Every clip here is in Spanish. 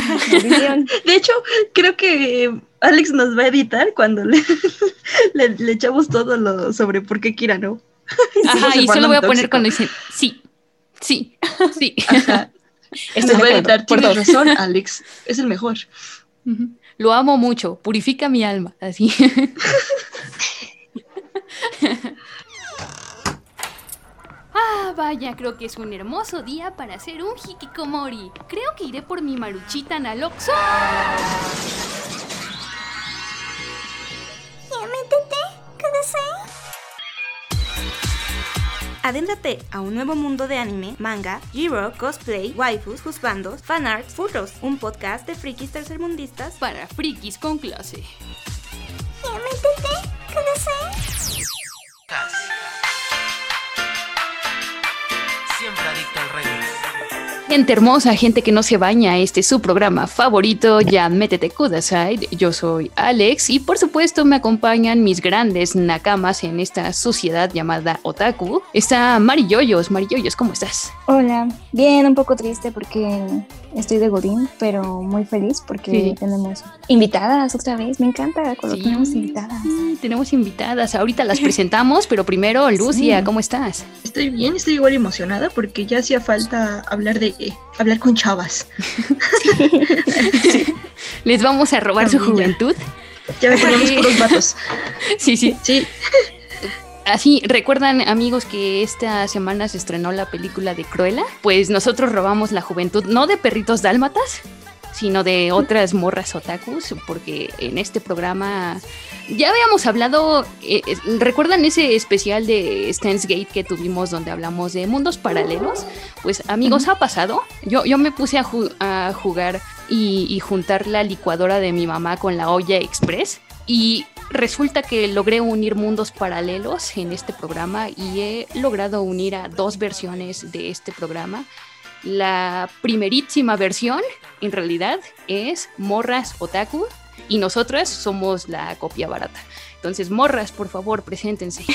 De hecho, creo que Alex nos va a editar cuando le, le, le echamos todo lo sobre por qué Kira no. Ajá, y solo voy a poner tóxico. cuando dicen sí, sí, sí. Ajá. Nos va a editar. por Tienes dos. razón, Alex. Es el mejor. Lo amo mucho, purifica mi alma, así. Ah, vaya, creo que es un hermoso día para hacer un hikikomori. Creo que iré por mi maruchita Naloxo. Adéntrate a un nuevo mundo de anime, manga, G-Rock, cosplay, waifus, juzbandos, fanarts, furros, un podcast de frikis tercermundistas Para frikis con clase. Siempre adicto al. Gente hermosa, gente que no se baña, este es su programa favorito, ya métete Kudasai. Yo soy Alex y por supuesto me acompañan mis grandes nakamas en esta sociedad llamada Otaku. Está Mari Yoyos, Mari Yoyos, ¿cómo estás? Hola, bien, un poco triste porque estoy de Godín, pero muy feliz porque Sí. tenemos invitadas otra vez. Me encanta cuando Sí. tenemos invitadas. Sí, tenemos invitadas, ahorita las presentamos, pero primero Lucia, Sí. ¿cómo estás? Estoy bien, estoy igual emocionada porque ya hacía falta hablar de eh, hablar con chavas. Les vamos a robar su También ya. juventud. Ya me ponemos puros vatos. Sí, sí. Sí, Así, ¿recuerdan amigos que esta semana se estrenó la película de Cruella? Pues nosotros robamos la juventud, no de perritos dálmatas, sino de otras morras otakus, porque en este programa ya habíamos hablado, eh, ¿recuerdan ese especial de Stance Gate que tuvimos donde hablamos de mundos paralelos? Pues amigos, ha pasado. Yo, yo me puse a, ju- a jugar y, y juntar la licuadora de mi mamá con la olla express y resulta que logré unir mundos paralelos en este programa y he logrado unir a dos versiones de este programa. La primerísima versión, en realidad, es Morras Otaku y nosotras somos la copia barata. Entonces, Morras, por favor, preséntense.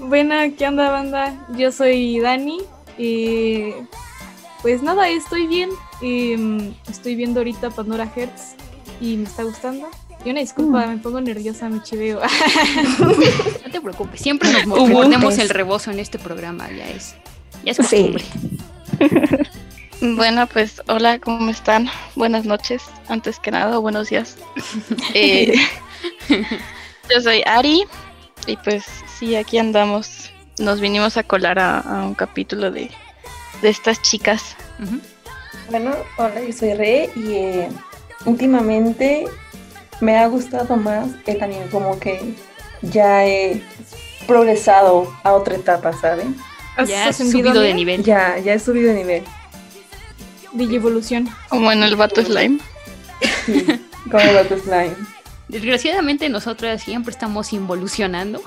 Bueno, ¿qué onda, banda? Yo soy Dani. Y pues nada, estoy bien. Mm, estoy viendo ahorita Pandora Hertz y me está gustando. Y una disculpa, me pongo nerviosa, me chiveo. No te preocupes, siempre nos un el rebozo en este programa, ya es, ya es Sí. costumbre. Bueno, pues hola, ¿cómo están? Buenas noches, antes que nada, o buenos días. Eh, yo soy Ari y pues sí, aquí andamos. Nos vinimos a colar a, a un capítulo de, de estas chicas. Bueno, hola, yo soy Re y eh, últimamente me ha gustado más el anime, como que ya he progresado a otra etapa, ¿saben? ¿Has Ya has ascendido, subido de nivel. Ya, ya he subido de nivel, Digivolución. Como en el vato slime. sí, como el Battle Slime. Desgraciadamente nosotras siempre estamos involucionando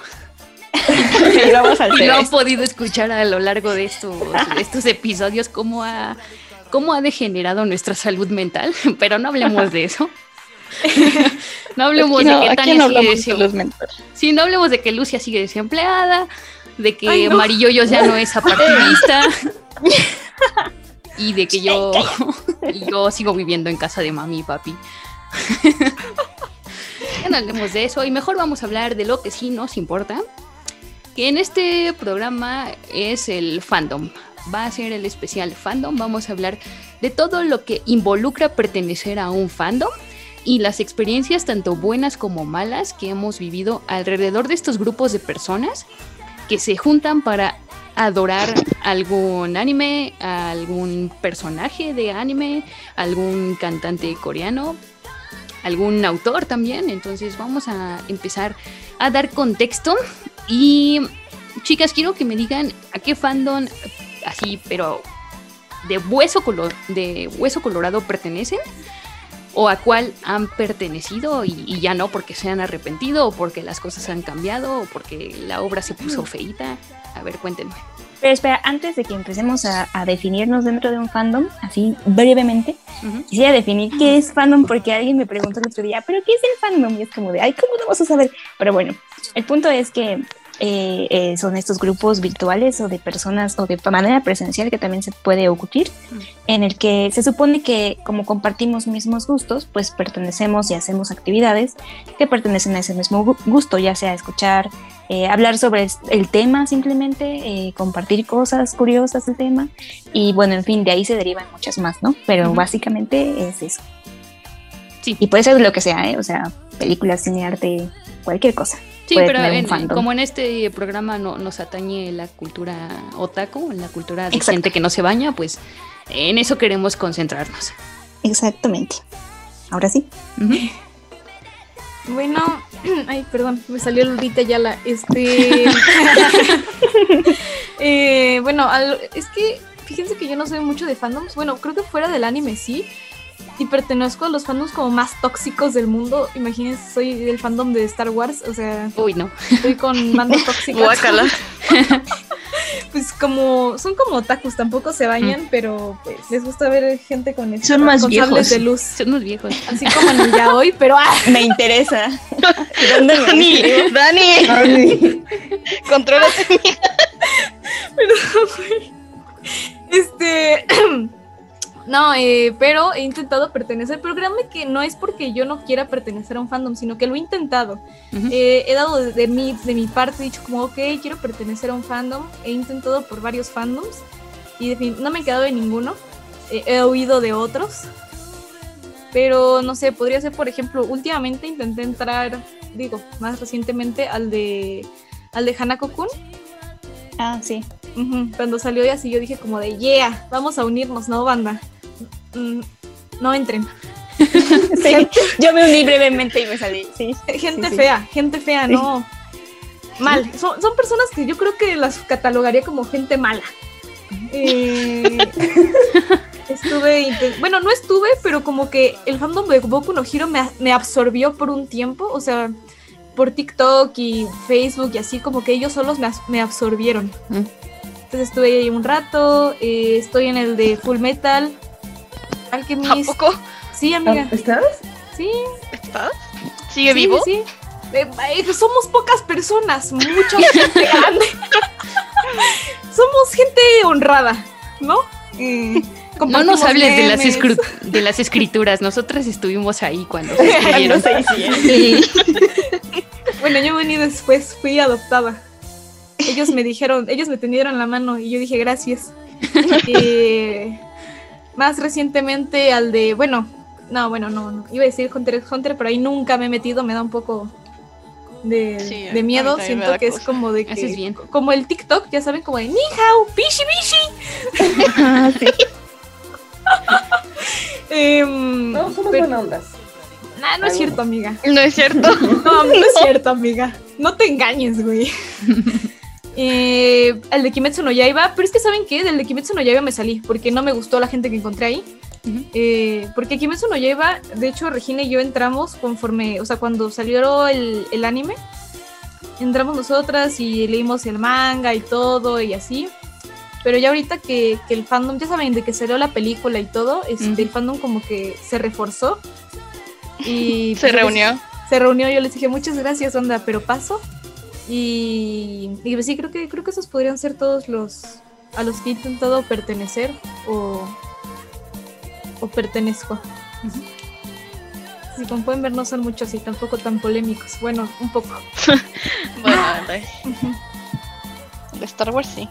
Y vamos al y lo han podido escuchar a lo largo de estos, de estos episodios cómo ha, cómo ha degenerado nuestra salud mental, pero no hablemos de eso. No hablemos Aquí no, de que Tania no sigue de. Sí, no hablemos de que Lucia sigue desempleada, de que Ay, no. Marilloyos ya no es apartidista y de que yo, y yo sigo viviendo en casa de mami y papi. Ya no hablemos de eso y mejor vamos a hablar de lo que sí nos importa, que en este programa es el fandom. Va a ser el especial fandom, vamos a hablar de todo lo que involucra pertenecer a un fandom y las experiencias tanto buenas como malas que hemos vivido alrededor de estos grupos de personas que se juntan para adorar algún anime, algún personaje de anime, algún cantante coreano, algún autor también. Entonces vamos a empezar a dar contexto y chicas, quiero que me digan a qué fandom así, pero de hueso, color, de hueso colorado pertenecen o a cuál han pertenecido y, y ya no porque se han arrepentido o porque las cosas han cambiado o porque la obra se puso feita. A ver, cuéntenme. Pero espera, antes de que empecemos a, a definirnos dentro de un fandom, así brevemente, quisiera definir qué es fandom porque alguien me preguntó el otro día, ¿pero qué es el fandom? Y es como de, ay, ¿cómo no vas a saber? Pero bueno, el punto es que eh, eh, son estos grupos virtuales o de personas o de manera presencial que también se puede ocurrir, en el que se supone que como compartimos mismos gustos, pues pertenecemos y hacemos actividades que pertenecen a ese mismo gu- gusto, ya sea escuchar, eh, hablar sobre el, tema simplemente, eh, compartir cosas curiosas del tema y bueno, en fin, de ahí se derivan muchas más, ¿no? Pero básicamente es eso. Sí. Y puede ser lo que sea, ¿eh? O sea, películas, cine, arte, cualquier cosa. Sí, puede pero tener un en- fandom. como en este programa no, nos atañe la cultura otaku, la cultura de Exacto. gente que no se baña, pues en eso queremos concentrarnos. Exactamente. Ahora sí. Bueno, ay, perdón, me salió Lolita Yala. Este. Eh, bueno, al- es que fíjense que yo no soy mucho de fandoms. Bueno, creo que fuera del anime sí. Y pertenezco a los fandoms como más tóxicos del mundo. Imagínense, soy del fandom de Star Wars. O sea, Uy, no. estoy con mando tóxico. Guácala. pues como, son como otakus, tampoco se bañan, pero pues les gusta ver gente con este- Son más viejos. de luz. Son unos viejos. Así como en el ya hoy, pero ah, Me interesa. ¿Dónde me Dani? Dani, contrólate. Este. No, eh, pero he intentado pertenecer, pero créanme que no es porque yo no quiera pertenecer a un fandom, sino que lo he intentado. Eh, he dado de, de mi, de mi parte, he dicho como, ok, quiero pertenecer a un fandom. He intentado por varios fandoms y de fin- no me he quedado en ninguno. Eh, he oído de otros. Pero no sé, podría ser, por ejemplo, últimamente intenté entrar, digo, más recientemente al de, al de Hanako-kun. Ah, sí. Cuando salió y así yo dije como de, yeah, vamos a unirnos, ¿no, banda? Mm, no entren. Sí, Yo me uní brevemente y me salí. Sí. Gente Sí, fea, gente fea, no. Mal. Son, son personas que yo creo que las catalogaría como gente mala. Eh, estuve, bueno, no estuve, pero como que el fandom de Boku no Hero me, me absorbió por un tiempo, o sea, por TikTok y Facebook y así, como que ellos solos me, absorbieron. Mm. Entonces estuve ahí un rato, eh, estoy en el de Full Metal, Alchemist. ¿A poco? Sí, amiga. ¿Estás? Sí. ¿Estás? ¿Sigue Sí, vivo? Sí. Eh, eh, somos pocas personas, mucha gente grande. somos gente honrada, ¿no? No nos hables de las, de las escrituras, nosotras estuvimos ahí cuando se escribieron. Bueno, yo vení después, fui adoptada. Ellos me dijeron, ellos me tendieron la mano y yo dije gracias. Eh, más recientemente al de, bueno, no, bueno, no, no, iba a decir Hunter x Hunter, pero ahí nunca me he metido, me da un poco de, Sí, miedo. Siento que es como de que, bien. como el TikTok, ya saben, como de ni hao, bishi bishi. Ah, sí. Em, No, somos pero- buena ondas. nah, no es cierto, amiga. No es cierto. No, no es cierto, amiga. No te engañes, güey. Eh, el de Kimetsu no Yaiba, pero es que ¿saben qué? Del de Kimetsu no Yaiba me salí, porque no me gustó la gente que encontré ahí. Eh, porque Kimetsu no Yaiba, de hecho, Regina y yo entramos conforme, o sea, cuando salió el, el anime, entramos nosotras y leímos el manga y todo y así. Pero ya ahorita que, que el fandom, ya saben, de que salió la película y todo, este, el fandom como que se reforzó. Y Se pues, les- reunió. se reunió, yo les dije muchas gracias, onda, pero paso. Y, y pues sí, creo que, creo que esos podrían ser todos los a los que he intentado pertenecer o, o pertenezco. Si como pueden ver, no son muchos y tampoco tan polémicos. Bueno, un poco. Bueno, de, de Star Wars sí.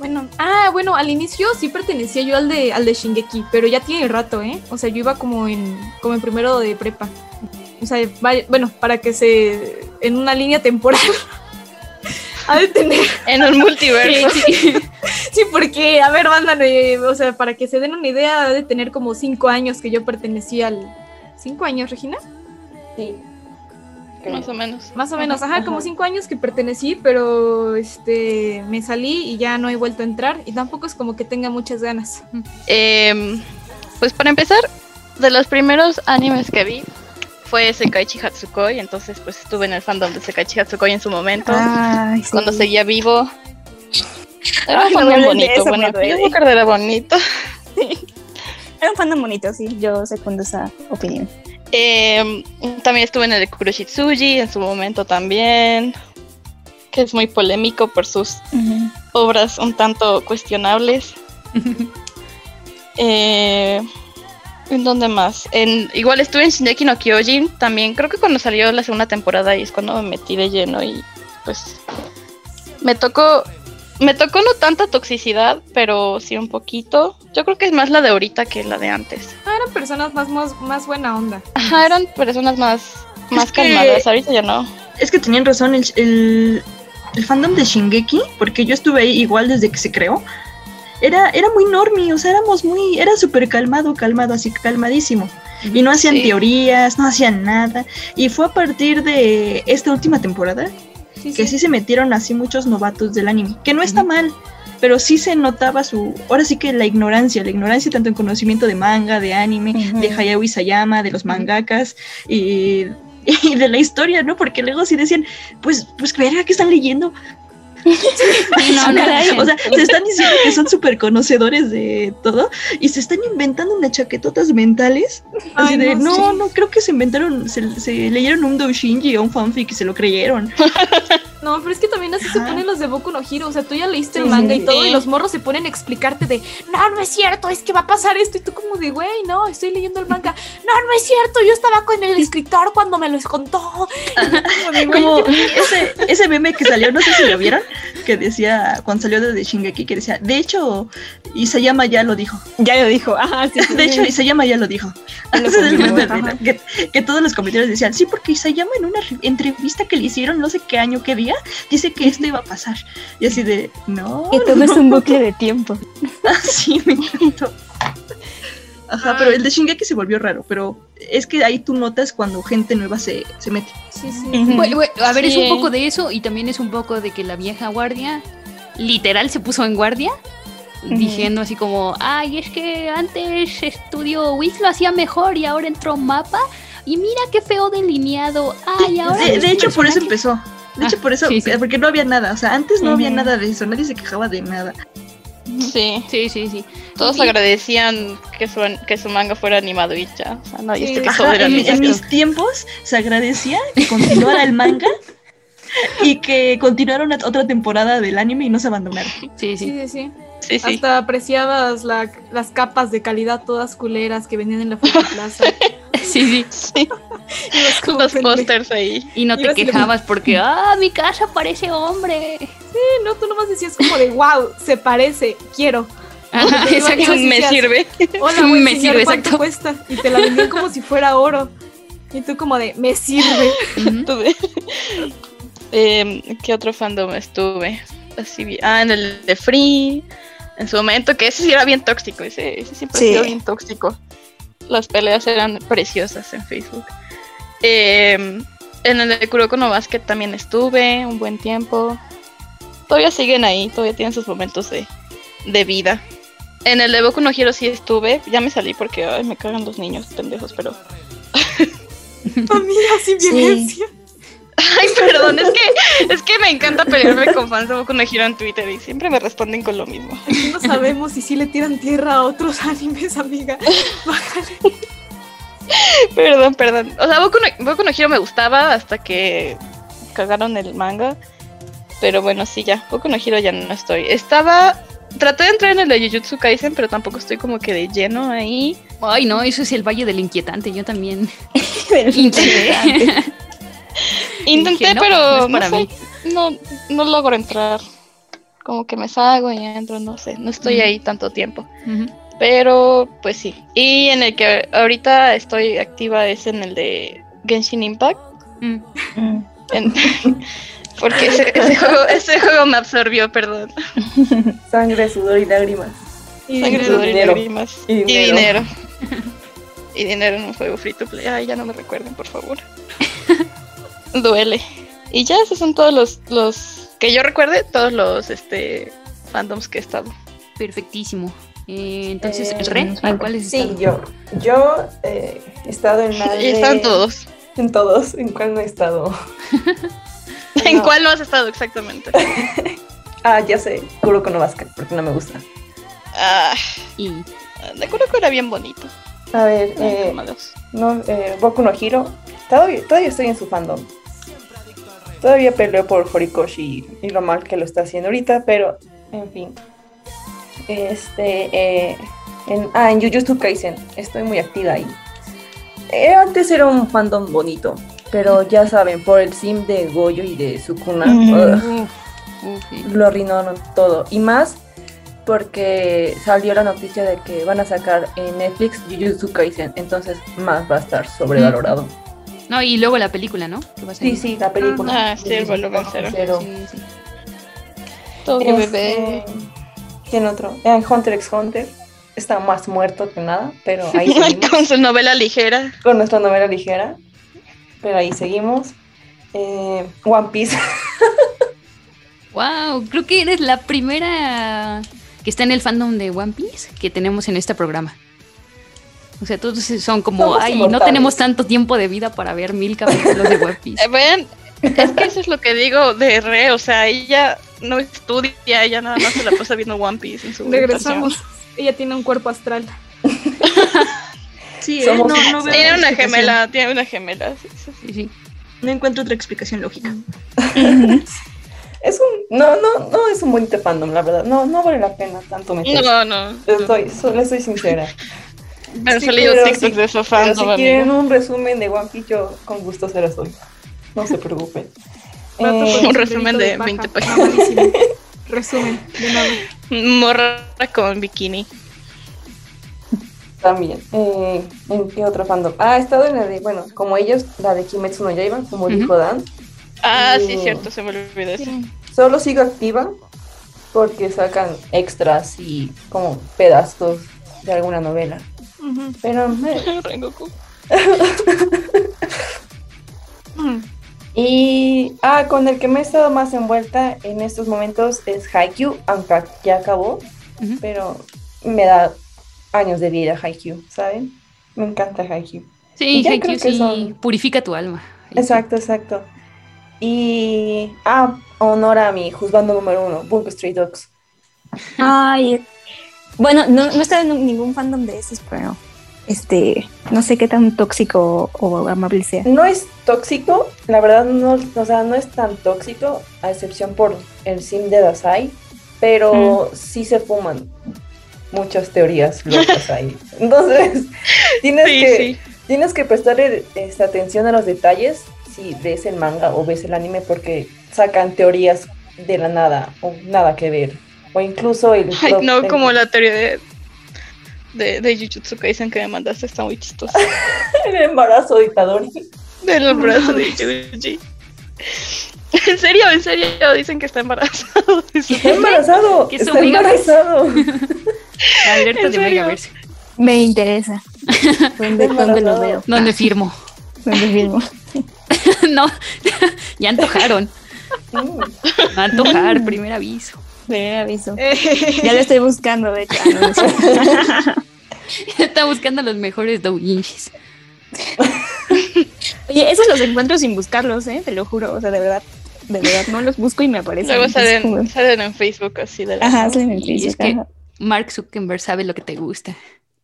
Bueno, ah, bueno, al inicio sí pertenecía yo al de, al de Shingeki, pero ya tiene rato, ¿eh? O sea, yo iba como en, como en primero de prepa. O sea, bueno, para que se. en una línea temporal. ha de tener. En un multiverso. Sí, sí, porque, a ver, banda, eh, o sea, para que se den una idea, ha de tener como cinco años que yo pertenecía al. ¿Cinco años, Regina? Sí. Más o menos. Más o menos, ajá, como cinco años que pertenecí, pero este me salí y ya no he vuelto a entrar y tampoco es como que tenga muchas ganas. Em, pues para empezar, de los primeros animes que vi fue Sekaichi Hatsukoi, entonces pues estuve en el fandom de Sekaichi Hatsukoi en su momento, Ay, sí. cuando seguía vivo. Era un fandom bonito, bueno, yo creo que era bonito. Era un fandom bonito, sí. Yo secundo esa opinión. Em, también estuve en el de Kuroshitsuji en su momento también, que es muy polémico por sus obras un tanto cuestionables. Eh, ¿En dónde más? En, igual estuve en Shingeki no Kyojin también. Creo que cuando salió la segunda temporada y es cuando me metí de lleno y pues me tocó me tocó no tanta toxicidad, pero sí un poquito. Yo creo que es más la de ahorita que la de antes. Ah, eran personas más, más, más buena onda. Ajá, eran personas más más que- calmadas. Ahorita ya no. Es que tenían razón, el, el, el fandom de Shingeki, porque yo estuve ahí igual desde que se creó, era, era muy normie, o sea, éramos muy, era súper calmado, calmado, así calmadísimo. Y no hacían Sí. teorías, no hacían nada. Y fue a partir de esta última temporada que sí se metieron así muchos novatos del anime, que no está mal, pero sí se notaba su, ahora sí que la ignorancia, la ignorancia tanto en conocimiento de manga, de anime, de Hayao Isayama, de los mangakas y, y de la historia, ¿no? Porque luego sí decían, pues, pues verga, ¿qué están leyendo? No, no, o sea, se están diciendo que son súper conocedores de todo y se están inventando unas chaquetotas mentales. Así Ay, de, no, no, sí. no, creo que se inventaron, se, se leyeron un doujinji o un fanfic y se lo creyeron. No, pero es que también así se ponen los de Boku no Hero. O sea, tú ya leíste el manga sí. y todo, y los morros se ponen a explicarte de, no, no es cierto, es que va a pasar esto. Y tú, como de, güey, no, estoy leyendo el manga. No, no es cierto, yo estaba con el escritor cuando me los contó. Como de, Como ¿qué- ese, ese meme que salió, no sé si lo vieron, que decía, cuando salió de Shingeki, que decía, de hecho, Isayama ya lo dijo. Ya lo dijo. Ajá, sí, sí, De sí. hecho, Isayama ya lo dijo. Lo que, que todos los comentarios decían, sí, porque Isayama en una re- entrevista que le hicieron, no sé qué año, qué día, dice que esto iba a pasar. Y así de, no. Que todo es un bucle de tiempo. sí, me encantó. Ajá, pero el de Shingeki se volvió raro, pero es que ahí tú notas cuando gente nueva se, se mete. Sí, sí. Bueno, bueno, a ver, es un poco de eso y también es un poco de que la vieja guardia literal se puso en guardia diciendo así como, ay, es que antes estudio Wiz lo hacía mejor y ahora entró mapa y mira qué feo delineado. Ay, ahora De, de hecho, por eso personajes-". empezó. De hecho, Ah, por eso, sí, sí. porque no había nada. O sea, antes no había nada de eso. Nadie se quejaba de nada. Sí. Sí, sí, sí. Todos Y- agradecían que su, que su manga fuera animado y ya. O sea, nadie Sí. se quejó Ajá, en, en mis tiempos se agradecía que continuara el manga y que continuara una, otra temporada del anime y no se abandonaron. Sí, Sí, sí. sí, sí. Sí, sí. Hasta apreciabas la- las capas de calidad todas culeras que venían en la Fuerte Plaza. Sí, sí. sí. Ibas como Los pósters ahí. Y no te Ibas y quejabas porque, ah, mi casa parece hombre. Sí, no, tú nomás decías como de, wow, se parece, quiero. Ajá, exacto. Me decías, sirve. Hola, Me sirve, cuánto exacto. cuesta. Y te la vendían como si fuera oro. Y tú como de, me sirve. Em, ¿Qué otro fandom estuve? Así Ah, en el de Free. En su momento, que ese sí era bien tóxico. Ese, ese siempre Sí. ha sido bien tóxico. Las peleas eran preciosas en Facebook. Em, en el de Kuroko no Basket también estuve un buen tiempo. Todavía siguen ahí, todavía tienen sus momentos de, de vida. En el de Boku no Hero sí estuve. Ya me salí porque ay, me cagan los niños pendejos, pero Amiga, sin Sí. violencia. Ay, perdón, es que, es que me encanta pelearme con fans de Boku no Hero en Twitter y siempre me responden con lo mismo. Aquí no sabemos si sí le tiran tierra a otros animes, amiga. Bájale. Perdón, perdón. O sea, Boku no, Boku no Hero me gustaba hasta que cagaron el manga. Pero bueno, sí, ya. Boku no Hero ya no estoy. Estaba... Traté de entrar en el de Jujutsu Kaisen, pero tampoco estoy como que de lleno ahí. Ay, no, eso es el Valle del Inquietante. Yo también intenté. Intenté, Dije, no, pero no no, para sé, mí. no, no logro entrar. Como que me salgo y entro, no sé. No estoy ahí tanto tiempo. Pero, pues sí. Y en el que ahorita estoy activa es en el de Genshin Impact. Mm. Mm. En- porque ese, ese juego, ese juego me absorbió, perdón. Sangre, sudor y lágrimas. Y Sangre, dinero. sudor y dinero. lágrimas. Y Y dinero. dinero. Y dinero en un juego free to play. Ay, ya no me recuerden, por favor. duele. Y ya esos son todos los, los que yo recuerde, todos los este fandoms que he estado. Perfectísimo. Eh, entonces, Eh, Ren, ¿en cuáles Sí, yo. Yo eh, he estado en la Y de- están todos. En todos. ¿En cuál no he estado? ¿En No. cuál no has estado exactamente? Ah, ya sé. Kuroko no Basket, porque no me gusta. Ah, y de Kuroko era bien bonito. A ver, No, eh, no, eh, Boku no Hiro. Todavía, todavía estoy en su fandom. Todavía peleo por Horikoshi y lo mal que lo está haciendo ahorita, pero en fin. Este, eh, en, ah, en Jujutsu Kaisen, estoy muy activa ahí. Eh, antes era un fandom bonito, pero ya saben, por el sim de Goyo y de Sukuna, ugh, lo arruinaron todo. Y más porque salió la noticia de que van a sacar en Netflix Jujutsu Kaisen, entonces más va a estar sobrevalorado. No, y luego la película, ¿no? Sí, sí, la película. Ah, sí, el volumen cero. Cero. Sí, sí. Tokyo Este, bebé. ¿Quién otro? Eh, Hunter x Hunter. Está más muerto que nada, pero ahí. Con su novela ligera. con nuestra novela ligera. Pero ahí seguimos. Eh, One Piece. Wow, creo que eres la primera que está en el fandom de One Piece que tenemos en este programa. O sea, todos son como, Somos ay, no inmortales". tenemos tanto tiempo de vida para ver mil capítulos de One Piece. Eh, ven, es que eso es lo que digo de Re, o sea, ella no estudia, ella nada más se la pasa viendo One Piece en su Regresamos. Ella tiene un cuerpo astral. Sí, Somos- no, no veo Tiene una gemela, tiene una gemela. sí, sí. Sí, sí. No encuentro otra explicación lógica. Es un. No, no, no es un bonito fandom, la verdad. No, no vale la pena tanto meterse. No, no. Estoy, le soy sincera. Me han Sí, salido pero TikToks de su Pero fandom, si amigo. quieren un resumen de One Piece, yo con gusto se los doy. No se preocupen. Eh, un su resumen de paja. 20 páginas. Mamadísimo. Resumen, de nada. Morra con bikini. También. Eh, ¿En qué otro fandom? Ah, he estado en la de, bueno, como ellos, la de Kimetsu no Yaiba, como Ujú. dijo Dan. Ah, Y- sí, cierto, se me olvidó eso. Solo sigo activa porque sacan extras y como pedazos de alguna novela. Pero eh, Rengoku. Y ah, con el que me he estado más envuelta en estos momentos es Haikyuu, aunque ya acabó, pero me da años de vida Haikyuu, ¿saben? Me encanta Haikyuu. Sí, Haikyuu sí son- purifica tu alma. Exacto, exacto. Y ah, honor a mi juzgando número uno, Bungo Street Dogs. Ay, bueno, no, no estaba en ningún fandom de esos, pero este, no sé qué tan tóxico o amable sea. No es tóxico, la verdad no, o sea, no es tan tóxico, a excepción por el sim de Dasai, pero sí se fuman muchas teorías locas ahí. Entonces, tienes Sí, que sí. tienes que prestarle esta atención a los detalles si ves el manga o ves el anime porque sacan teorías de la nada o nada que ver. O incluso el Ay, no, el- como la teoría de, de, de Jujutsu Kaisen que me mandaste está muy chistosa. el embarazo de Itadori. Del brazo de Yuji. En serio, en serio, dicen que está embarazado. Está embarazado, Que está Omega embarazado. Alerta ¿En de? Megaverse. Me interesa. ¿Dónde, dónde lo veo? ¿Dónde firmo? ¿Dónde firmo? no, ya antojaron. Mm. Va a antojar, primer aviso. Primer aviso. Ya lo estoy buscando, de hecho. Ah. Está buscando los mejores doujinshis. Oye, esos los encuentro sin buscarlos, ¿eh? Te lo juro, o sea, de verdad. De verdad, no los busco y me aparecen. Luego como- salen, salen en Facebook así de la Ajá, salen en Y Facebook. es que ajá. Mark Zuckerberg sabe lo que te gusta.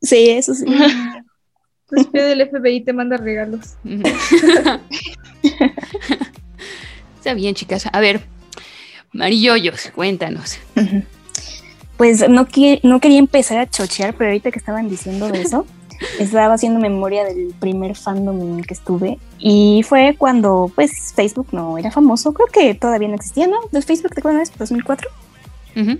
Sí, eso sí. Despide del FBI te manda regalos. Está bien, chicas. A ver, Marilloyos, cuéntanos. Pues no, qui- no quería empezar a chochear, pero ahorita que estaban diciendo de eso, estaba haciendo memoria del primer fandom en el que estuve y fue cuando pues Facebook no era famoso, creo que todavía no existía, ¿no? ¿De Facebook te acuerdas? 2004. Ujú.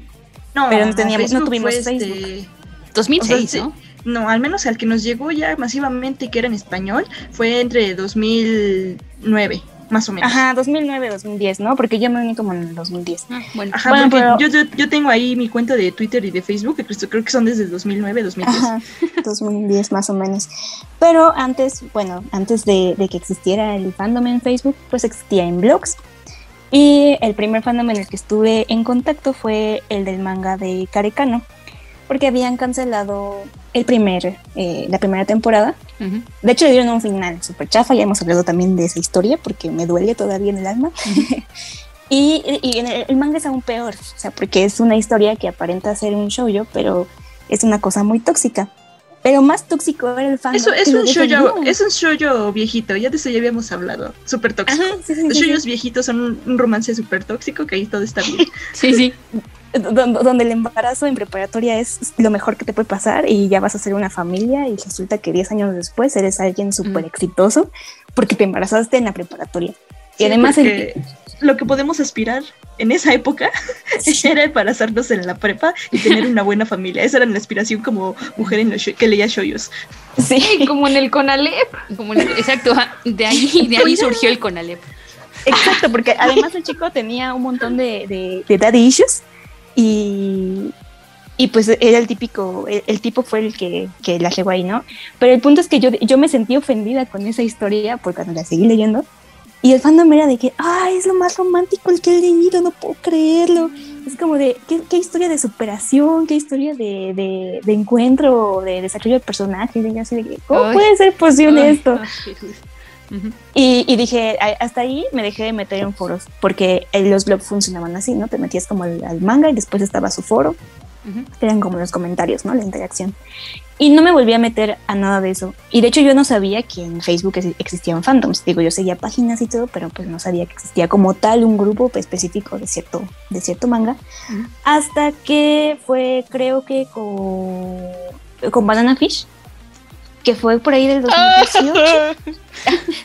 No, Pero no teníamos- no tuvimos fue, Facebook. este, 2006, o sea, ¿no? No, al menos al que nos llegó ya masivamente que era en español fue entre 2009 más o menos. Ajá, 2009, 2010, ¿no? Porque yo me uní como en el 2010. Ah, bueno. Ajá, Bueno, porque pero- yo, yo, yo tengo ahí mi cuenta de Twitter y de Facebook, que creo- que son desde el 2009, 2010. Ajá, 2010 más o menos. Pero antes, bueno, antes de, de que existiera el fandom en Facebook, pues existía en blogs. Y el primer fandom en el que estuve en contacto fue el del manga de Karekano, porque habían cancelado el primer, eh, la primera temporada. De hecho, le dieron un final súper chafa, ya hemos hablado también de esa historia, porque me duele todavía en el alma. y y en el, el manga es aún peor, o sea, porque es una historia que aparenta ser un shoujo, pero es una cosa muy tóxica. Pero más tóxico era el fandom. Eso es un shoujo, es un shoujo viejito, ya de eso ya habíamos hablado, súper tóxico. Ajá, sí, sí, Los sí, viejitos son un, romance súper tóxico, que ahí todo está bien. Sí, sí. Donde, donde el embarazo en preparatoria es lo mejor que te puede pasar y ya vas a hacer una familia y resulta que 10 años después eres alguien súper exitoso porque te embarazaste en la preparatoria. Y Sí, además el- lo que podemos aspirar en esa época era embarazarnos en la prepa y tener una buena familia. Esa era la aspiración como mujer en los que leía shoyos. Sí, como en el Conalep. Como en- exacto, de ahí, de ahí surgió el Conalep. Exacto, porque además el chico tenía un montón de, de, de daddy issues y, y pues era el típico, el, el tipo fue el que, que la llegó ahí, ¿no? Pero el punto es que yo, yo me sentí ofendida con esa historia porque cuando la seguí leyendo y el fandom era de que, ah, es lo más romántico el que he leído, no puedo creerlo. Es como de, ¿qué, qué historia de superación, qué historia de, de, de encuentro, de desarrollo de personajes? Y así de que, ¿cómo Ay. puede ser posible Ay, esto? ay, Jesús. Ujú. Y, y dije, "A- hasta ahí me dejé de meter en foros, porque los blogs funcionaban así, ¿no? Te metías como al, al manga y después estaba su foro, Ujú. que eran como los comentarios, ¿no? La interacción. Y no me volví a meter a nada de eso. Y de hecho yo no sabía que en Facebook ex- existían fandoms. Digo, yo seguía páginas y todo, pero pues no sabía que existía como tal un grupo específico de cierto, de cierto manga. Hasta que fue, creo que con, con Banana Fish, que fue por ahí del 2018.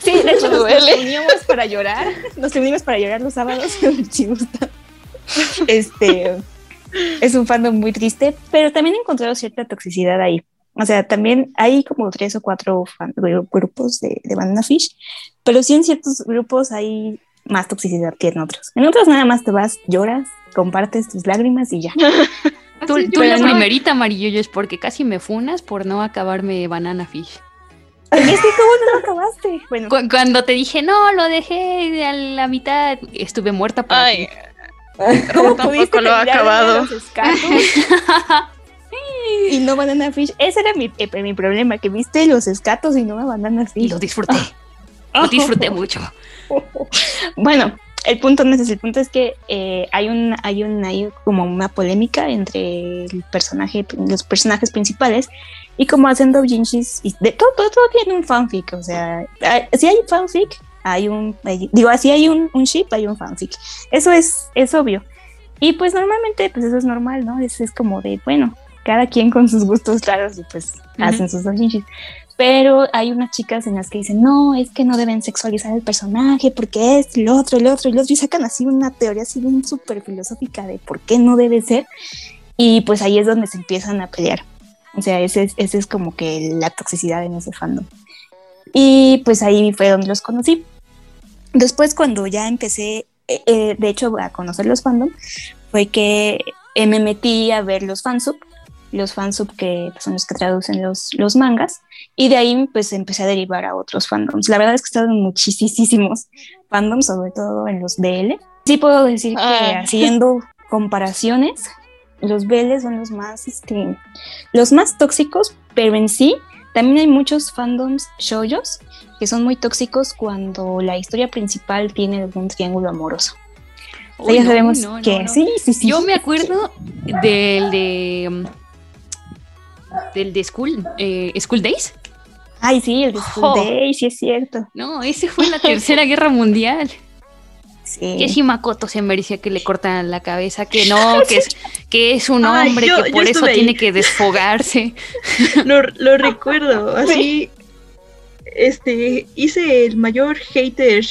Sí, de hecho nos, nos reunimos para llorar. Nos reunimos para llorar los sábados. Este es un fandom muy triste, pero también he encontrado cierta toxicidad ahí. O sea, también hay como tres o cuatro fan- gru- grupos de, de Banana Fish, pero sí en ciertos grupos hay más toxicidad que en otros. En otros nada más te vas, lloras, compartes tus lágrimas y ya. Tú, tú la no- primerita, Amarillo, es porque casi me funas por no acabarme Banana Fish. Es que cómo no lo acabaste. Bueno, Cu- cuando te dije, no, lo dejé a la mitad, estuve muerta para Ay, ti. ¿cómo tampoco pudiste lo acabado. y no Banana Fish. Ese era mi, eh, mi problema, que viste los escatos y no a Banana Y Fish. lo disfruté. Lo disfruté mucho. Bueno, el punto no es el punto es que eh, hay un, hay un, hay como una polémica entre el personaje, los personajes principales y como hacen doujinshis y de todo, todo, todo tiene un fanfic, o sea, hay- si hay fanfic, hay un, hay- digo, así hay un, un ship, hay un fanfic, eso es, es obvio. Y pues normalmente, pues eso es normal, ¿no? Es, es como de, bueno, cada quien con sus gustos claros y pues Ujú. hacen sus doujinshis. Pero hay unas chicas en las que dicen, no, es que no deben sexualizar el personaje porque es el otro, el otro, el otro, y sacan así una teoría así bien súper filosófica de por qué no debe ser. Y pues ahí es donde se empiezan a pelear. O sea, ese es, ese es como que la toxicidad en ese fandom. Y pues ahí fue donde los conocí. Después cuando ya empecé, eh, eh, de hecho, a conocer los fandom, fue que me metí a ver los fansub, los fansub que pues, son los que traducen los, los mangas, y de ahí pues empecé a derivar a otros fandoms. La verdad es que he estado en muchísimos fandoms, sobre todo en los BL. Sí puedo decir que Ah. haciendo comparaciones, los BL son los más, este, los más tóxicos, pero en sí también hay muchos fandoms shoujos que son muy tóxicos cuando la historia principal tiene algún triángulo amoroso. Uy, ya no, sabemos no, no, que sí, sí, sí. Yo me acuerdo del de. Del de School, eh, School Days. Ay, sí, el de School Jo. Day, sí es cierto. No, ese fue en la Tercera Guerra Mundial. Sí. Que si Makoto se merecía que le cortaran la cabeza, que no, que es, que es un Ay, hombre, yo- que por eso ahí. tiene que desfogarse. Lo, lo recuerdo, así. Este, hice el mayor hater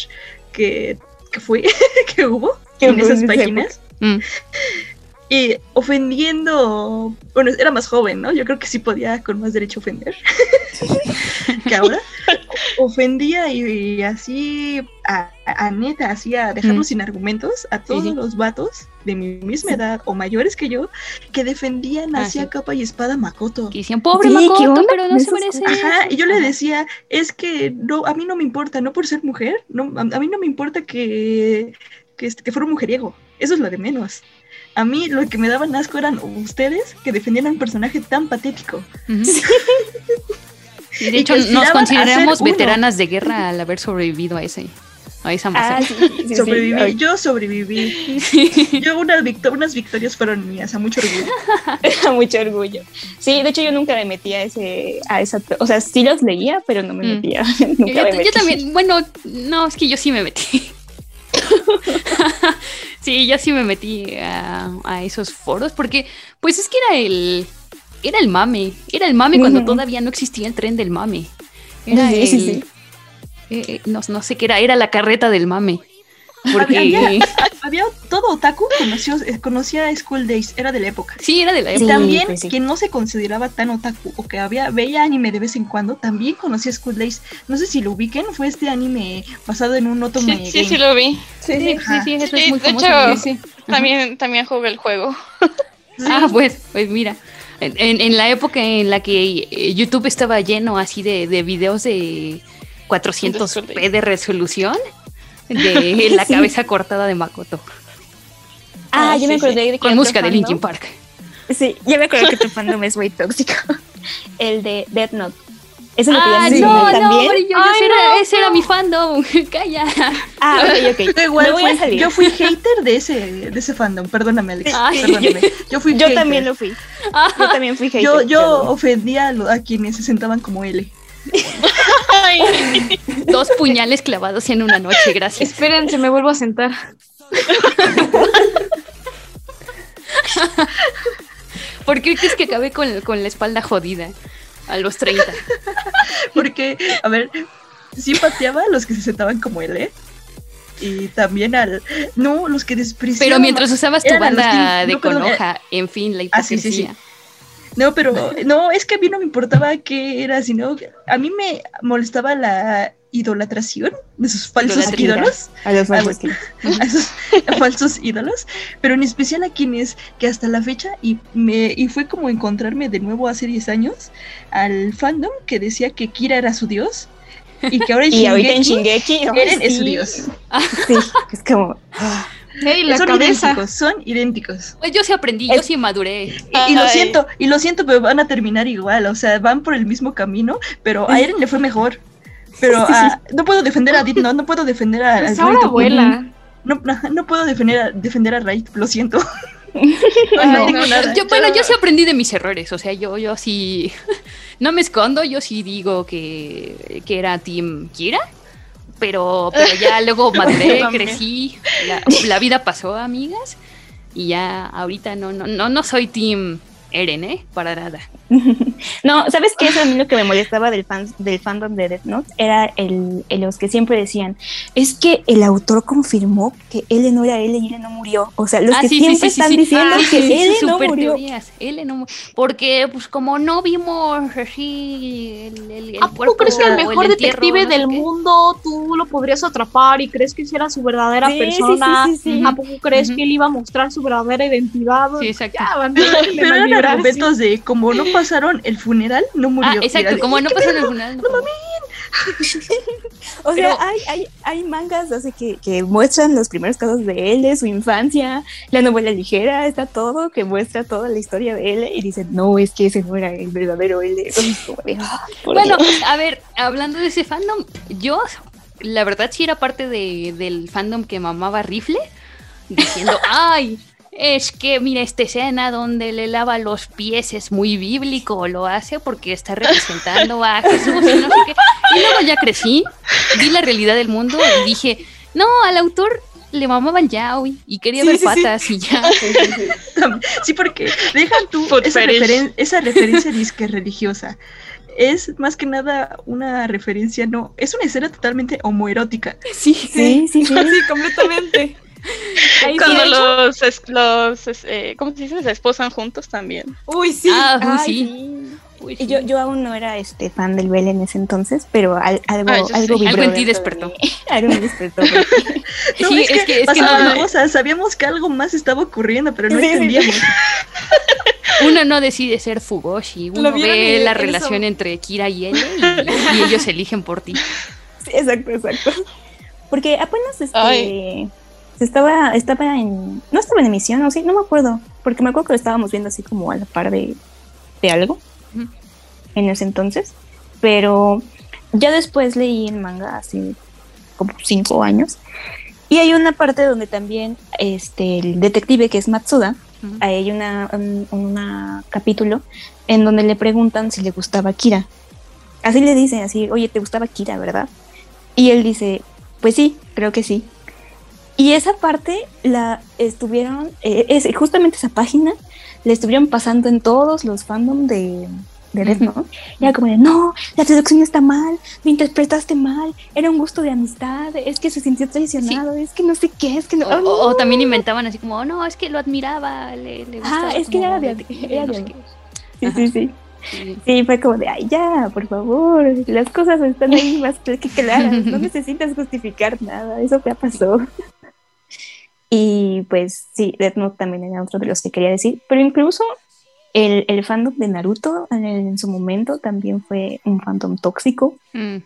que, que fue, que hubo en esas páginas. Mm. Y ofendiendo, bueno, era más joven, ¿no? Yo creo que sí podía con más derecho ofender que ahora. ofendía y, y así a, a neta, así a dejarlo Mm. sin argumentos a todos sí. los vatos de mi misma edad o mayores que yo que defendían Ah, así a sí. capa y espada a Makoto. Que decían, pobre Sí, ¿qué Makoto, pero no se merece. Ajá, eso". y yo le decía, es que no, a mí no me importa, no por ser mujer, no, a, a mí no me importa que, que, este, que fuera un mujeriego, eso es lo de menos. A mí lo que me daban asco eran ustedes que defendían a un personaje tan patético. Y de hecho, nos a consideramos uno. veteranas de guerra al haber sobrevivido a ese, a esa Ah, masacre. sí, sí, sí, sobreviví, yo sobreviví. Yo unas, victo- unas victorias fueron mías, a mucho orgullo. Era mucho orgullo. Sí, de hecho yo nunca me metía a ese, a esa, o sea, sí los leía, pero no me Mm. metía. Yo, también, bueno, no, es que yo sí me metí. sí, yo sí me metí a, a esos foros porque, pues es que era el, era el mame, era el mame cuando todavía no existía el tren del mame. Era Sí, el- sí. eh, eh, no, no sé qué era, era la carreta del mame. Porque Había, había todo otaku conoció, eh, conocía a School Days, era de la época. sí, era de la Y Sí, época. también pues sí. quien no se consideraba tan otaku o que había veía anime de vez en cuando, también conocía School Days. No sé si lo ubiquen, fue este anime basado en un otome Sí, sí, sí lo vi. Sí, Sí, sí, eso Sí, es muy de famoso. hecho, sí, sí. También, también jugué el juego. Ah, pues, pues mira, en, en- en la época en la que eh, YouTube estaba lleno así de, de videos de 400p de resolución, de la Sí. cabeza cortada de Makoto, Ah, Ah, yo me sí, sí. acordé de que con música de Linkin Park. Sí, ya me acuerdo que tu fandom es muy tóxico. El de Death Note. Eso lo Ah, quería no, no, también. hombre, yo, yo Ay, ese, era, no, ese era mi fandom, calla. Ah, ok, ok. Yo igual Me voy a fui- salir. yo fui hater de ese, de ese fandom, perdóname Alex, Ay. perdóname. Yo fui Yo hater. también lo fui. Yo también fui hater. Yo, yo pero- ofendía a, lo- a quienes se sentaban como L. Dos puñales clavados en una noche, gracias. Espérense, me vuelvo a sentar. ¿Por qué crees que acabé con, con la espalda jodida a los 30? Porque, a ver, sí pateaba a los que se sentaban como L. Y también al. No, los que despreciaban. Pero mientras usabas tu banda que- de no, perdón, conoja, en fin, la Ah, sí, sí, hipocresía. sí. No, pero no, es que a mí no me importaba qué era, sino a mí me molestaba la idolatración de sus falsos Idolatría. ídolos, A los Ah, falsos a falsos ídolos, pero en especial a quienes que hasta la fecha y me y fue como encontrarme de nuevo hace 10 años al fandom que decía que Kira era su dios y que ahora en Y ahorita en Shingeki es su dios. Sí, es como. Hey, la son cabeza. idénticos, son idénticos. Pues yo sí aprendí, yo sí maduré. Y, y lo siento, y lo siento, pero van a terminar igual, o sea, van por el mismo camino, pero a Eren le fue mejor. Pero a- no puedo defender a Deep Note, no puedo defender a, Pues a ahora Raid abuela. No, no, no puedo defender a, defender a Raid, lo siento. No, no, nada. yo, bueno, yo sí aprendí de mis errores, o sea, yo, yo sí, no me escondo, yo sí digo que, que era Team Kira, pero, pero ya luego maduré, crecí, la, la vida pasó, amigas, y ya ahorita no, no, no, no soy Team Eren, ¿eh? Para nada. No, ¿sabes qué? Eso a mí lo que me molestaba del, fan, del fandom de Death Note era el, el- los que siempre decían, es que el autor confirmó que él no era él y él no murió. O sea, los Ah, que sí, siempre sí, sí, están sí. diciendo Ah, que sí, sí, él no murió. teorías, no porque pues como no vimos así el, el, el ¿A poco cuerpo crees que el mejor el entierro, detective no del qué? mundo tú lo podrías atrapar y crees que esa era su verdadera persona? sí, sí, sí. ¿A poco crees que él iba a mostrar su verdadera identidad? Sí, exacto. Ya, sí. argumentos de como no pasaron el funeral, no murió. Ah, exacto, de, como no ¿qué pasó en pedo? el funeral. no como- O sea, Pero- hay, hay, hay mangas así que, que muestran los primeros casos de él, de su infancia, la novela ligera, está todo, que muestra toda la historia de él y dicen, no, es que ese no era el verdadero él. "Ah, Bueno, Dios". a ver, hablando de ese fandom, yo, la verdad, sí era parte de- del fandom que mamaba Rifle, diciendo, ay, es que mira esta escena donde le lava los pies es muy bíblico, lo hace porque está representando a Jesús y no sé qué. Y luego ya crecí, vi la realidad del mundo y dije, no, al autor le mamaba el yaoi y quería Sí, ver sí, sí. patas y ya. Sí, porque dejan tú esa, referen- esa referencia disque religiosa. Es más que nada una referencia, no, es una escena totalmente homoerótica. Sí, Sí, sí, sí. Sí, completamente. Ahí Cuando los, es- los es- eh, ¿cómo se dice? Se esposan juntos también. Uy, sí. Ah, uy, Ay, sí. yo, yo aún no era este fan del Bell en ese entonces, pero algo, ah, algo, sí. algo en ti despertó. algo me despertó. no, sí, es, que, es que no, o sea, sabíamos que algo más estaba ocurriendo, pero no sí, entendíamos. Uno no decide ser Fugoshi, uno ve la relación entre Kira y él y, y, ellos eligen por ti. Sí, exacto, exacto. Porque apenas este estaba, estaba en. No estaba en emisión, o sí, no me acuerdo. Porque me acuerdo que lo estábamos viendo así como a la par de, de algo en ese entonces. Pero ya después leí el manga hace como cinco años. Y hay una parte donde también este, el detective que es Matsuda, hay una, un capítulo en donde le preguntan si le gustaba Kira. Así le dicen, así, oye, ¿te gustaba Kira, verdad? Y él dice, pues sí, creo que sí. Y esa parte la estuvieron, eh, es, justamente esa página, le estuvieron pasando en todos los fandom de, de Death Note. Era como de, no, la traducción está mal, lo interpretaste mal, era un gusto de amistad, es que se sintió traicionado, es que no sé qué, es que no. O, también inventaban así como, oh, no, es que lo admiraba, le, le gustaba. Ah, es que era de, era de, Sí, sí, sí. Sí. fue como de, ay, ya, por favor, las cosas están ahí más que claras, no necesitas justificar nada, eso ya pasó. Y pues sí, Death Note también era otro de los que quería decir, pero incluso el, el fandom de Naruto en, su momento también fue un fandom tóxico. Mm.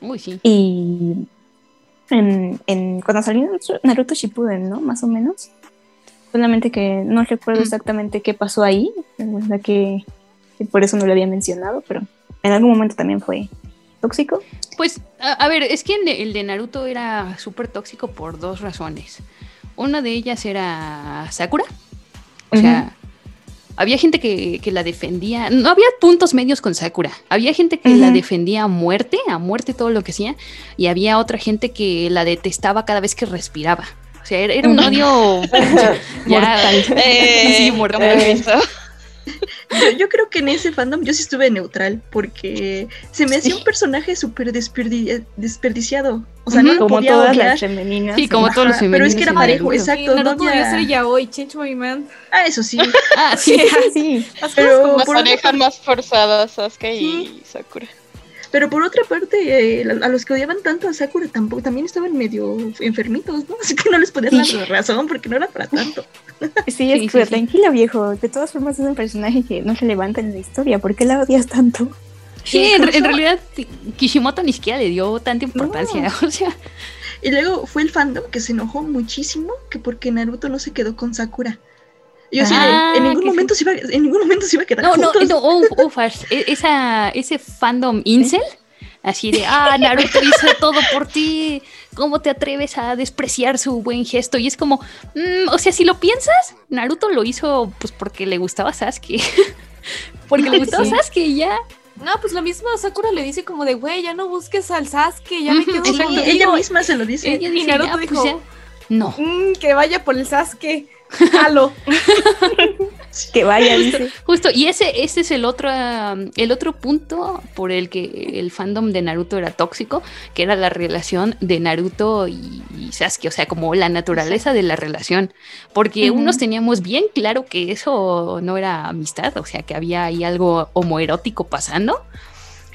Uy, sí. Y en, en, cuando salió Naruto Shippuden, ¿no? Más o menos. Solamente que no recuerdo mm. exactamente qué pasó ahí, la que, que por eso no lo había mencionado, pero en algún momento también fue tóxico. Pues, a, ver, es que el de, Naruto era súper tóxico por dos razones. Una de ellas era Sakura. O sea, había gente que, la defendía. No había puntos medios con Sakura. Había gente que la defendía a muerte, a muerte todo lo que hacía. Y había otra gente que la detestaba cada vez que respiraba. O sea, era, un odio mortal. Eh, sí, mortal. Yo, creo que en ese fandom yo sí estuve neutral porque se me hacía un personaje súper desperdiciado. O sea, no como todas las femeninas. Sí, como todos los femeninos. Pero es que era parejo, exacto. no podía ser yaoi, change my man. Ah, eso sí. ah, sí, sí. Pero las parejas más forzadas, Sasuke y Sakura. Pero por otra parte, eh, a los que odiaban tanto a Sakura tampoco, también estaban medio enfermitos, ¿no? Así que no les podías dar la razón porque no era para tanto. Sí, es que tranquila, viejo. De todas formas es un personaje que no se levanta en la historia. ¿Por qué la odias tanto? Sí, en, realidad Kishimoto ni siquiera le dio tanta importancia. O sea. Y luego fue el fandom que se enojó muchísimo que porque Naruto no se quedó con Sakura. Yo sí, ah, en ningún momento se iba, en ningún momento se iba a quedar no, juntos. No, no, ufas, e, esa, ese fandom incel, así de, ah, Naruto hizo todo por ti, ¿cómo te atreves a despreciar su buen gesto? Y es como, mm, o sea, si lo piensas, Naruto lo hizo pues porque le gustaba Sasuke. porque le gustaba Sasuke y ya. No, pues lo mismo Sakura le dice como de, güey, ya no busques al Sasuke, ya me quedo Exacto, ella misma se lo dice. y Naruto pues dijo, no. Mm, que vaya por el Sasuke. Jalo. que vaya, dice. Justo, y ese, ese es el otro, um, el otro punto por el que el fandom de Naruto era tóxico, que era la relación de Naruto y, Sasuke, o sea, como la naturaleza de la relación. Porque unos teníamos bien claro que eso no era amistad, o sea, que había ahí algo homoerótico pasando.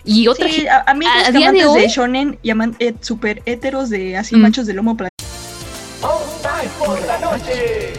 Y otra sí, a, mí a, día de, hoy, de shonen llaman eh, super héteros de así machos de lomo por la noche.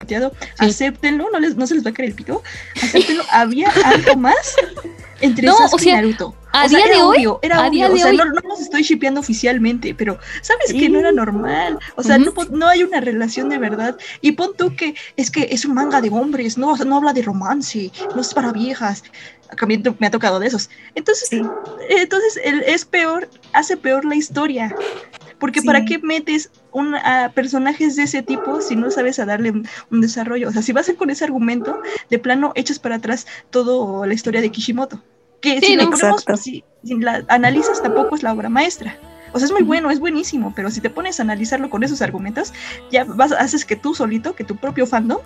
Pirateado, acéptenlo, no, les, no se les va a caer el pito, acéptenlo, había algo más entre No, Sasuke o sea, y Naruto. a O sea, día era de hoy- obvio, era a obvio, día o de sea, hoy- no, no los estoy shipeando oficialmente, pero sabes que no era normal, o sea, no, po- no hay una relación de verdad, y pon tú que es que es un manga de hombres, no, O sea, no habla de romance, no es para viejas, mí me ha tocado de esos, entonces, entonces el- es peor, hace peor la historia, porque ¿para qué metes un, a personajes de ese tipo si no sabes a darle un, un desarrollo? O sea, si vas a con ese argumento, de plano echas para atrás toda la historia de Kishimoto. Que Sí, si, ¿no? Exacto. si, si la analizas tampoco es la obra maestra. O sea, es muy bueno, es buenísimo, pero si te pones a analizarlo con esos argumentos, ya vas, haces que tú solito, que tu propio fandom,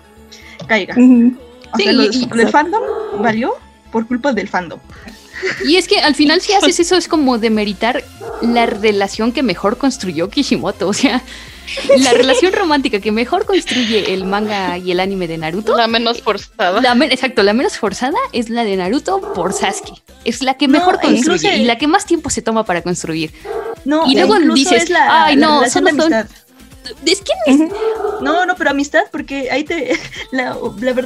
caiga. O Sí, sea, y- el fandom valió por culpa del fandom. Y es que al final si haces eso es como demeritar la relación que mejor construyó Kishimoto. O sea, la relación romántica que mejor construye el manga y el anime de Naruto. La menos forzada. La men- exacto, la menos forzada es la de Naruto por Sasuke. Es la que No, mejor incluso- construye y la que más tiempo se toma para construir. No, Y luego dices, es la, "Ay, la no, solo son-. Es que No, no, pero amistad, porque ahí te. La,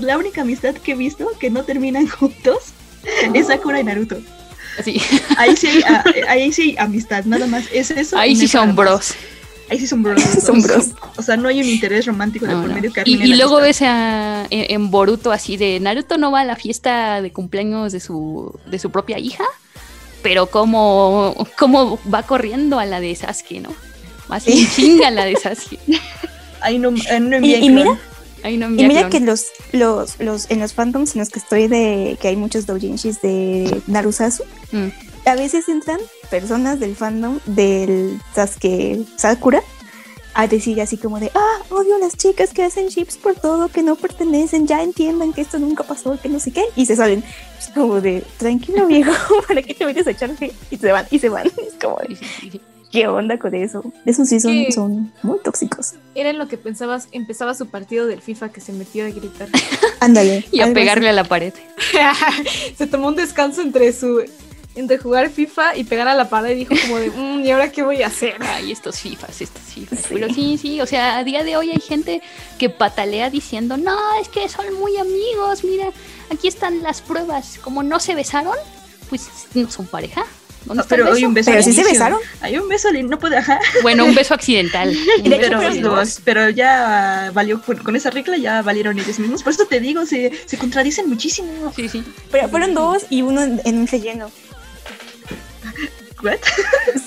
la única amistad que he visto que no terminan juntos es Sakura y Naruto. Sí. Ahí sí hay, ah, ahí sí hay amistad, nada más. Es eso. Ahí sí son bros. Ahí sí son bros. Son. O sea, no hay un interés romántico de No, por no. medio que Y, y luego amistad. ves a, en, en Boruto así de Naruto no va a la fiesta de cumpleaños de su, de su propia hija, pero como, como va corriendo a la de Sasuke, ¿no? Más bien chinga la de Sasuke. Ahí no, ahí no Y, envía y mira, Ahí no y mira que los, los, los, en los fandoms en los que estoy de, que hay muchos doujinshis de Narusasu, Mm. a veces entran personas del fandom del Sasuke Sakura a decir así como de, ah, odio a las chicas que hacen chips por todo, que no pertenecen, ya entiendan que esto nunca pasó, que no sé qué, y se salen. Es como de, tranquilo viejo, ¿para qué te vienes a echar hate?" Y se van, y se van. Es como de, ¿qué onda con eso? Esos sí son, ¿Qué? son muy tóxicos. Era en lo que pensabas, empezaba su partido del FIFA que se metió a gritar. Ándale. Y a pegarle así. a la pared. se tomó un descanso entre su entre jugar FIFA y pegar a la pared y dijo como de, "Mm, ¿y ahora qué voy a hacer? Ay, estos FIFAs, estos FIFAs. Pero sí, sí, o sea, a día de hoy hay gente que patalea diciendo, no, es que son muy amigos, mira, aquí están las pruebas. Como no se besaron, pues no son pareja. ¿Dónde Ah, el pero hay un beso Pero sí se besaron. Hay un beso no puede, ajá. Bueno, un beso accidental. Un beso pero, los- pero ya valió con, esa regla ya valieron ellos mismos. Por eso te digo, se, se contradicen muchísimo. Sí, sí. Pero fueron dos y uno en, un relleno. ¿What?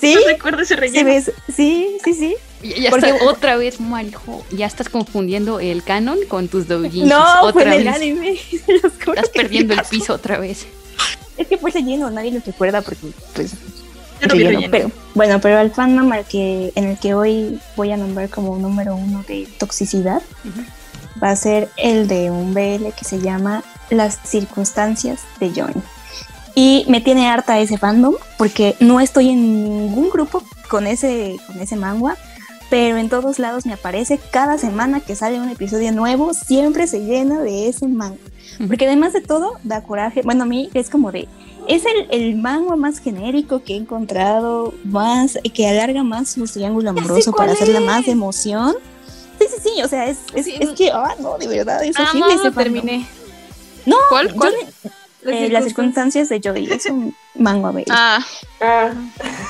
Sí, No recuerdo ese se relleno. Sí, sí, sí. Ya, ya Porque- está otra vez, Marijo. Ya estás confundiendo el canon con tus doujinshis. No, otra en el vez. anime. los juro Estás perdiendo el piso otra vez. Es que fue relleno, nadie lo recuerda porque, pues. Yo no vi relleno, relleno. Pero, bueno, pero el fandom al que, en el que hoy voy a nombrar como número uno de toxicidad va a ser el de un BL que se llama Las circunstancias de Join. Y me tiene harta ese fandom porque no estoy en ningún grupo con ese, con ese manga, pero en todos lados me aparece cada semana que sale un episodio nuevo, siempre se llena de ese manga. Porque además de todo, da coraje. Bueno, a mí es como de. Es el, el manga más genérico que he encontrado, más que alarga más su triángulo amoroso para hacerle es. más emoción. Sí, sí, sí, o sea, es, es, Sí, es no- que, ah, no, de verdad, es Ah, horrible no, lo fandom. terminé. No, ¿Cuál? yo ¿Cuál? eh, las circunstancias de Joy es un manga bello. Ah,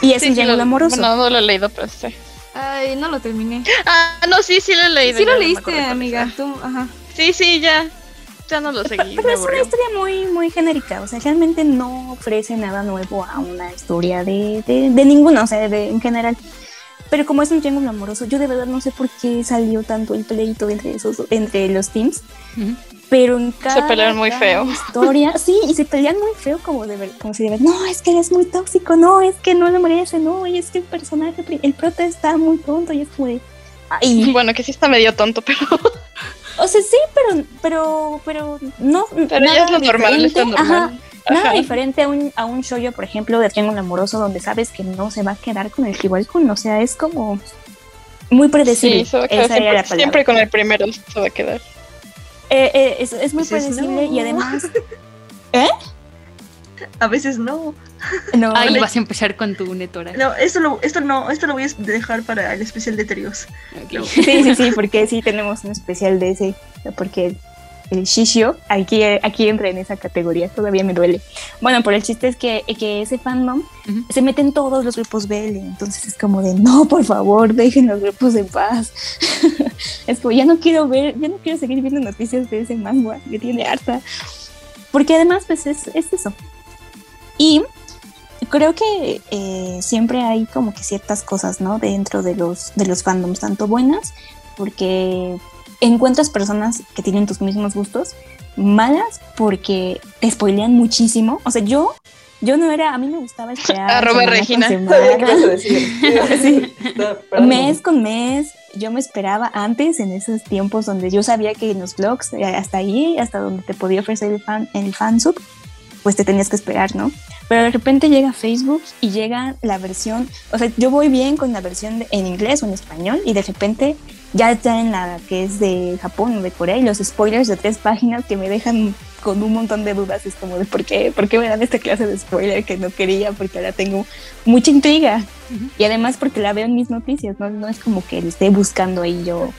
y es sí, un triángulo lo- amoroso. Bueno, no lo he leído, pero sí. Ay, no lo terminé. Ah, no, sí, sí lo he leído. Sí lo leíste, amiga. Tú, ajá. Sí, sí, ya. Ya no lo seguí. Pero es una historia muy, muy genérica, o sea, realmente no ofrece nada nuevo a una historia de, de, de ninguna, o sea, de, en general. Pero como es un triángulo amoroso, yo de verdad no sé por qué salió tanto el pleito entre esos, entre los teams. Ujú. Pero en cada, pelean muy feo. historia, sí, y se pelean muy feo como de ver, como si de verdad, no, es que eres muy tóxico, no, es que no lo merece, no, y es que el personaje, el prota está muy tonto, y es ay, Bueno, que sí está medio tonto, pero. o sea, sí, pero, pero, pero, no, Pero ya es lo normal, es lo ajá, normal. Nada diferente a un, a un shoujo, por ejemplo, de triángulo amoroso, donde sabes que no se va a quedar con el Kiwalkun. O sea, es como muy predecible. Sí, se va a quedar siempre, siempre con el primero se va a quedar. Eh, eh, es, es muy predecible "No". y además. ¿Eh? a veces no. No, ahí vas a empezar con tu netora. No, esto, lo, esto no, esto lo voy a dejar para el especial de trios. Sí, sí, sí, porque sí tenemos un especial de ese, porque el shishio aquí, aquí entra en esa categoría, todavía me duele. Bueno, pero el chiste es que, que ese fandom se mete en todos los grupos BL, entonces es como de, no, por favor, dejen los grupos en paz. es como, ya no quiero ver, ya no quiero seguir viendo noticias de ese manga, que tiene harta. Porque además, pues es, es eso. Y creo que eh, siempre hay como que ciertas cosas, ¿no? Dentro de los, de los fandoms, tanto buenas, porque encuentras personas que tienen tus mismos gustos, malas porque te spoilean muchísimo. O sea, yo, yo no era, a mí me gustaba esperar. Arroba Regina. mes con mes, yo me esperaba antes en esos tiempos donde yo sabía que en los blogs, eh, hasta ahí, hasta donde te podía ofrecer el fan, el fansub, pues te tenías que esperar, ¿no? Pero de repente llega Facebook y llega la versión, o sea, yo voy bien con la versión en inglés o en español y de repente ya está en la que es de Japón o de Corea y los spoilers de tres páginas que me dejan con un montón de dudas es como de por qué, por qué me dan esta clase de spoiler que no quería porque ahora tengo mucha intriga y además porque la veo en mis noticias, no, no es como que le esté buscando ahí yo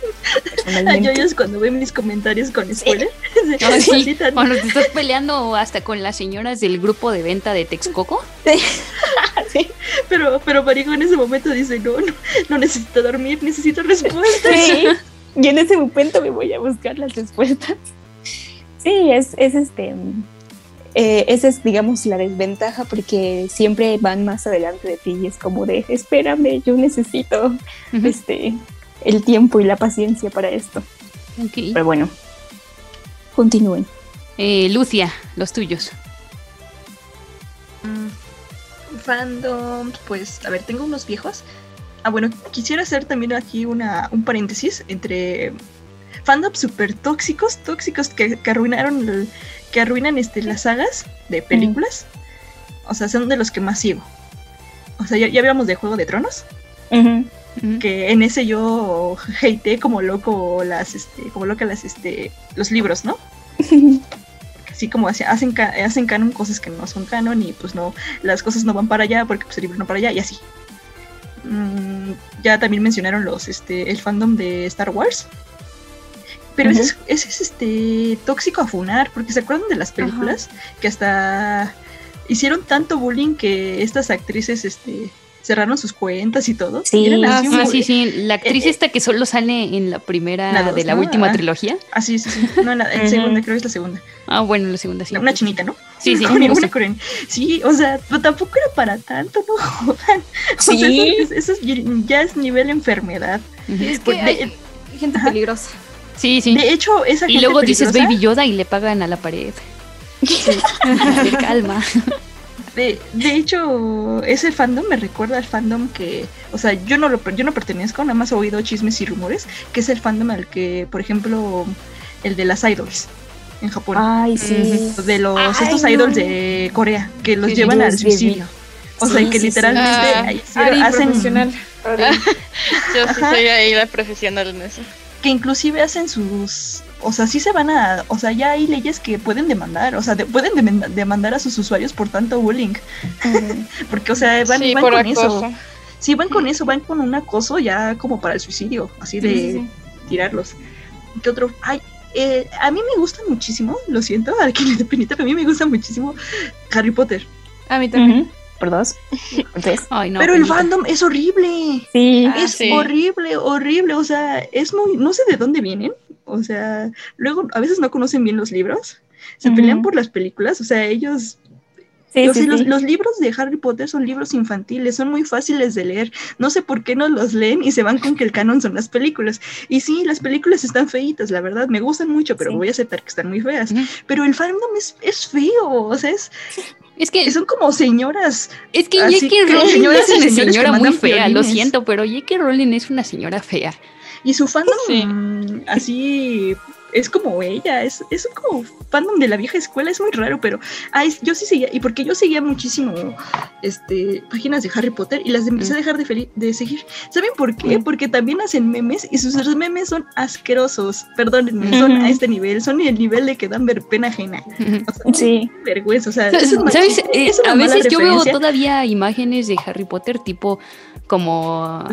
yo es cuando veo mis comentarios con spoiler. Sí. Cuando te estás peleando hasta con las señoras del grupo de venta de Texcoco. Sí. Pero, pero Marigo en ese momento dice, no, no, no necesito dormir, necesito respuestas. Sí. Y en ese momento me voy a buscar las respuestas. Sí, es, es este. Eh, esa es, digamos, la desventaja porque siempre van más adelante de ti y es como de, espérame, yo necesito este, el tiempo y la paciencia para esto. Pero bueno, continúen. Eh, Lucia, los tuyos. Mm, fandom, pues, a ver, tengo unos viejos. Ah, bueno, quisiera hacer también aquí una, un paréntesis entre fandoms súper tóxicos, tóxicos que, arruinaron, que arruinan este, las sagas de películas. O sea, son de los que más sigo. O sea, ya, ya hablamos de Juego de Tronos. Que en ese yo hateé como loco las, este, como loca las, este, los libros, ¿no? Así como hacen, hacen canon cosas que no son canon y pues no, las cosas no van para allá porque pues el libro no para allá y así. Mm, ya también mencionaron los, este, el fandom de Star Wars. Pero ese, es, este tóxico a funar, porque se acuerdan de las películas que hasta hicieron tanto bullying que estas actrices este cerraron sus cuentas y todo. Sí, ah, sí, sí. La actriz eh, esta que solo sale en la primera de la última ah. trilogía. Ah, sí, sí, sí. No, en la, segunda, creo que es la segunda. Ah, bueno, la segunda sí. Una chinita, ¿no? Sí, sí. Una, coreana. Sí, o sea, pero tampoco era para tanto, no jodan. Sí. eso, ya es nivel enfermedad. Es que hay gente peligrosa. Sí, sí. De hecho, esa Y luego dices Baby Yoda y le pagan a la pared. calma. De, de, hecho, ese fandom me recuerda al fandom que, o sea, yo no lo yo no pertenezco, nada más he oído chismes y rumores, que es el fandom al que, por ejemplo, el de las idols en Japón. Ay, sí. De los estos idols de Corea que los llevan al suicidio. O sea, que literalmente ah, hacen profesional. yo sí soy ahí la profesional en eso que inclusive hacen sus, o sea, sí se van a, o sea, ya hay leyes que pueden demandar, o sea, pueden demandar a sus usuarios por tanto bullying, porque, o sea, van, con eso. Sí, van con eso, van con un acoso ya como para el suicidio, así de tirarlos. ¿Qué otro? Ay, eh, a mí me gusta muchísimo, lo siento, a quien le a mí me gusta muchísimo Harry Potter. A mí también por dos. Pero el fandom es horrible. Sí. Ah, es horrible, horrible. O sea, es muy. No sé de dónde vienen. O sea, luego a veces no conocen bien los libros. Se pelean por las películas. O sea, ellos los, los, libros de Harry Potter son libros infantiles, son muy fáciles de leer. No sé por qué no los leen y se van con que el canon son las películas. Y sí, las películas están feitas, la verdad, me gustan mucho, pero voy a aceptar que están muy feas. Pero el fandom es, es feo, o sea, es, es que son como señoras. Es que J.K. Rowling es una señora muy fea, lo siento, pero J.K. Rowling es una señora fea. Y su fandom así es como ella, es, es como fandom de la vieja escuela, es muy raro, pero ay, yo sí seguía, y porque yo seguía muchísimo este, páginas de Harry Potter y las empecé a dejar de, de seguir. ¿Saben por qué? Porque también hacen memes y sus memes son asquerosos, perdónenme, son a este nivel, son el nivel de que dan ver pena ajena. O sea, Sí. vergüenza, o sea, es Eh, es una a veces yo veo todavía imágenes de Harry Potter tipo como...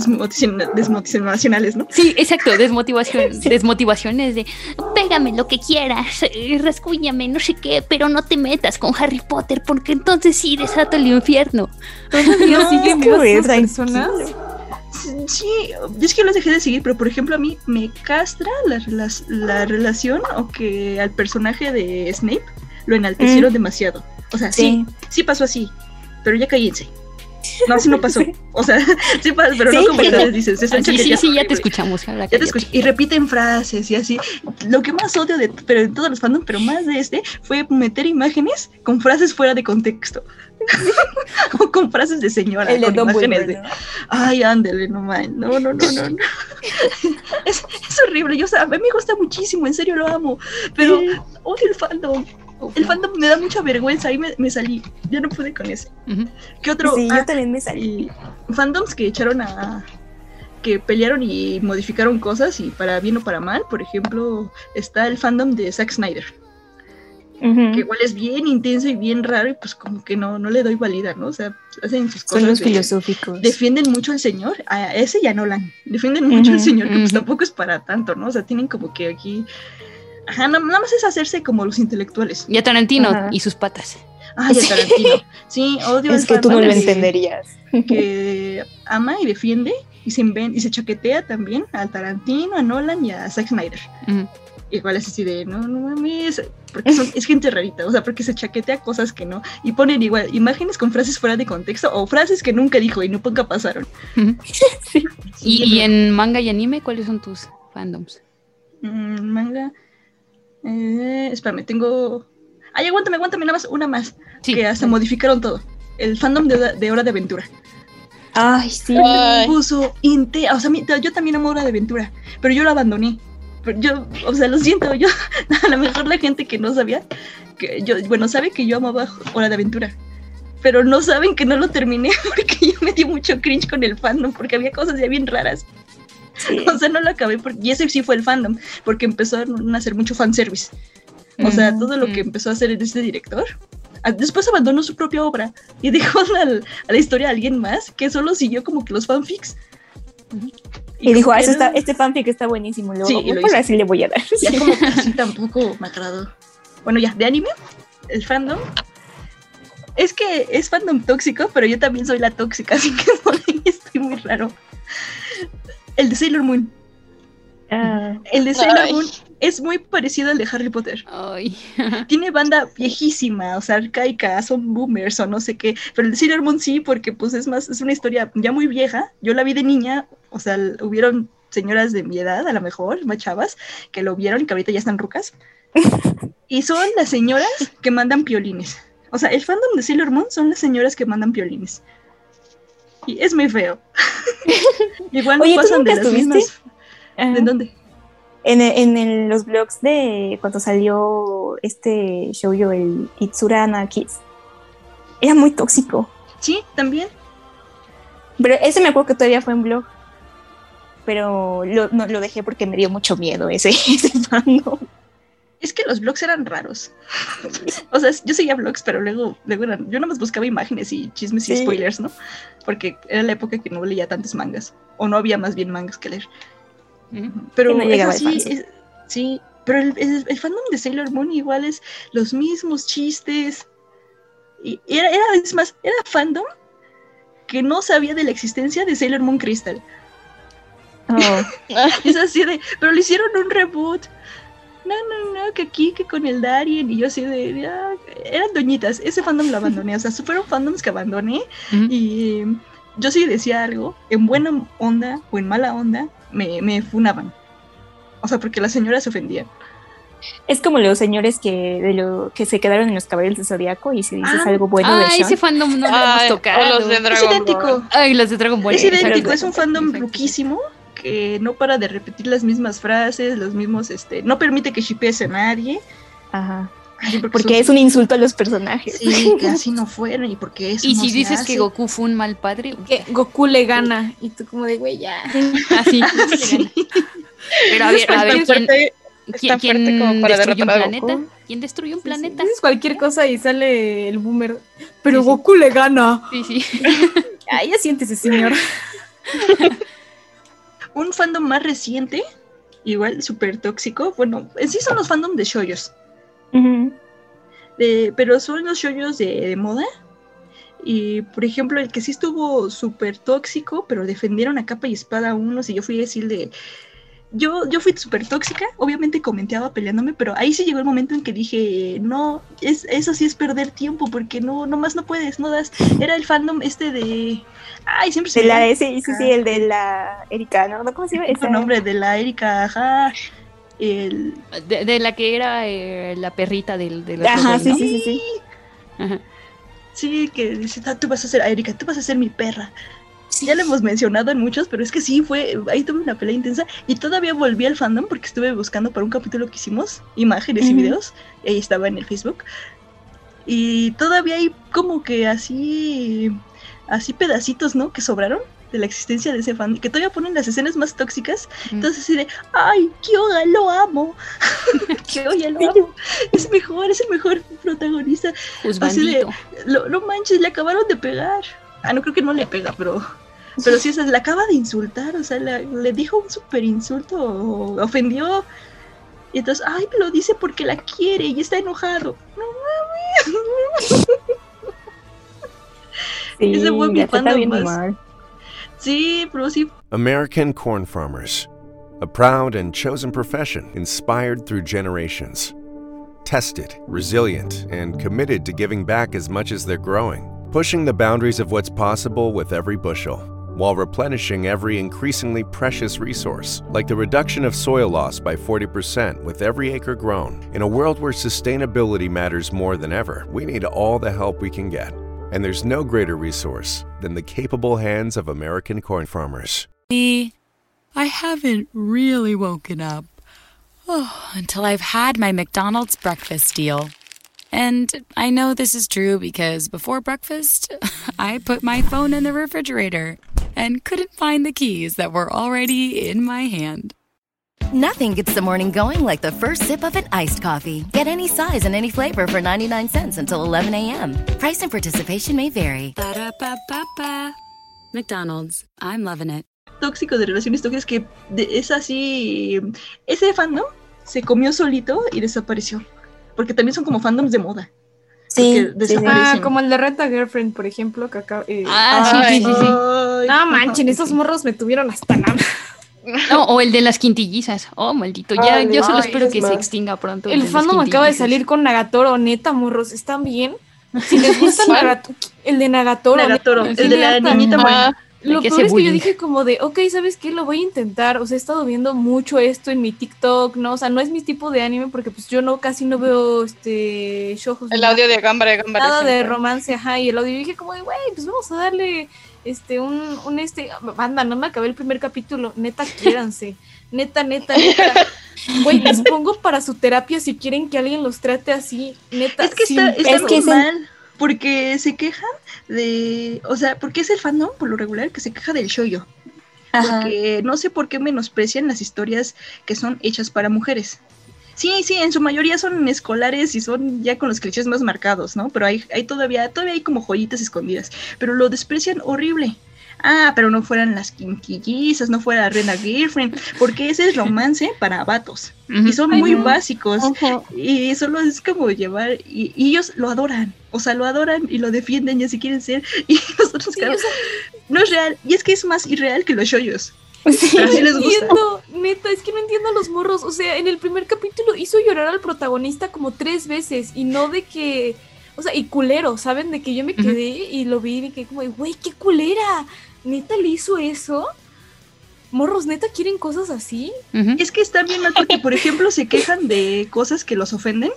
Desmotivacionales, ¿no? Sí, exacto, desmotivación, desmotivaciones de pégame lo que quieras, eh, rasguñame, no sé qué, pero no te metas con Harry Potter porque entonces sí desato el infierno. Todavía No, que, tranquilo. personas. Sí, yo es que los dejé de seguir, pero por ejemplo a mí me castra la, rela- la relación o que al personaje de Snape lo enaltecieron Mm. demasiado. O sea, sí. sí, pasó así, pero ya cállense. No, así no pasó. O sea, sí pasó, pero no Sí. como ustedes dicen. se están Sí, sí, sí, ya te escuchamos. Ya te escuché. Y repiten frases y así. Lo que más odio de pero en todos los fandom, pero más de este, fue meter imágenes con frases fuera de contexto. o con frases de señora. El de con imágenes de. Ay, ándele, no man. No, no, no, no. no. es, es horrible. Yo, o sea, a mí me gusta muchísimo, en serio lo amo. Pero odio el fandom. El fandom me da mucha vergüenza. Ahí me, me salí. Ya no pude con ese. ¿Qué otro? Sí, Ah, yo también me salí. fandoms que echaron a que pelearon y modificaron cosas y para bien o para mal, por ejemplo, está el fandom de Zack Snyder, que igual es bien intenso y bien raro y pues como que no, no le doy valida, ¿no? O sea, hacen sus Son cosas. los de- filosóficos. Defienden mucho al señor, a ese y a Nolan, defienden mucho al señor, que pues tampoco es para tanto, ¿no? O sea, tienen como que aquí... Ajá, nada más es hacerse como los intelectuales. Y a Tarantino Ajá. y sus patas. Ay, a Sí. Tarantino. Sí, odio Es que tú no lo de- entenderías. que ama y defiende y se, inven- y se chaquetea también a Tarantino, a Nolan y a Zack Snyder. Igual es así de, no, no mames, porque son- es gente rarita, o sea, porque se chaquetea cosas que no, y ponen igual imágenes con frases fuera de contexto o frases que nunca dijo y no nunca pasaron. Y, y en manga y anime, ¿cuáles son tus fandoms? Mm, manga. Eh, espérame, tengo. Ay, aguántame, aguántame, nada más, una más. Sí. Que hasta modificaron todo. El fandom de, de Hora de Aventura. Ay, sí. Ay. puso inte o sea, mi- yo también amo Hora de Aventura, pero yo lo abandoné. Pero yo, o sea, lo siento, yo, a lo mejor la gente que no sabía, que yo, bueno, sabe que yo amaba Hora de Aventura, pero no saben que no lo terminé porque yo me dio mucho cringe con el fandom, porque había cosas ya bien raras. Sí. O sea, no lo acabé, porque, y ese sí fue el fandom, porque empezó a hacer mucho fanservice. O sea, todo lo que empezó a hacer este director. Después abandonó su propia obra y dejó al- a la historia a alguien más que solo siguió como que los fanfics. Y dijo, como ah, está, este fanfic está buenísimo. Luego, Sí, y lo así le voy a dar. Ya como que así tampoco me agradó. Bueno, ya, de anime, el fandom. Es que es fandom tóxico, pero yo también soy la tóxica, así que estoy muy raro. El de Sailor Moon. Ah, El de Sailor Ay. Moon es muy parecido al de Harry Potter. Ay. Tiene banda viejísima, o sea, arcaica, son boomers o no sé qué. Pero el de Sailor Moon sí, porque pues es más, es una historia ya muy vieja. Yo la vi de niña, o sea, hubieron señoras de mi edad, a lo mejor, más chavas, que lo vieron y que ahorita ya están rucas. y son las señoras que mandan piolines. O sea, el fandom de Sailor Moon son las señoras que mandan piolines. Y es muy feo. Igual no Oye, ¿tú pasan nunca de las estuviste? mismas. ¿De dónde? En, en los blogs de cuando salió este show yo, el Itsurana Kids, era muy tóxico. Sí, también. Pero ese me acuerdo que todavía fue en blog. Pero lo, no, lo dejé porque me dio mucho miedo ese, ese fandom. Es que los blogs eran raros. o sea, yo seguía blogs, pero luego, luego eran, yo nada más buscaba imágenes y chismes y Sí. spoilers, ¿no? Porque era la época que no leía tantos mangas. O no había más bien mangas que leer. Pero no llegaba fansub. es- sí, pero el, el- el fandom de Sailor Moon igual es los mismos chistes. Y era, era, es más, era fandom que no sabía de la existencia de Sailor Moon Crystal. Oh, Es así de, pero le hicieron un reboot. No, no, no, que aquí, que con el Darien. Y yo así de, ya, eran doñitas. Ese fandom lo abandoné. O sea, fueron fandoms que abandoné. Y eh, yo sí decía algo, en buena onda o en mala onda, me, me funaban. O sea, porque las señoras se ofendían. Es como los señores que, de lo, que se quedaron en los caballeros del zodiaco y si dices Ah, algo bueno de Ah, Sean. ese fandom no lo Ay, hemos o tocado. los de Es Dragon idéntico. Ball. Ay, los de Dragon Ball. Es idéntico, es un fandom ruquísimo que no para de repetir las mismas frases, los mismos, este, no permite que shipees a nadie. Ajá. porque, es un insulto a los personajes. Sí, que así no fueron y porque eso Y no si se dices hace. que Goku fue un mal padre, Que Goku le gana. Y tú como de, güey, ya. así. Pero a ver, a ver, ¿quién, Es quién, tan fuerte quién como para destruye un planeta? ¿Quién destruye un planeta? Dices cualquier cosa y sale el boomer. Pero Goku le gana. Sí, sí. Ay, ya siéntese, señor. Un fandom más reciente, igual súper tóxico, bueno, en sí son los fandom de shoyos, de, pero son los shoyos de, de moda. Y por ejemplo, el que sí estuvo súper tóxico, pero defendieron a capa y espada a unos, y yo fui a decir de. Yo, yo fui súper tóxica, obviamente comenteaba peleándome, pero ahí sí llegó el momento en que dije, no, es, eso sí es perder tiempo, porque no, nomás no puedes, no das. Era el fandom este de. Ay, siempre se De la, me- sí, sí, sí, el de la Erika, ¿no? ¿Cómo se llama? el Esa- nombre de la Erika, ajá. El, De, de la que era eh, la perrita del, otro Ajá, sí, ¿no? sí, sí, sí. Ajá. Sí, que dice, "Ah, tú vas a ser, Erika, tú vas a ser mi perra. Ya lo hemos mencionado en muchos, pero es que sí, fue, ahí tuve una pelea intensa y todavía volví al fandom porque estuve buscando para un capítulo que hicimos, imágenes y videos, y ahí estaba en el Facebook. Y todavía hay como que así, así pedacitos, ¿no? Que sobraron de la existencia de ese fandom, que todavía ponen las escenas más tóxicas, entonces así de, ay, Kyoga, lo amo, Kyoga, lo amo, es mejor, es el mejor protagonista. Así de, lo, no manches, le acabaron de pegar. Ah, no creo que no le pega, pero. Pero sí, o sea, le acaba de insultar, o sea, le, le dijo un super insulto, ofendió. Y entonces, ay, me lo dice porque la quiere y está enojado. No mames. Sí, Ese fue mi fandom más. mal. Sí, pero sí. American corn farmers, a proud and chosen profession inspired through generations. Tested, resilient, and committed to giving back as much as they're growing, pushing the boundaries of what's possible with every bushel, while replenishing every increasingly precious resource, like the reduction of soil loss by 40% with every acre grown. In a world where sustainability matters more than ever, we need all the help we can get. And there's no greater resource than the capable hands of American corn farmers. I haven't really woken up oh, until I've had my McDonald's breakfast deal. And I know this is true because before breakfast, I put my phone in the refrigerator and couldn't find the keys that were already in my hand. Nothing gets the morning going like the first sip of an iced coffee. Get any size and any flavor for 99 cents until 11 a.m. Price and participation may vary. Ba-da-ba-ba-ba. McDonald's, I'm loving it. tóxico de relaciones tóxicas que es así. Ese fandom se comió solito y desapareció. Porque también son como fandoms de moda. Sí. Ah, como el de Renta Girlfriend, por ejemplo, que acá. eh, Ah, sí, sí, sí, sí. Ay, No manchen, esos morros me tuvieron hasta la. No, o el de las quintillizas. Oh, maldito. Ya, Ay, yo solo ay, espero es que se extinga pronto. El fandom acaba de salir con Nagatoro, neta, morros, ¿están bien? Si les gusta Nagatoro, el de Nagatoro. Nagatoro, neta, el de la niñita morena. Lo peor es que yo dije como de, ok, ¿sabes qué? Lo voy a intentar. O sea, he estado viendo mucho esto en mi TikTok, ¿no? O sea, no es mi tipo de anime porque pues yo no casi no veo este shows. El audio de Gambare Gambare. Nada de romance, ajá, y el audio. Y dije como de, güey, pues vamos a darle este, un, un este, banda, no me acabé el primer capítulo, neta, quiéranse, neta, neta, neta. Güey, les pongo para su terapia si quieren que alguien los trate así, neta. Es que sin está, está muy mal. Porque se quejan de. O sea, porque es el fandom, por lo regular, que se queja del shoyo. Porque no sé por qué menosprecian las historias que son hechas para mujeres. Sí, sí, en su mayoría son escolares y son ya con los clichés más marcados, ¿no? Pero hay, hay todavía, todavía hay como joyitas escondidas. Pero lo desprecian horrible. Ah, pero no fueran las quinquillizas, no fuera Rena Girlfriend, porque ese es romance para vatos. Y son muy básicos. Ujú. Y solo es como llevar. Y, y ellos lo adoran. O sea, lo adoran y lo defienden y así quieren ser. Y nosotros, claro, no es real. Y es que es más irreal que los shoyos. Les No gusta. entiendo, neta, es que no entiendo a los morros. O sea, en el primer capítulo hizo llorar al protagonista como tres veces y no de que. O sea, y culero, ¿saben? De que yo me quedé y lo vi y me quedé como, güey, qué culera. Neta le hizo eso. Morros, neta quieren cosas así. Es que está bien mal porque, por ejemplo, se quejan de cosas que los ofenden.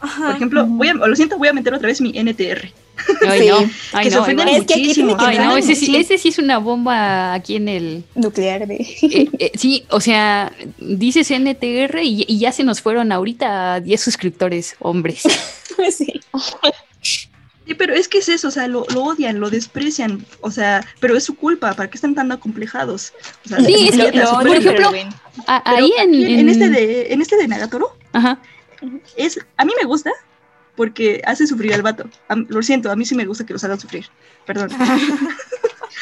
Por ejemplo, voy a, lo siento, voy a meter otra vez mi NTR. Ay, no. Ay, que se no, ofenden igual. muchísimo. Ay, no, ese sí, Sí. ese sí es una bomba aquí en el... Nuclear de... Eh, eh, sí, o sea, dices NTR y, y ya se nos fueron ahorita 10 suscriptores, hombres. sí. Sí, pero es que es eso, o sea, lo, lo odian, lo desprecian, o sea, pero es su culpa, ¿para qué están tan acomplejados? O sea, Sí, es que, por ejemplo, a- ahí en, aquí en- este de, en este de Nagatoro, Ajá. es, a mí me gusta porque hace sufrir al vato. Am- lo siento, a mí sí me gusta que los hagan sufrir, perdón.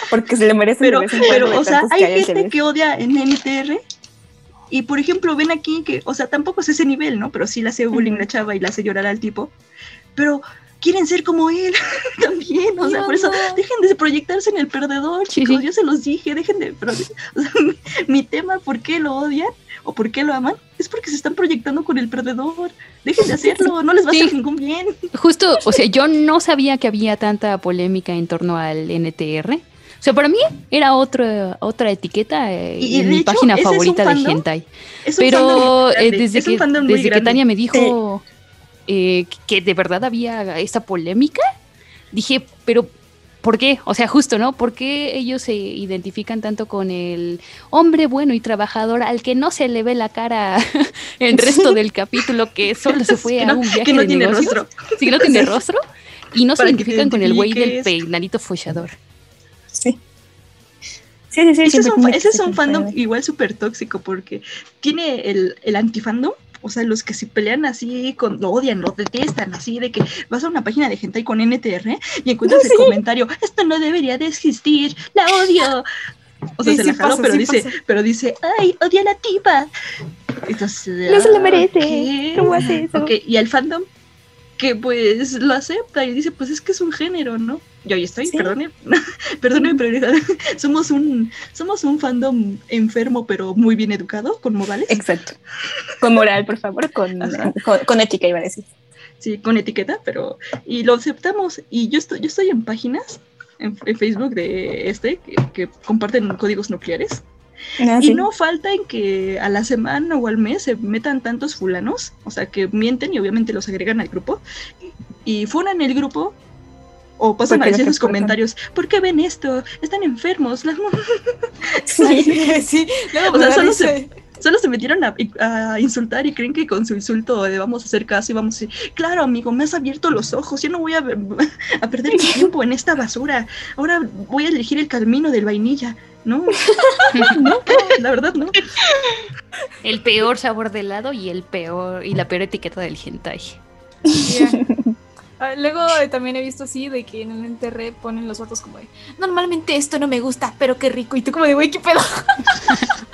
Porque se le merecen pero, en pero o sea, hay en gente series. que odia en NTR y, por ejemplo, ven aquí que, o sea, tampoco es ese nivel, ¿no? Pero sí le hace bullying la chava y la hace llorar al tipo, pero quieren ser como él también, o sea, por eso dejen de proyectarse en el perdedor, chicos, yo se los dije, dejen de... pero- o sea, mi, mi tema, ¿por qué lo odian? ¿O por qué lo aman? Es porque se están proyectando con el perdedor. Dejen de hacerlo, no les va a hacer ningún bien. Justo, o sea, yo no sabía que había tanta polémica en torno al NTR. O sea, para mí era otra otra etiqueta eh, Y- en mi hecho, página favorita de hentai. es un Pero eh, desde es que desde que. Tania me dijo eh, que de verdad había esta polémica, dije, pero ¿por qué? O sea, justo, ¿no? ¿Por qué ellos se identifican tanto con el hombre bueno y trabajador al que no se le ve la cara el resto del capítulo, que solo se fue a un viaje que no de tiene negocios? rostro. Sí, que no tiene rostro. Y no se Para identifican con el güey del peinadito follador. Sí. Sí, sí, sí. Ese es un, ese es se un fandom igual súper tóxico porque tiene el, el antifandom, o sea, los que se pelean así, con, lo odian, lo detestan, así de que vas a una página de hentai con NTR y encuentras el comentario, esto no debería de existir, la odio. O sea, Sí, se sí la jaló, pasa, pero sí dice, pasa. pero dice, ay, odia a la tipa. Entonces, No se lo ah, merece. ¿cómo hace eso? Y al fandom que pues lo acepta y dice, pues es que es un género, ¿no? Yo ahí estoy, perdone, perdone, pero somos un, somos un fandom enfermo, pero muy bien educado, con modales. Exacto. Con moral, por favor, con, con, con ética iba a decir. Sí, con etiqueta, pero y lo aceptamos. Y yo estoy, yo estoy en páginas en, en Facebook de este que, que comparten códigos nucleares. Ah, y sí. no falta en que a la semana o al mes se metan tantos fulanos, o sea, que mienten y obviamente los agregan al grupo y funan el grupo o pasan a decir lo sus comentarios, ¿por qué ven esto? Están enfermos. Sí, sí. Luego o sea, solo se, solo se metieron a, a insultar y creen que con su insulto le vamos a hacer caso y vamos a decir, claro, amigo, me has abierto los ojos, yo no voy a, perder mi tiempo en esta basura, ahora voy a elegir el camino del vainilla. No, no, la verdad no. El peor sabor de helado y el peor y la peor etiqueta del hentai. Ya. Ah, Luego eh, también he visto así de que en el NTR ponen los fotos como de normalmente esto no me gusta, pero qué rico. Y tú como de güey, qué pedo.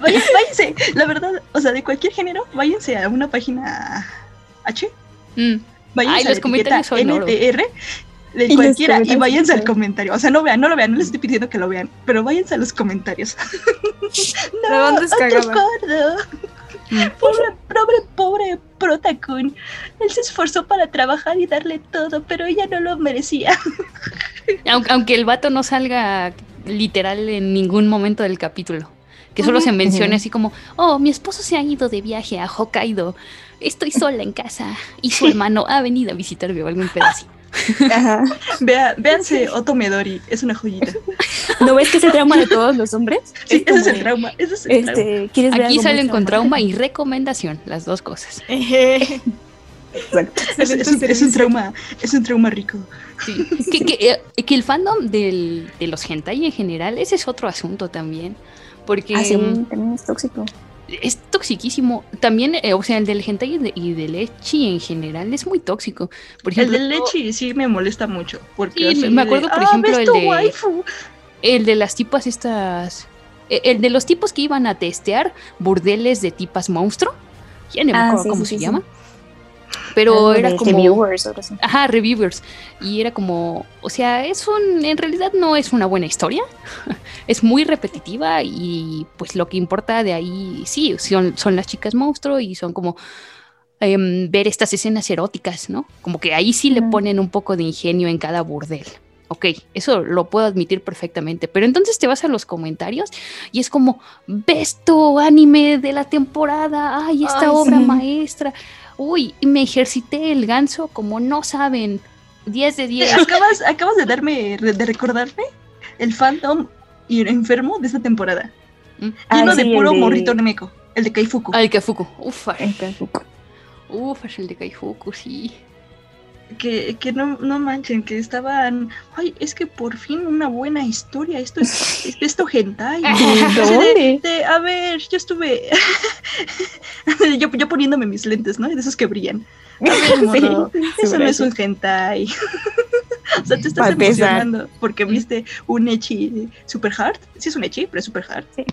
Vayan- váyanse, la verdad, o sea, de cualquier género, váyanse a una página H, váyanse Ay, a los comentarios. NTR de Y cualquiera y váyanse al comentario. O sea, no vean, no lo vean, no les estoy pidiendo que lo vean, pero váyanse a los comentarios. La banda es ¡Ay, qué cagada. gordo! Pobre, pobre, pobre Protacun. Él se esforzó para trabajar y darle todo, pero ella no lo merecía. Aunque, aunque el vato no salga literal en ningún momento del capítulo. Que solo se mencione Ujú. así como, oh, mi esposo se ha ido de viaje a Hokkaido. Estoy sola en casa. Y su hermano ha venido a visitarme o algún pedacito. Vea, véanse Otto Medori, es una joyita. ¿No ves que es el trauma de todos los hombres? Sí, ese es el trauma. Ese es el Este, trauma. ¿quieres ver Aquí salen con trauma y recomendación, las dos cosas. Es, es un, es un trauma, es un trauma rico. Sí. que, que, eh, que el fandom del- de los hentai en general, ese es otro asunto también. Porque Ah, sí, también es tóxico. Es toxiquísimo. También, eh, o sea, el del hentai y, de- y del ecchi en general es muy tóxico. Por El del leche sí me molesta mucho. Porque Sí, me de, acuerdo, por "Ah, ejemplo, ¿ves el de- waifu?". el de las tipas estas... eh, El de los tipos que iban a testear burdeles de tipas monstruo. Ya no me Ah, acuerdo sí, cómo sí, se sí, llama. Pero Algo era como... reviewers o algo así. Ajá, reviewers. Y era como, o sea, es un, en realidad no es una buena historia. es muy repetitiva y pues lo que importa de ahí, sí, son, son las chicas monstruo y son como em, ver estas escenas eróticas, ¿no? Como que ahí sí le ponen un poco de ingenio en cada burdel. Ok, eso lo puedo admitir perfectamente. Pero entonces te vas a los comentarios y es como, ves tu anime de la temporada, ay, esta Ay, obra sí. maestra. Uy, me ejercité el ganso como no saben. 10 de 10. Acabas, acabas de darme, de recordarme el Phantom y enfermo de esta temporada. Mm. Uno Ay, de puro el de- morrito nemeco, el de Kaifuku. Ah, el Kaifuku. Ufa. El Kaifuku. Ufa, es el de Kaifuku, sí. Que, que no, no manchen, que estaban. Ay, es que por fin una buena historia. Esto es, es- esto hentai. A ver, yo estuve. yo, yo poniéndome mis lentes, ¿no? De esos que brillan. A ver, Sí, eso no es un hentai. o sea, te estás emocionando porque viste un Echi super hard. Sí, es un Echi, pero es super hard. Sí.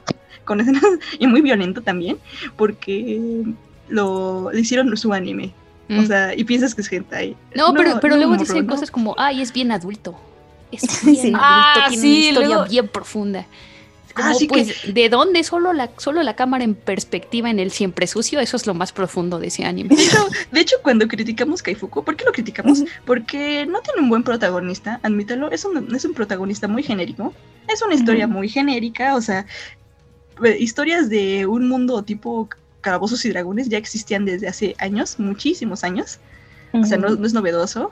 Con escenas. Y muy violento también, porque lo le hicieron su anime. O Mm. sea, y piensas que es hentai. No, pero, pero no, luego dicen no. cosas como, ay, es bien adulto. Es bien Sí. adulto, Ah, tiene sí, una historia luego- bien profunda. Como, Así que- pues, ¿de dónde? Solo la, solo la cámara en perspectiva en el siempre sucio, eso es lo más profundo de ese anime. De hecho, de hecho, cuando criticamos Kaifuku, ¿por qué lo criticamos? Porque no tiene un buen protagonista, admítelo, es un, es un protagonista muy genérico, es una historia muy genérica, o sea, eh, historias de un mundo tipo calabozos y dragones ya existían desde hace años, muchísimos años, o sea, no, no es novedoso.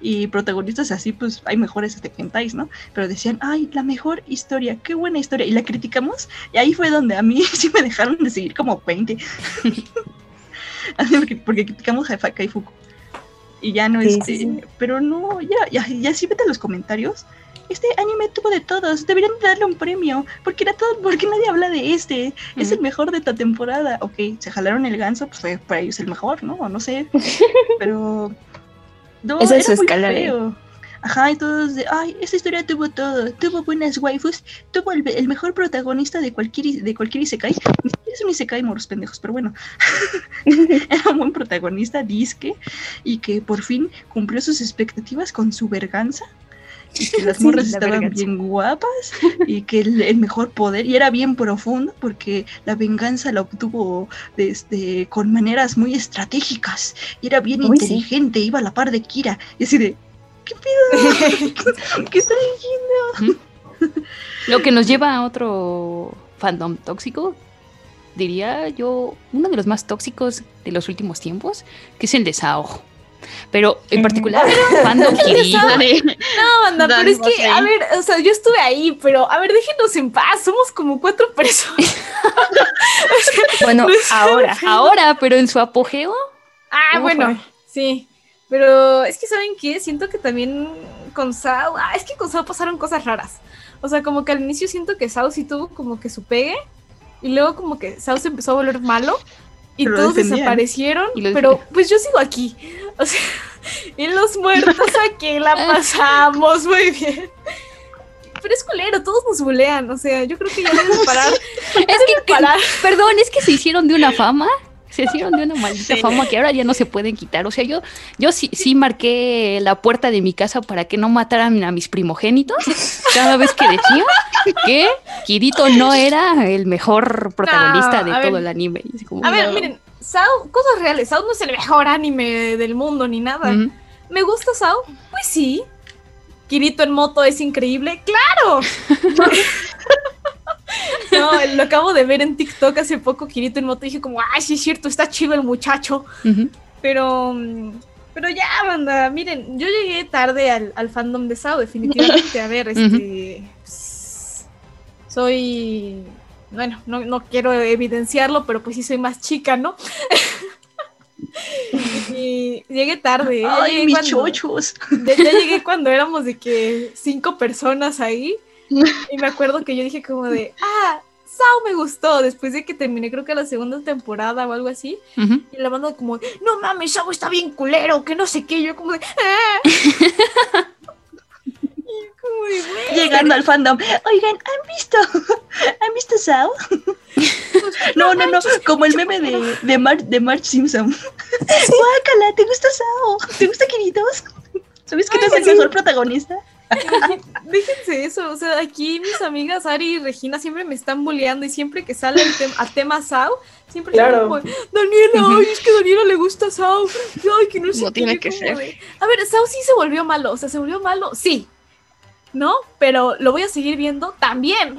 Y protagonistas así, pues hay mejores de hentais, ¿no? Pero decían, ay, la mejor historia, qué buena historia. Y la criticamos, y ahí fue donde a mí sí me dejaron de seguir como 20. Así porque, porque criticamos a Kaifuku. Y ya no Sí, este, sí. pero no, ya, ya, ya sí vete a los comentarios. Este anime tuvo de todos, deberían darle un premio, porque era todo, porque nadie habla de este, es el mejor de esta temporada. Ok, se jalaron el ganso, pues fue para ellos el mejor, ¿no? No sé. Pero no, Esa es su escala feo. Ajá, y todos de, ay, esta historia tuvo todo, tuvo buenas waifus, tuvo el, el mejor protagonista de cualquier, de cualquier isekai. Ni siquiera Es un isekai, moros pendejos, pero bueno. Era un buen protagonista, disque, y que por fin cumplió sus expectativas con su verganza. Y que las Sí, morras la estaban verganza. bien guapas y que el, el mejor poder, y era bien profundo porque la venganza la obtuvo desde, con maneras muy estratégicas y era bien Uy, sí. inteligente, iba a la par de Kira. Y así de, ¿qué pedo? ¿Qué está diciendo? Lo que nos lleva a otro fandom tóxico, diría yo, uno de los más tóxicos de los últimos tiempos, que es el de Sao. Pero en particular, fandom Kirito. No, anda, pero Dani, es que, ahí. a ver, o sea, yo estuve ahí, pero a ver, déjenos en paz, somos como cuatro personas. Bueno, ahora. Ahora, pero en su apogeo, Ah, bueno, sí. Pero es que, ¿saben qué? Siento que también con Sao, ah, es que con Sao pasaron cosas raras. O sea, como que al inicio siento que Sao sí tuvo como que su pegue, y luego como que Sao se empezó a volver malo, y Pero todos defendían. desaparecieron, Y pero pues yo sigo aquí. O sea, y los muertos aquí la pasamos muy bien. Pero es culero, todos nos bulean, o sea, yo creo que ya deben parar. es que, que- perdón, es que se hicieron de una fama. Se hicieron de una maldita fama que ahora ya no se pueden quitar. O sea, yo, yo sí, sí marqué la puerta de mi casa para que no mataran a mis primogénitos. Cada vez que decía que Kirito no era el mejor protagonista No, de todo el anime. Como, A ver, no. miren, Sao, cosas reales, Sao no es el mejor anime del mundo ni nada. ¿Me gusta Sao? Pues sí. Kirito en moto es increíble, claro. no, lo acabo de ver en TikTok hace poco, Kirito en moto, dije como, ay, sí es cierto, está chido el muchacho. Pero, pero ya, banda, miren, yo llegué tarde al, al fandom de Sao, definitivamente. A ver, este. pues, soy. Bueno, no, no quiero evidenciarlo, pero pues sí soy más chica, ¿no? y llegué tarde. Ya Ay, llegué mis cuando- chochos. ya, ya llegué cuando éramos de que cinco personas ahí. Y me acuerdo que yo dije como de, ah, Sao me gustó. Después de que terminé, creo que la segunda temporada o algo así. Ujú. Y la banda como, no mames, Sao está bien culero, que no sé qué. Y yo como de, "Ah". Llegando al fandom. Oigan, ¿han visto? ¿Han visto Sao? No, no, no, como el meme de, de, Mar- de Marge Simpson. Guácala, ¿te gusta Sao? ¿Te gusta Kiritos? ¿Sabes quién es el mejor protagonista? Déjense eso, o sea, aquí mis amigas Ari y Regina siempre me están bulleando y siempre que sale el tem- a tema Sao, siempre Claro. como, Daniela, ay, es que a Daniela le gusta Sao, ay, que no sé No qué", tiene que ser. de, A ver, Sao sí se volvió malo, o sea, se volvió malo, sí, ¿no? Pero lo voy a seguir viendo también.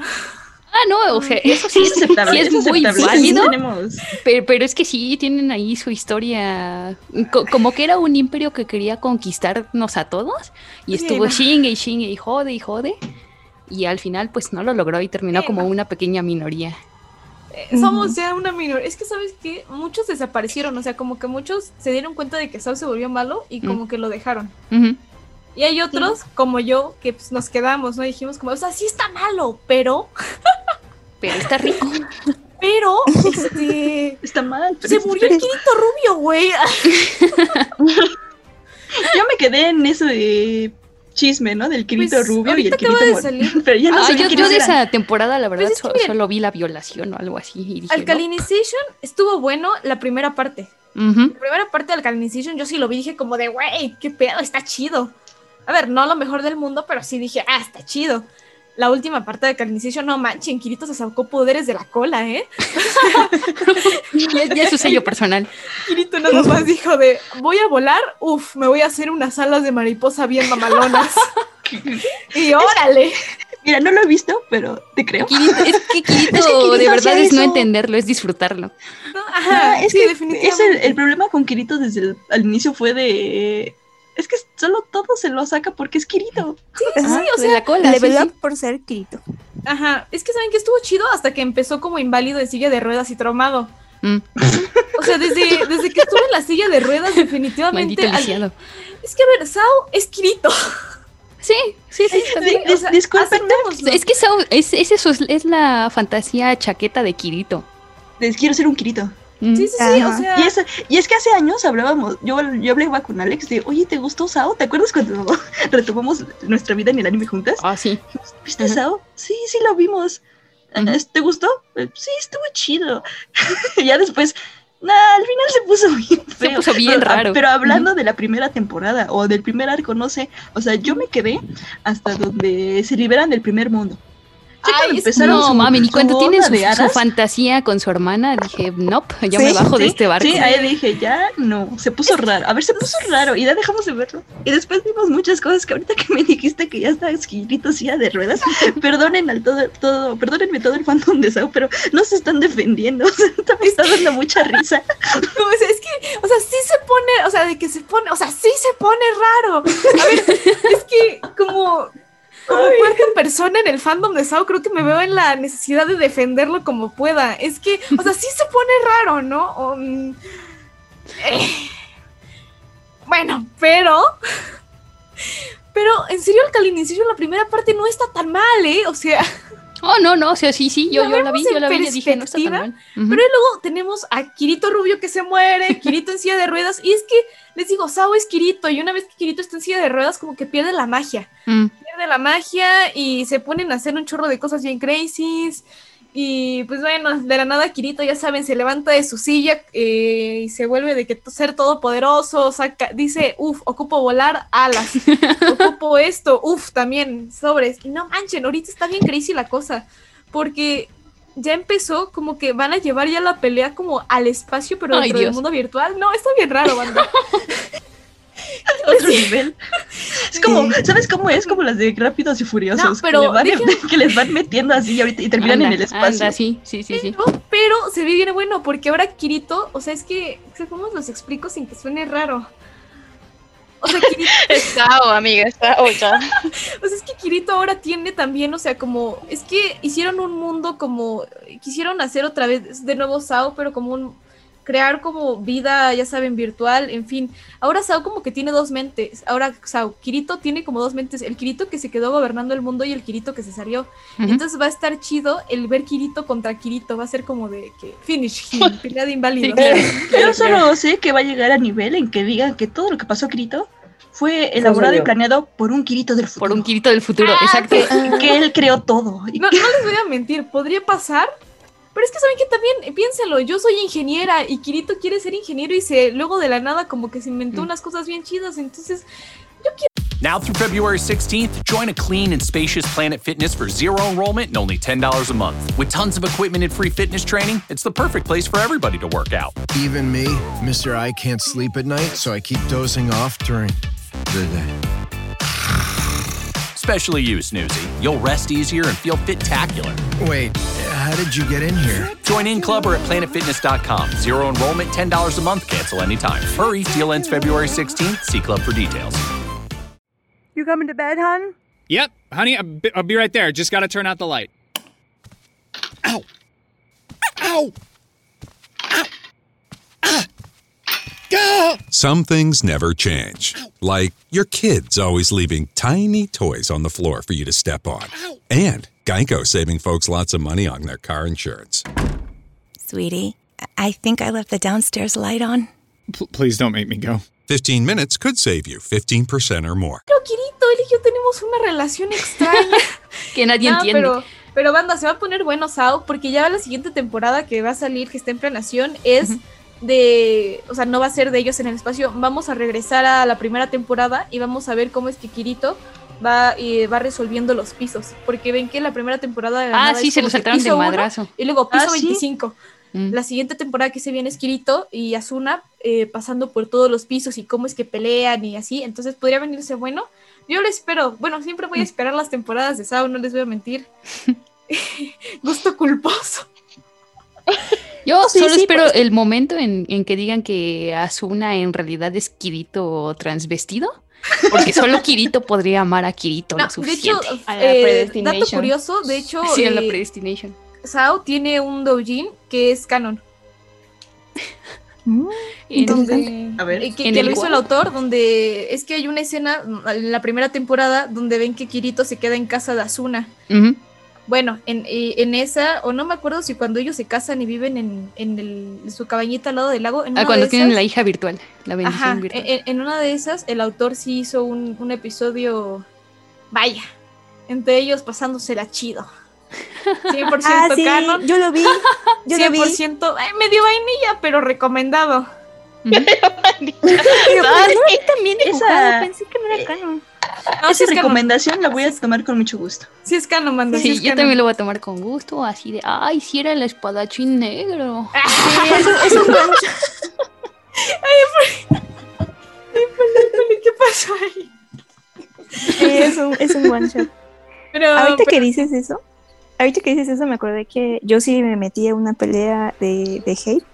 Ah, no, o sea, eso sí es, aceptable, sí es es muy aceptable. válido. Sí Pero, pero es que sí tienen ahí su historia. co- como que era un imperio que quería conquistarnos a todos. Y Sí, estuvo no. chingue y chingue y jode y jode. Y al final, pues no lo logró y terminó como una pequeña minoría. Eh, Somos ya una minoría. Es que, ¿sabes qué? Muchos desaparecieron. O sea, como que muchos se dieron cuenta de que Sao se volvió malo y como Mm. que lo dejaron. Ujú. Y hay otros, como yo, que pues, nos quedamos, ¿no? Dijimos como, o sea, sí está malo, pero... Pero está rico. Pero, este... Está mal. pero Se es- murió el Kirito Rubio, güey. Yo me quedé en eso de chisme, ¿no? Del Kirito Pues, rubio y el Kirito de salir. Pero ya no Ah, sabía yo, de esa temporada, la verdad, Pues so- miren. solo vi la violación o algo así. Y dije, Alkalinization estuvo bueno la primera parte. La primera parte de Alkalinization yo sí lo vi, dije como de, güey, qué pedo, está chido. A ver, no lo mejor del mundo, pero sí dije, ah, está chido. La última parte de Alkalinization, no manchen, Kirito se sacó poderes de la cola, ¿eh? Ya, ya es su sello personal. Kirito nada más dijo de, voy a volar, uff, me voy a hacer unas alas de mariposa bien mamalonas. y órale. Mira, no lo he visto, pero te creo. Kirito- es que Kirito, Es que Kirito de verdad es no entenderlo, es disfrutarlo. Ajá, es sí, que definitivamente. es el, el problema con Kirito desde el al inicio fue de... Es que solo todo se lo saca porque es Kirito. Sí, sí, sí, o de sea, la cola. Sí, sí. por ser Kirito. Ajá, es que saben que estuvo chido hasta que empezó como inválido en silla de ruedas y traumado. Mm, O sea, desde, desde que estuvo en la silla de ruedas, definitivamente. al-. Es que a ver, Sao es Kirito. Sí, sí, sí. o sea, aceptémoslo. Es que Sao- es, es eso, es, es la fantasía chaqueta de Kirito. Les quiero ser un Kirito. Sí, sí, sí, o Ajá. sea. Y es, y es que hace años hablábamos, yo, yo hablaba con Alex de, oye, ¿te gustó Sao? ¿Te acuerdas cuando retomamos nuestra vida en el anime juntas? Ah, sí. ¿Viste Ujú. Sao? Sí, sí lo vimos. ¿Te gustó? Eh, Sí, estuvo chido. y ya después, nah, al final se puso bien Se feo. puso bien ah, raro. Pero hablando de la primera temporada o del primer arco, no sé. O sea, yo me quedé hasta donde se liberan del primer mundo. Ay, empezaron No, su- mami, ni cuenta. Tiene su, fantasía con su hermana. Dije, nope, ya Sí, me bajo de este barco. Sí, ahí dije, ya no, se puso raro. A ver, se puso raro y ya dejamos de verlo. Y después vimos muchas cosas que ahorita que me dijiste que ya está esquilito silla de ruedas, perdonen al todo, todo, perdónenme todo el fandom de Sao, pero no se están defendiendo. O sea, me está dando mucha risa. No, o sea, es que, o sea, sí se pone, o sea, de que se pone, o sea, sí se pone raro. A ver, es que como, como cuarta persona en el fandom de Sao, creo que me veo en la necesidad de defenderlo como pueda. Es que, o sea, sí se pone raro, ¿no? Mm, eh, bueno, pero... Pero en serio, el Calinicidio, la primera parte no está tan mal, ¿eh? O sea, Oh, no, no, o sea, sí, sí, yo, yo la vi, yo en la vi y dije, no está tan mal. Pero luego tenemos a Kirito Rubio que se muere, Kirito en silla de ruedas, y es que les digo, Sao es Kirito, y una vez que Kirito está en silla de ruedas, como que pierde la magia. Mm. Pierde la magia y se ponen a hacer un chorro de cosas bien crazies. Y pues bueno, de la nada Kirito, ya saben, se levanta de su silla eh, y se vuelve de que ser todopoderoso, saca, dice, uff, ocupo volar alas, ocupo esto, uff, también sobres. Y no manchen, ahorita está bien crazy la cosa, porque ya empezó como que van a llevar ya la pelea como al espacio, pero Ay, dentro del mundo virtual. No, está bien raro, banda. Otro nivel. Es como, ¿sabes cómo es? Como las de Rápidos y Furiosos. No, pero que, van, que les van metiendo así ahorita y terminan Anda, en el espacio. Anda, sí, sí, sí, sí. Pero, pero se ve bien bueno porque ahora Kirito, o sea, es que, ¿cómo los explico sin que suene raro? O sea, Kirito, Es Sao, amiga, es Sao ya. o sea, es que Kirito ahora tiene también, o sea, como, es que hicieron un mundo como, quisieron hacer otra vez de nuevo Sao, pero como un, crear como vida, ya saben, virtual, en fin. Ahora Sao como que tiene dos mentes. Ahora Sao, Kirito tiene como dos mentes. El Kirito que se quedó gobernando el mundo y el Kirito que se salió. Ujú. Entonces va a estar chido el ver Kirito contra Kirito. Va a ser como de que finish him, pelea de inválidos. Sí, claro. Yo solo sé que va a llegar a nivel en que digan que todo lo que pasó a Kirito fue elaborado y planeado por un Kirito del futuro. Por un Kirito del futuro, Ah, exacto. que, que él creó todo. Y No, no les voy a mentir, podría pasar. Pero es que saben que también, eh, yo soy ingeniera y Kirito quiere ser ingeniero y se luego de la nada como que se inventó unas cosas bien chidas, entonces Now through February 16th, join a clean and spacious Planet Fitness for zero enrollment and only $10 a month. With tons of equipment and free fitness training, it's the perfect place for everybody to work out. Even me, Mr. I can't sleep at night, so I keep dozing off during the day. Especially you, Snoozy. You'll rest easier and feel fit-tacular. Wait, how did you get in here? Join in club or at planetfitness.com. Zero enrollment, $10 a month, cancel anytime. Hurry, deal ends February 16th. See club for details. You coming to bed, hon? Yep, honey, I'll be, right there. Just gotta turn out the light. Ow! Ow! Ow! Ah! Gah! Some things never change. Like your kids always leaving tiny toys on the floor for you to step on. And Geico saving folks lots of money on their car insurance. Sweetie, I think I left the downstairs light on. P- please don't make me go. 15 minutes could save you 15% or more. Pero Kirito, él y yo tenemos una relación extraña. que nadie No, entiende. Pero, pero banda, se va a poner bueno Sao, porque ya la siguiente temporada que va a salir, que está en planeación, es de, o sea, no va a ser de ellos en el espacio. Vamos a regresar a la primera temporada y vamos a ver cómo es que Kirito va, y va resolviendo los pisos, porque ven que la primera temporada de Ah, nada sí, se como lo que saltaron de madrazo. y luego piso Ah, sí. 25. Mm. La siguiente temporada que se viene es Kirito y Asuna eh, pasando por todos los pisos y cómo es que pelean y así. Entonces podría venirse bueno. Yo lo espero. Bueno, siempre Mm. voy a esperar las temporadas de Sao, no les voy a mentir. Gusto culposo. Yo Sí, solo sí, espero pues- el momento en, en que digan que Asuna en realidad es Kirito transvestido. Porque solo Kirito podría amar a Kirito No, lo de hecho, suficiente. eh, dato curioso, de hecho, Sí, la eh, Predestination. Sao tiene un doujin que es canon. En- Donde- A ver. eh, que, ¿En que el lo hizo el autor, donde es que hay una escena mm, en la primera temporada donde ven que Kirito se queda en casa de Asuna. Ujú. Bueno, en, en esa, o no me acuerdo si cuando ellos se casan y viven en, en el- en su cabañita al lado del lago. En Ah, cuando de tienen esas- la hija virtual, la bendición Ajá, virtual. en, en una de esas, el autor sí hizo un, un episodio, vaya, entre ellos pasándosela chido. 100% Ah, sí, canon. yo lo vi, yo lo vi. 100% eh, medio vainilla, pero recomendado. Pero no es también dibujado, Esa- pensé que no era canon. No, sí Esa es canon. recomendación la voy a tomar con mucho gusto. Sí es canon, manda. Sí, es yo canon. también lo voy a tomar con gusto, así de, ay, si era el espadachín negro. Sí, eso, eso es rancho. Ay. Ay, Poli, ¿qué pasó ahí? Es un, es un one shot. Pero, ahorita pero- que dices eso, ahorita que dices eso, me acordé que yo sí me metí a una pelea de, de hate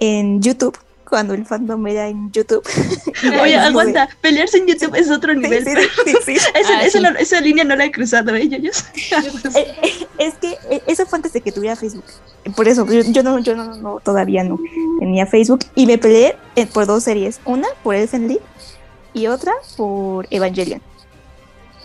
en YouTube, cuando el fandom era en YouTube. Oye, aguanta, pelearse en YouTube es otro nivel. sí, pero- sí, sí. Esa, Ah, esa sí. no- esa línea no la he cruzado, ¿eh? Yo, yo- Eh, eh, es que eh, eso fue antes de que tuviera Facebook. Por eso, yo, yo no, yo no, no, todavía no tenía Facebook. Y me peleé por dos series. Una por Elfen Lied y otra por Evangelion.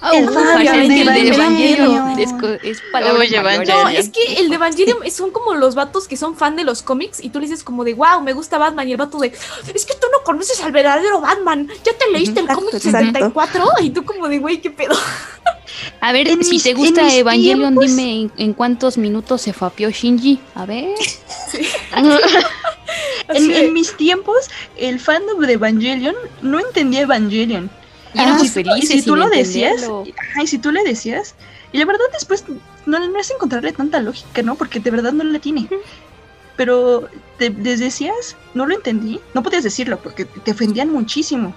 Ah, El uh, el de Evangelion. Es, es palabra Oye, mayores. Evangelion. No, es que el de Evangelion son como los vatos que son fan de los cómics y tú le dices como de, wow, me gusta Batman y el vato de, es que tú no conoces al verdadero Batman, ya te leíste el cómic exacto. 74 y tú como de, güey, qué pedo. A ver, En si mis- te gusta Evangelion, tiempos- dime en, en cuántos minutos se fapió Shinji. A ver. en, en mis tiempos, el fandom de Evangelion no entendía Evangelion. Y eran Ah, muy si tú- felices si tú lo decías, ajá, y si tú le decías, y la verdad después no, no es encontrarle tanta lógica, ¿no? Porque de verdad no la tiene. Pero te, les decías, no lo entendí, no podías decirlo porque te ofendían muchísimo.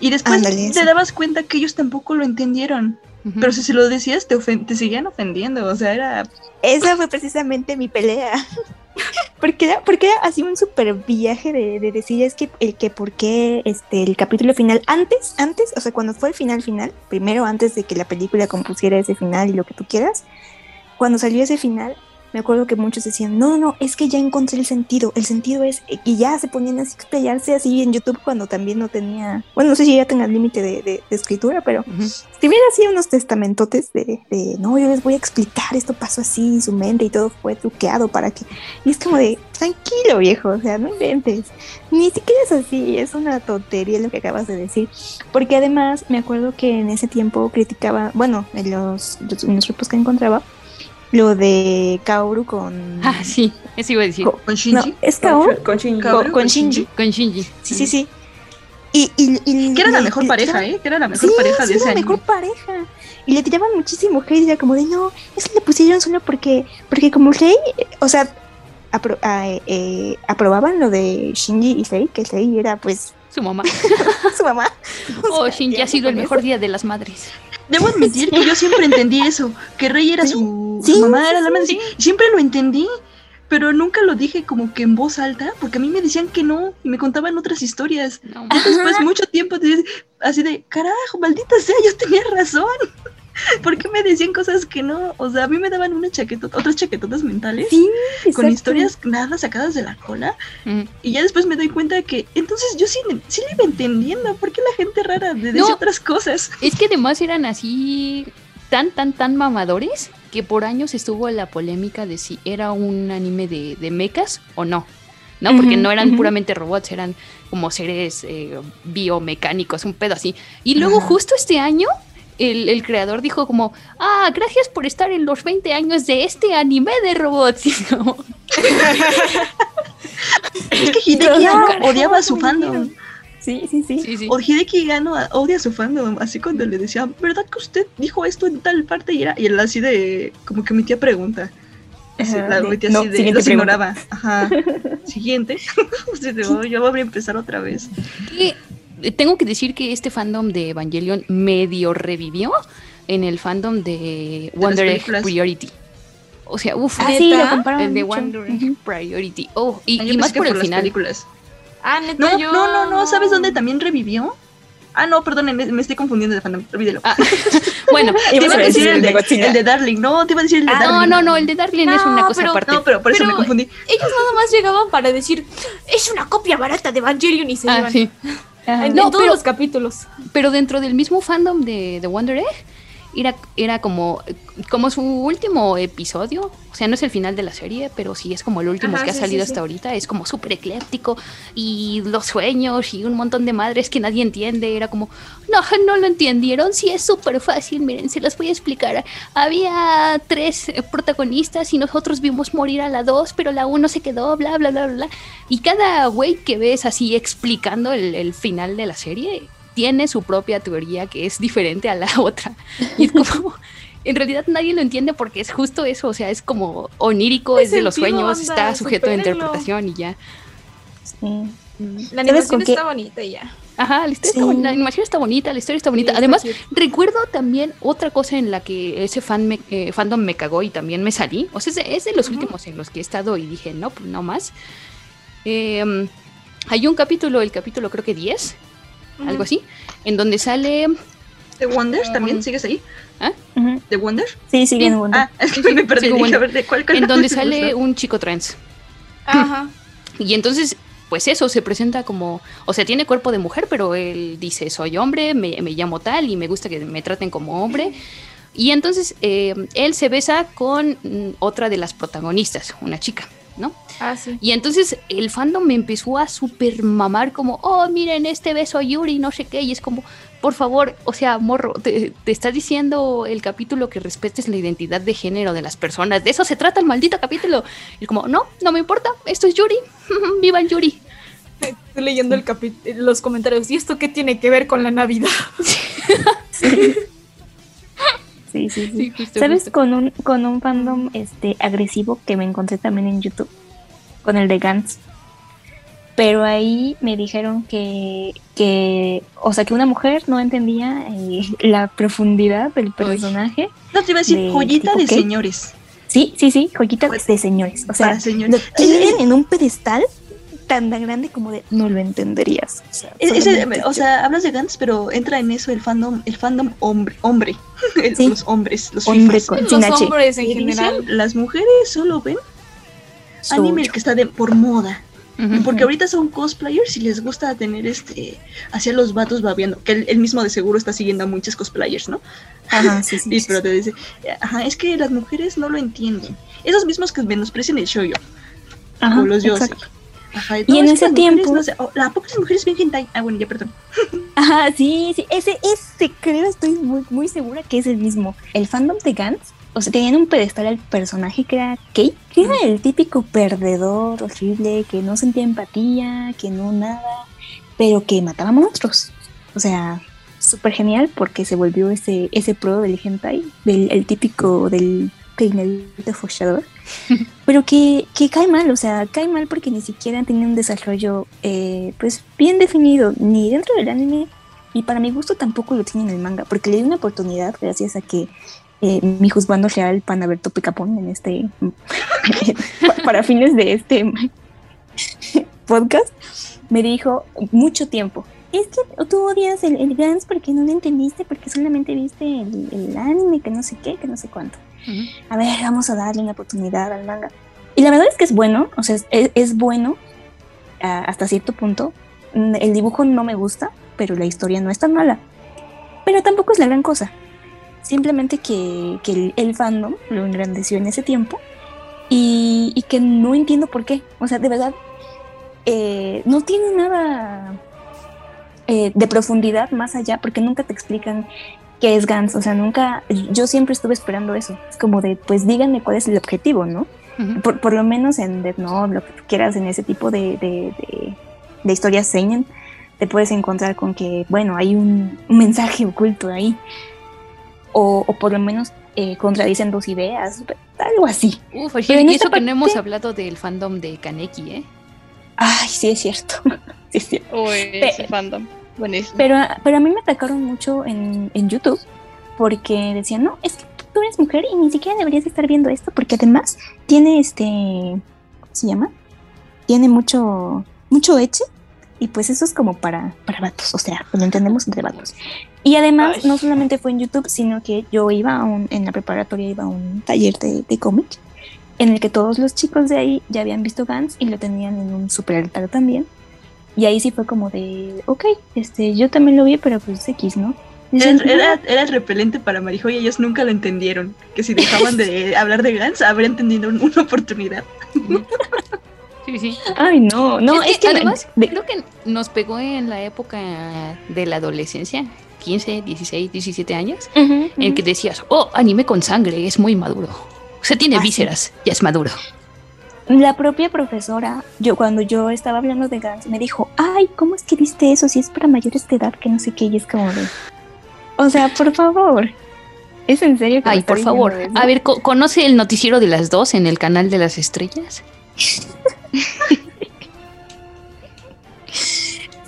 Y después Ándale, te dabas cuenta que ellos tampoco lo entendieron. Pero si se lo decías, te, ofen- te seguían ofendiendo. O sea, era. Esa fue precisamente mi pelea. porque, era, porque era así un super viaje de, de decir es que el que por qué este, el capítulo final, antes, antes, o sea, cuando fue el final final, primero antes de que la película compusiera ese final y lo que tú quieras, cuando salió ese final, me acuerdo que muchos decían, no, no, es que ya encontré el sentido, el sentido es, y ya se ponían así a explayarse así en YouTube cuando también no tenía, bueno, no sé si ya tenga límite de, de- de escritura, pero escribían así unos testamentotes de, de, no, yo les voy a explicar, esto pasó así su mente y todo fue truqueado para que, y es como de, tranquilo viejo, o sea, no inventes, ni siquiera es así, es una tontería lo que acabas de decir, porque además me acuerdo que en ese tiempo criticaba, bueno, en los- en los grupos que encontraba, lo de Kaoru con... Ah, sí, eso iba a decir. ¿Con Shinji? No, ¿es Kaoru? Con Shinji. Con, con con Shinji. Con Shinji. Sí, sí, sí. Y, y, y- Que era la mejor le pareja, ¿eh? Que era la mejor Sí, pareja sí, de ese la anime. mejor pareja. Y le tiraban muchísimo hate, era como de no, eso le pusieron solo porque, porque como Rey, o sea, apro- ah, eh, eh, aprobaban lo de Shinji y Rey, que Rey era pues Su mamá. su mamá. Oh, Shinji ha sido el mejor día de las madres. Debo admitir que yo siempre entendí eso, que Rey era su, mamá, era la madre, siempre lo entendí, pero nunca lo dije como que en voz alta, porque a mí me decían que no, y me contaban otras historias. Después, mucho tiempo, así de, carajo, maldita sea, yo tenía razón. ¿Por qué me decían cosas que no? O sea, a mí me daban una chaqueta, otras chaquetotas mentales con historias nada sacadas de la cola. Y ya después me doy cuenta que entonces yo sí, sí le iba entendiendo. ¿Por qué la gente rara de No. otras cosas? Es que además eran así tan, tan, tan mamadores que por años estuvo la polémica de si era un anime de, de mechas o no. ¿No? Porque no eran puramente robots, eran como seres eh, biomecánicos, un pedo así. Y luego justo este año el, el creador dijo como, ah, gracias por estar en los 20 años de este anime de robots. Y como, Es que Hideki no, odiaba a su ¿cómo fandom. Sí, sí, sí. O Hideki Anno odia a su fandom. Así cuando le decía, ¿verdad que usted dijo esto en tal parte? Y, era, y él así de, como que metía pregunta. Así, Ajá, la de, metía no, así de, los ignoraba. Ajá. Siguiente. De, "Oh, ya voy a empezar otra vez. eh, tengo que decir que este fandom de Evangelion medio revivió en el fandom de Wonder Egg. Priority. O sea, uff, Ah, sí, el de. Wonder Egg Priority. Oh, y, Ah, y más que por el las final. películas. Ah, neta, No, yo. no, no, no. ¿Sabes dónde también revivió? Ah, no, perdón, me, me estoy confundiendo de fandom. Olvídelo. Bueno, te iba a decir el de el de Darling. No, te iba a decir el de Ah, Darling. no, no, no, el de Darling es una cosa pero- aparte. No, pero por eso me confundí. Ellos nada más llegaban para decir, es una copia barata de Evangelion y se Ah, iban. sí. En, en No, todos pero- los capítulos. Pero dentro del mismo fandom de, de Wonder Egg, era, era como, como su último episodio. O sea, no es el final de la serie, pero sí es como el último Ajá, que ha salido sí, sí. hasta ahorita. Es como súper ecléptico. Y los sueños y un montón de madres que nadie entiende. Era como, no, no lo entendieron. Sí, es súper fácil. Miren, se las voy a explicar. Había tres protagonistas y nosotros vimos morir a la dos, pero la uno se quedó, bla, bla, bla, bla. bla. Y cada güey que ves así explicando el, el final de la serie tiene su propia teoría que es diferente a la otra. Y es como, en realidad nadie lo entiende porque es justo eso, o sea, es como onírico, ¿Qué es de los sueños, está sujeto a interpretación y ya. Sí. La ¿Sabes animación está bonita y ya. Ajá, la, historia Sí. está boni- la animación está bonita, la historia está bonita. está Además, cute. recuerdo también otra cosa en la que ese fan me- eh, fandom me cagó y también me salí. O sea, es de, es de los últimos en los que he estado y dije, no, no más. Eh, hay un capítulo, el capítulo creo que 10, algo así, en donde sale... ¿The Wonders también? ¿Sigues ahí? ¿Ah? ¿The Wonder? Sí, sigue en Wonder. Ah, es que me perdí. Dije, Wonder. a ver, ¿de cuál en donde sale un chico trans. Ajá. Y entonces, pues eso, se presenta como, o sea, tiene cuerpo de mujer, pero él dice, soy hombre, me, me llamo tal y me gusta que me traten como hombre. Y entonces eh, él se besa con mm, otra de las protagonistas, una chica, ¿no? Ah, sí. Y entonces el fandom me empezó a super mamar como, oh, miren este beso a Yuri, no sé qué, y es como, por favor, o sea, morro, te, te está diciendo el capítulo que respetes la identidad de género de las personas, de eso se trata el maldito capítulo. Y es como, no, no me importa, esto es Yuri, viva el Yuri. Estoy leyendo el los comentarios. ¿Y esto qué tiene que ver con la Navidad? Sí, sí, sí. Sí, justo, ¿Sabes justo. con un, con un fandom este agresivo que me encontré también en YouTube? Con el de Gantz. Pero ahí me dijeron que, que, o sea, que una mujer no entendía eh, la profundidad del personaje. No te iba a decir de joyita de señores. Sí, sí, sí, joyita de señores. O sea, señores. lo tienen en un pedestal tan, tan grande como de no lo entenderías. O sea, Es- ese- o sea, hablas de Gantz, pero entra en eso el fandom, el fandom hombre, hombre. El- Sí. Los hombres, los Hombre con- Los hombres en dicen, general. Las mujeres solo ven. Anime que está de por moda. Porque ahorita son cosplayers y les gusta tener este hacia los vatos babeando, que él, él mismo de seguro está siguiendo a muchos cosplayers, ¿no? Ajá, sí, sí. Y sí, pero te dice, ajá, es que las mujeres no lo entienden. Esos mismos que menosprecian el shoujo Ajá, o los exacto. Ajá, Y en es ese las mujeres tiempo- no sé, oh, ¿A poco las mujeres ven hentai? Ah, bueno, ya perdón. Ajá, sí, sí, ese, ese creo, estoy muy, muy segura que es el mismo. El fandom de Gantz, o sea, tenían un pedestal al personaje que era Kei, que era el típico perdedor horrible, que no sentía empatía, que no nada, pero que mataba monstruos. O sea, súper genial porque se volvió ese, ese pro del hentai, del el típico del peinadito fochador. pero que, que cae mal, o sea, cae mal porque ni siquiera tiene un desarrollo eh, pues bien definido, ni dentro del anime, y para mi gusto tampoco lo tiene en el manga, porque le di una oportunidad gracias a que eh, mi juzgando real Panaberto Picapón en este para fines de este podcast me dijo mucho tiempo es que tú odias el, el Gans porque no lo entendiste porque solamente viste el, el anime que no sé qué que no sé cuánto. A ver vamos a darle una oportunidad al manga. Y la verdad es que es bueno o sea es, es bueno uh, hasta cierto punto. El dibujo no me gusta pero la historia no es tan mala. Pero tampoco es la gran cosa simplemente que, que el, el, fandom lo engrandeció en ese tiempo y, y, que no entiendo por qué. O sea, de verdad, eh, no tiene nada eh, de profundidad más allá porque nunca te explican qué es Gans. O sea, nunca, yo siempre estuve esperando eso. Es como de, pues díganme cuál es el objetivo, ¿no? Uh -huh. por, por, lo menos en Death Note, lo que tú quieras, en ese tipo de, de, de, de historias seinen, te puedes encontrar con que, bueno, hay un, un mensaje oculto ahí o, o por lo menos eh, contradicen dos ideas, algo así. Uf, y eso parte... que no hemos hablado del fandom de Kaneki, ¿eh? Ay, sí es cierto. sí es cierto. Uy, ese fandom. Buenísimo. Pero, pero a mí me atacaron mucho en, en YouTube porque decían, no, es que tú eres mujer y ni siquiera deberías estar viendo esto porque además tiene este, ¿cómo se llama? Tiene mucho, mucho eche y pues eso es como para, para vatos, o sea, lo entendemos entre vatos. Y además, Ay. no solamente fue en YouTube, sino que yo iba a un, en la preparatoria, iba a un taller de, de cómic, en el que todos los chicos de ahí ya habían visto Gans y lo tenían en un super altar también. Y ahí sí fue como de, ok, este, yo también lo vi, pero pues X, ¿no? Era, era, era, repelente para Marijo y ellos nunca lo entendieron. Que si dejaban de hablar de Gans, habrían tenido una oportunidad. Sí, sí. Ay, no, no, es, es que, que, además me... creo que nos pegó en la época de la adolescencia, 15, 16, 17 años, uh -huh, en que decías, oh, anime con sangre, es muy maduro. O sea, tiene ah, vísceras, ya es maduro. La propia profesora, yo cuando yo estaba hablando de Gans, me dijo, ay, ¿cómo es que viste eso? Si es para mayores de edad, que no sé qué, y es como de... O sea, por favor. ¿Es en serio? Que Ay, por favor. Eso? A ver, ¿conoce el noticiero de las dos en el canal de las estrellas?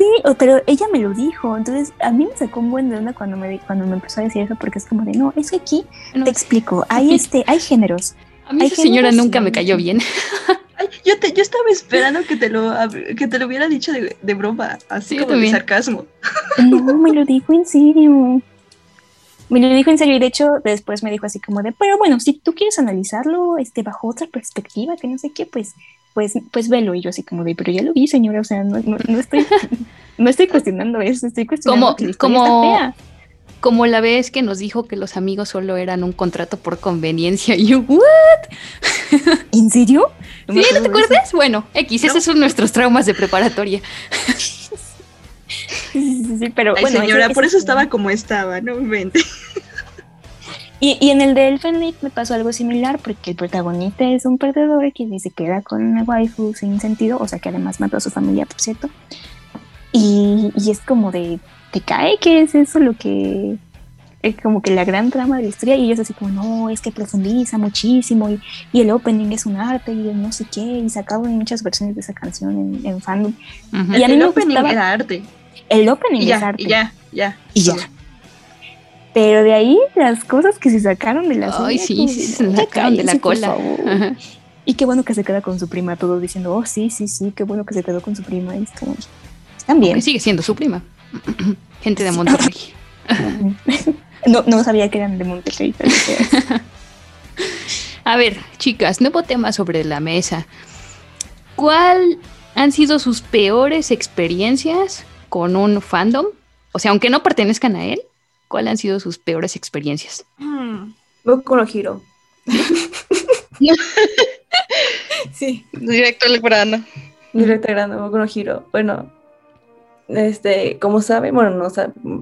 Sí, pero ella me lo dijo, entonces a mí me sacó un buen de onda cuando me, cuando me empezó a decir eso, porque es como de, no, es que aquí no. te explico, hay, este, hay géneros. A mí hay esa señora nunca me cayó bien. Ay, yo, te, yo estaba esperando que te lo, que te lo hubiera dicho de, de broma, así sí, como de sarcasmo. No, me lo dijo en serio. Me lo dijo en serio y de hecho después me dijo así como de, pero bueno, si tú quieres analizarlo este, bajo otra perspectiva, que no sé qué, pues pues, pues velo. Y yo así como de, pero ya lo vi, señora, o sea, no, no, no estoy, no estoy cuestionando eso, estoy cuestionando como, como, fea. como la vez que nos dijo que los amigos solo eran un contrato por conveniencia. Y yo, ¿what? ¿En serio? ¿Sí? ¿No te acuerdas? Eso. Bueno, X, no. esos son nuestros traumas de preparatoria. sí, sí, sí, pero Ay, bueno. señora, ese, por eso estaba como estaba, no mente. Y, y, en el de Elfen Lied me pasó algo similar porque el protagonista es un perdedor que se queda con una waifu sin sentido, o sea que además mató a su familia, por cierto. Y, y es como de, ¿te cae que es eso lo que es como que la gran trama de la historia? Y ellos así como, no, es que profundiza muchísimo y, y el opening es un arte y el no sé qué, y sacaban muchas versiones de esa canción en, en fandom. Uh -huh. Y a mí el me opening gustaba, era arte. El opening ya, es arte. Y ya, ya. Y ya. Pero de ahí las cosas que se sacaron de la Ay, sí, sí, se sacaron de la cola. Y qué bueno que se queda con su prima, todos diciendo, oh, sí, sí, sí, qué bueno que se quedó con su prima. Y esto, también. Sigue siendo su prima. Gente de Monterrey. no, no sabía que eran de Monterrey. A ver, chicas, nuevo tema sobre la mesa. ¿Cuál han sido sus peores experiencias con un fandom? O sea, aunque no pertenezcan a él, ¿cuáles han sido sus peores experiencias? Hmm. Boku no Hiro. sí. Directo al grano. Directo al grano, Boku no Hiro. Bueno, este, como saben, bueno, no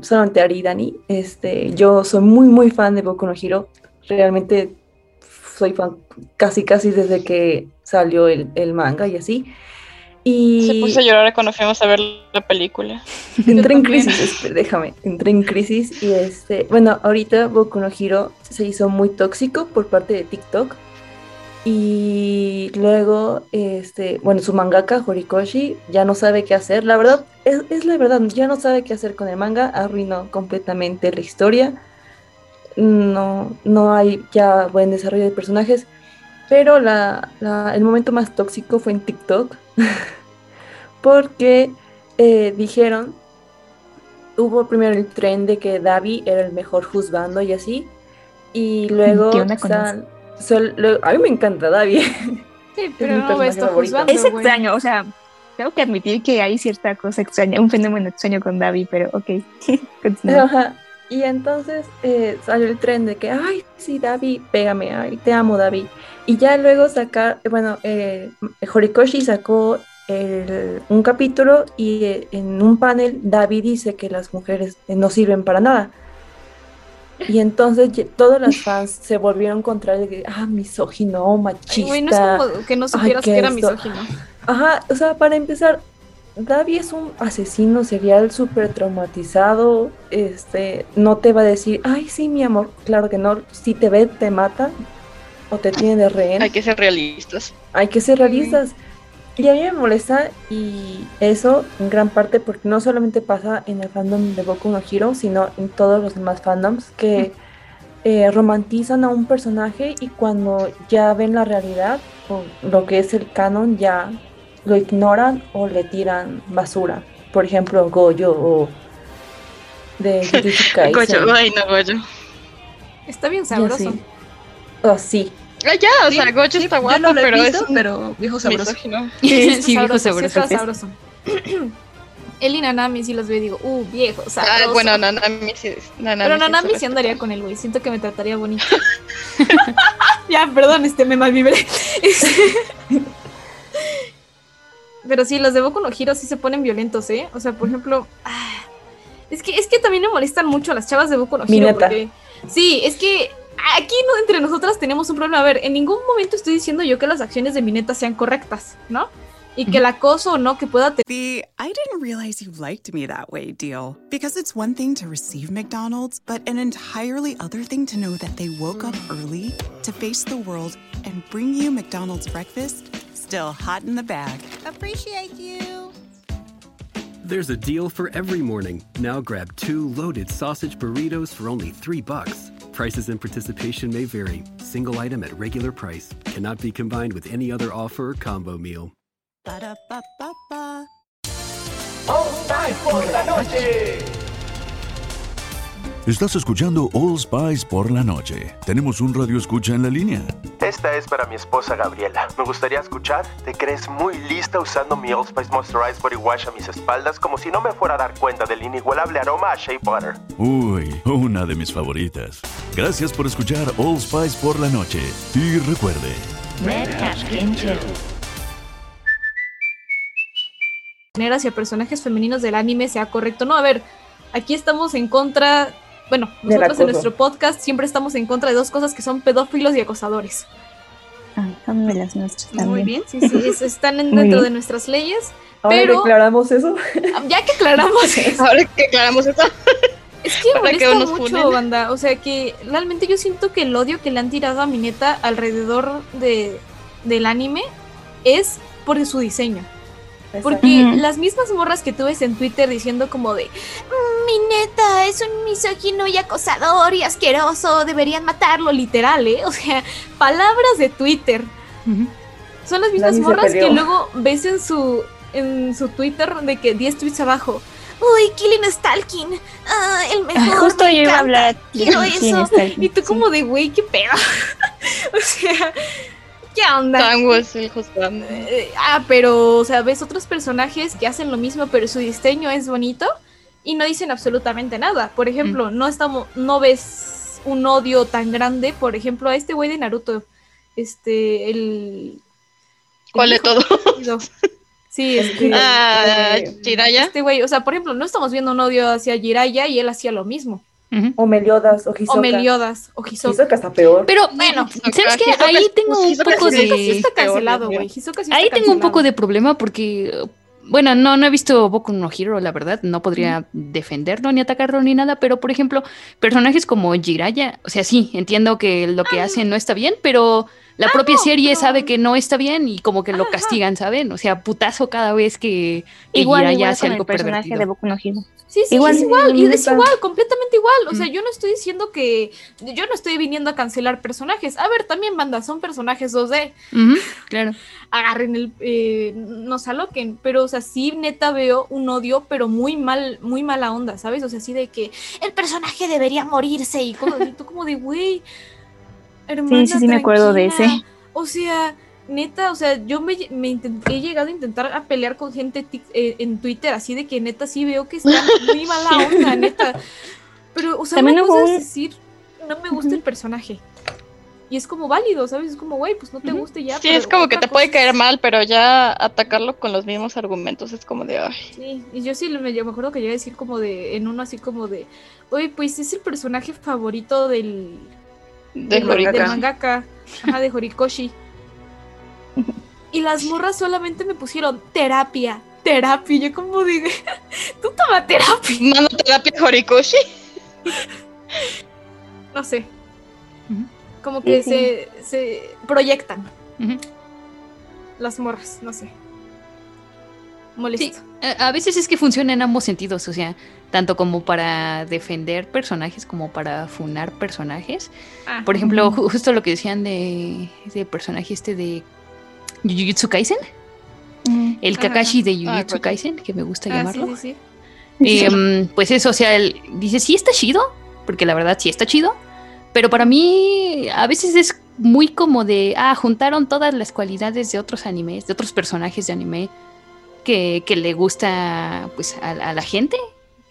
solamente Ari y Dani, este, yo soy muy, muy fan de Boku no Hiro. Realmente soy fan casi, casi desde que salió el, el manga y así. Y... Se puso a llorar cuando fuimos a ver la película. Entré en crisis, déjame, entré en crisis y este, bueno, ahorita Boku no Hiro se hizo muy tóxico por parte de TikTok Y luego, este, bueno, su mangaka, Horikoshi, ya no sabe qué hacer. La verdad, es, es la verdad, ya no sabe qué hacer con el manga, arruinó completamente la historia. No, no hay ya buen desarrollo de personajes. Pero la, la- el momento más tóxico fue en TikTok. porque eh, dijeron, hubo primero el tren de que Davi era el mejor juzgando y así. Y luego... ¿Qué onda con sal- sol- luego- a mí me encanta Davi. Sí, pero mi no juzgando, Es extraño, o sea, tengo que admitir que hay cierta cosa extraña, un fenómeno extraño con Davi, pero ok. Ajá. Y entonces eh, salió el tren de que, ay, sí, Davi, pégame, ay, te amo, Davi. Y ya luego sacar, bueno, eh, Horikoshi sacó el- un capítulo y eh, en un panel Davi dice que las mujeres eh, no sirven para nada. Y entonces todos los fans se volvieron contra él, de ah, misógino, machista. Güey, no es como que no ay, supieras ¿qué que era esto?". misógino. Ajá, o sea, para empezar, Davi es un asesino serial súper traumatizado. Este, no te va a decir, ay, sí, mi amor. Claro que no. Si te ve, te mata o te tiene de rehén. Hay que ser realistas. Hay que ser realistas. Y a mí me molesta y eso en gran parte porque no solamente pasa en el fandom de Boku no Hero, sino en todos los demás fandoms que eh, romantizan a un personaje y cuando ya ven la realidad o lo que es el canon ya lo ignoran o le tiran basura. Por ejemplo, Goyo o de. Goyo, ay no, Goyo. Está bien sabroso. sí. Oh, sí. Ah, ya, o sea, Goyo está guapo, no pero visto, es un pero viejo sabroso. misógino. Sí, Sí, viejo sabroso. está sabroso. Él y Nanami sí los veo y digo, uh, viejo, sabroso. Ah, bueno, Nanami sí. Nanami Pero sí Nanami sí andaría con él, güey. Siento que me trataría bonito. ya, perdón, este me malvibré. Pero sí, los de Boku no Hero sí se ponen violentos, ¿eh? O sea, por ejemplo, ah, es que es que también me molestan mucho las chavas de Boku no Hero porque sí, es que aquí no entre nosotras tenemos un problema. A ver, en ningún momento estoy diciendo yo que las acciones de Mineta sean correctas, ¿no? Y que el acoso o no que pueda tener The I didn't realize you liked me that way deal. Because it's one thing to receive McDonald's, but an entirely other thing to know that they woke up early to face the world and bring you McDonald's breakfast still hot in the bag. Appreciate you. There's a deal for every morning. Now grab two loaded sausage burritos for only three bucks. Prices and participation may vary. Single item at regular price cannot be combined with any other offer or combo meal. Ba-da-ba-ba-ba. All Spice por la noche. Estás escuchando All Spice por la noche. Tenemos un radio escucha en la línea. Esta es para mi esposa Gabriela. Me gustaría escuchar. ¿Te crees muy lista usando mi Old Spice Moisturized Body Wash a mis espaldas como si no me fuera a dar cuenta del inigualable aroma a Shea Butter? Uy, una de mis favoritas. Gracias por escuchar All Spice por la noche. Y recuerde, Red hacia personajes femeninos del anime sea correcto. No, a ver, aquí estamos en contra. Bueno, nosotros en nuestro podcast siempre estamos en contra de dos cosas que son pedófilos y acosadores. Ah, de las nuestras también. Muy bien, sí, sí, es- están en- dentro de nuestras leyes. Ahora pero declaramos eso. ya que aclaramos eso, Ahora que aclaramos eso. es que que molesta nos mucho, funen. banda. O sea que realmente yo siento que el odio que le han tirado a Mineta alrededor de, del anime es por su diseño. Porque las mismas morras que tú ves en Twitter diciendo como de "Mm, mi neta es un misógino y acosador y asqueroso, deberían matarlo, literal, ¿eh? O sea, palabras de Twitter. Son las mismas morras que luego ves en su en su Twitter de que 10 tweets abajo. Uy, Killing Stalking. Ah, el mejor. Justo me yo iba a hablar de Quiero Killing eso. Stalking, Y tú como de, güey, qué pedo. o sea, ¿qué onda? Tango es el. Eh, ah, pero, o sea, ves otros personajes que hacen lo mismo, pero su diseño es bonito y no dicen absolutamente nada. Por ejemplo, no estamos, no ves un odio tan grande, por ejemplo, a este güey de Naruto. Este, el. ¿Cuál de el todo? hijo- Sí, este. Ah, eh, Jiraiya. Este güey, o sea, por ejemplo, no estamos viendo un odio hacia Jiraiya y él hacía lo mismo. O Meliodas, o Hisoka. O Meliodas, o Hisoka. Hisoka está peor. Pero, Bueno, ¿sabes qué? Hisoka Ahí tengo un Hisoka poco sí- Hisoka sí de... está cancelado, güey. sí Ahí está tengo un poco de problema porque, bueno, no, no he visto Boku no Hero, la verdad, no podría defenderlo ni atacarlo ni nada, pero por ejemplo, personajes como Jiraiya, o sea, sí, entiendo que lo que hacen no está bien, pero la propia serie sabe que no está bien y como que lo castigan, ¿saben? O sea, putazo cada vez que, que Igual, Gira igual ya hace con el algo personaje pervertido. de Boku no Hero. Sí, sí, Igual, es igual, y es neta. igual, completamente igual. O sea, yo no estoy diciendo que. Yo no estoy viniendo a cancelar personajes. A ver, también, banda, son personajes 2D. Ujú, claro. Agarren el. eh, no se aloquen. Pero, o sea, sí, neta veo un odio, pero muy mal, muy mala onda, ¿sabes? O sea, así de que el personaje debería morirse y así. Tú, como de, güey. Hermana, sí, sí me acuerdo de tranquila". ese. O sea, neta, o sea, yo me, he llegado a intentar a pelear con gente tic- eh, en Twitter, así de que neta sí veo que está muy mala onda, neta. Pero, o sea, También una cosa es decir, no me gusta el personaje. Y es como válido, ¿sabes? Es como, güey, pues no te guste ya. Sí, pero es como que te puede caer mal, pero ya atacarlo con los mismos argumentos es como de, ay. Sí, y yo sí me, yo me acuerdo que llegué a decir como de, en uno así como de, oye, pues es el personaje favorito del... De del mangaka, ajá, de Horikoshi. Y las morras solamente me pusieron terapia, terapia. Yo como dije, tú toma terapia. ¿Mano terapia Horikoshi? No sé. Como que se, se proyectan las morras, no sé. Molesto. A a veces es que funciona en ambos sentidos, o sea, tanto como para defender personajes como para funar personajes. Ah. Por ejemplo, ju- justo lo que decían de, de personaje este de Jujutsu Kaisen, el Ajá. Kakashi de Ah, Jujutsu Kaisen, que me gusta Ah, llamarlo. sí, sí. Em, pues eso, o sea, él dice, sí está chido, porque la verdad sí está chido, pero para mí a veces es muy como de, ah, juntaron todas las cualidades de otros animes, de otros personajes de anime que, que le gusta pues a, a la gente,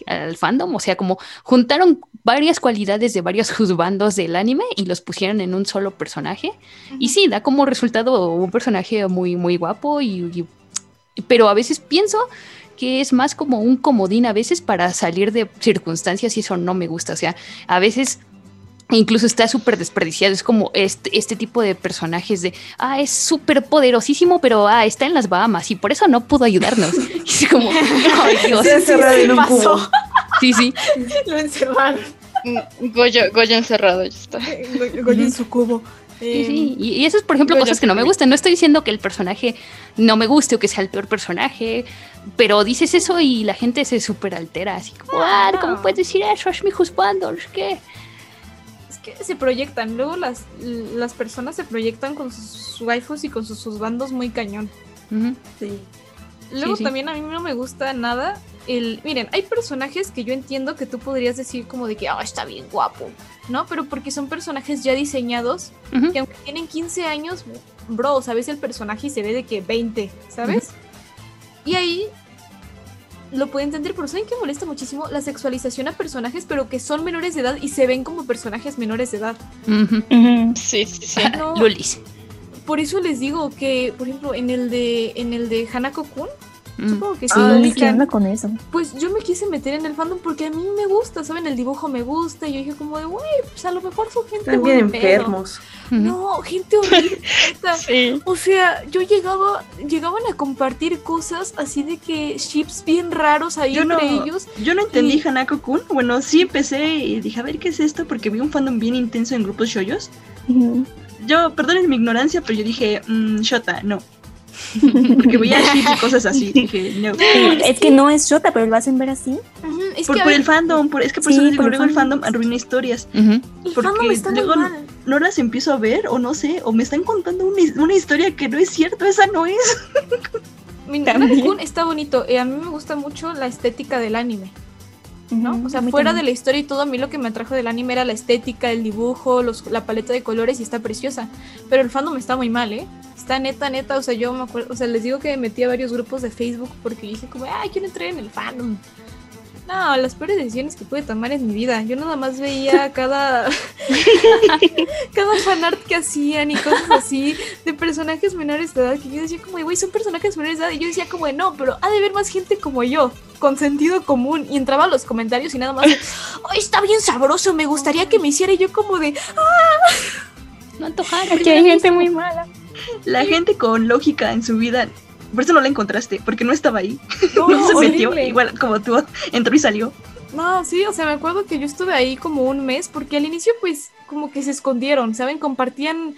al fandom, o sea, como juntaron varias cualidades de varios juzbandos del anime y los pusieron en un solo personaje. Y sí, da como resultado un personaje muy, muy guapo y- y pero a veces pienso que es más como un comodín a veces para salir de circunstancias y eso no me gusta. O sea, a veces incluso está súper desperdiciado. Es como este, este tipo de personajes de, ah, es súper poderosísimo, pero ah, está en las Bahamas y por eso no pudo ayudarnos. Y es como, ay Dios. Está encerrado en un cubo. Sí, sí. Lo encerraron. Goyo, Goyo encerrado, ya está. Goyo en su cubo. Sí, sí. Y, y eso es, por ejemplo, Goyo cosas que no me gustan. No estoy diciendo que el personaje no me guste o que sea el peor personaje, pero dices eso y la gente se súper altera, así como, ah, ¿cómo puedes decir eso? Es mi juzgando, es que... Se proyectan, luego las, las personas se proyectan con sus waifus y con sus, sus bandos muy cañón. Sí. Luego Sí, sí. también a mí no me gusta nada el... Miren, hay personajes que yo entiendo que tú podrías decir como de que, ah, está bien guapo, ¿no? Pero porque son personajes ya diseñados, que aunque tienen 15 años, bro, sabes el personaje y se ve de que 20, ¿sabes? Y ahí lo puedo entender, pero ¿saben qué molesta muchísimo? La sexualización a personajes, pero que son menores de edad y se ven como personajes menores de edad. Sí, sí, sí. No. Lulis. Por eso les digo que, por ejemplo, en el de en el de Hanako Kun, supongo que sí Sí, lo ¿qué onda con eso? Pues yo me quise meter en el fandom porque a mí me gusta, ¿saben? El dibujo me gusta. Y yo dije como de, güey, pues a lo mejor son gente Están bien buen pedo". enfermos. No, gente horrible. neta. O sea, yo llegaba, llegaban a compartir cosas así de que ships bien raros ahí Yo no, entre ellos. yo no entendí Hanako Kun. Bueno, sí empecé y dije, a ver qué es esto, porque vi un fandom bien intenso en grupos shoyos. Yo, perdonen mi ignorancia, pero yo dije, mmm, Shota, no. Porque veía ships y cosas así. Dije, no. es que no es Shota, pero lo hacen ver así. es por, que, el fandom, por- es que por Sí, eso digo, por luego el fandom, arruina historias. El Porque fandom está muy luego mal. no las empiezo a ver, o no sé, o me están contando una, una historia que no es cierto, esa no es. Kun está bonito. eh, a mí me gusta mucho la estética del anime. ¿no? O sea, fuera también. de la historia y todo, a mí lo que me atrajo del anime era la estética, el dibujo, los, la paleta de colores y está preciosa. Pero el fandom está muy mal, ¿eh? Está neta, neta, o sea, yo me acuerdo, o sea, les digo que me metí a varios grupos de Facebook porque dije como, ay, quiero entrar en el fandom. No, las peores decisiones que pude tomar en mi vida. Yo nada más veía cada cada fanart que hacían y cosas así de personajes menores de edad que yo decía como, güey, son personajes menores de edad y yo decía como, no, pero ha de haber más gente como yo, con sentido común y entraba a los comentarios y nada más, de, ay, está bien sabroso, me gustaría que me hiciera y yo como de, ah, no antojar. Aquí hay gente muy mala. La gente con lógica en su vida, por eso no la encontraste, porque no estaba ahí. No, No, se metió, horrible. igual como tú, entró y salió. No, sí, o sea, me acuerdo que yo estuve ahí como un mes porque al inicio pues como que se escondieron, ¿saben? Compartían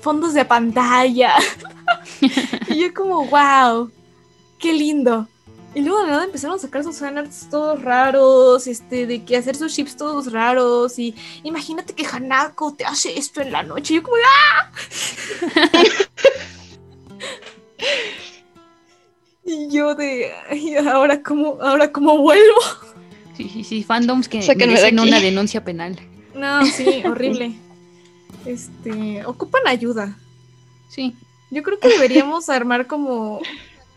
fondos de pantalla. y yo como, wow, qué lindo. Y luego de nada empezaron a sacar sus fanarts todos raros, este, de que hacer sus chips todos raros. Y imagínate que Hanako te hace esto en la noche. Y yo como, ¡ah! y yo de, "Ay, ahora cómo, ahora cómo vuelvo. Sí, sí, sí, fandoms que de merecen una denuncia penal. No, sí, horrible. Este, ocupan ayuda. Sí. Yo creo que deberíamos armar como,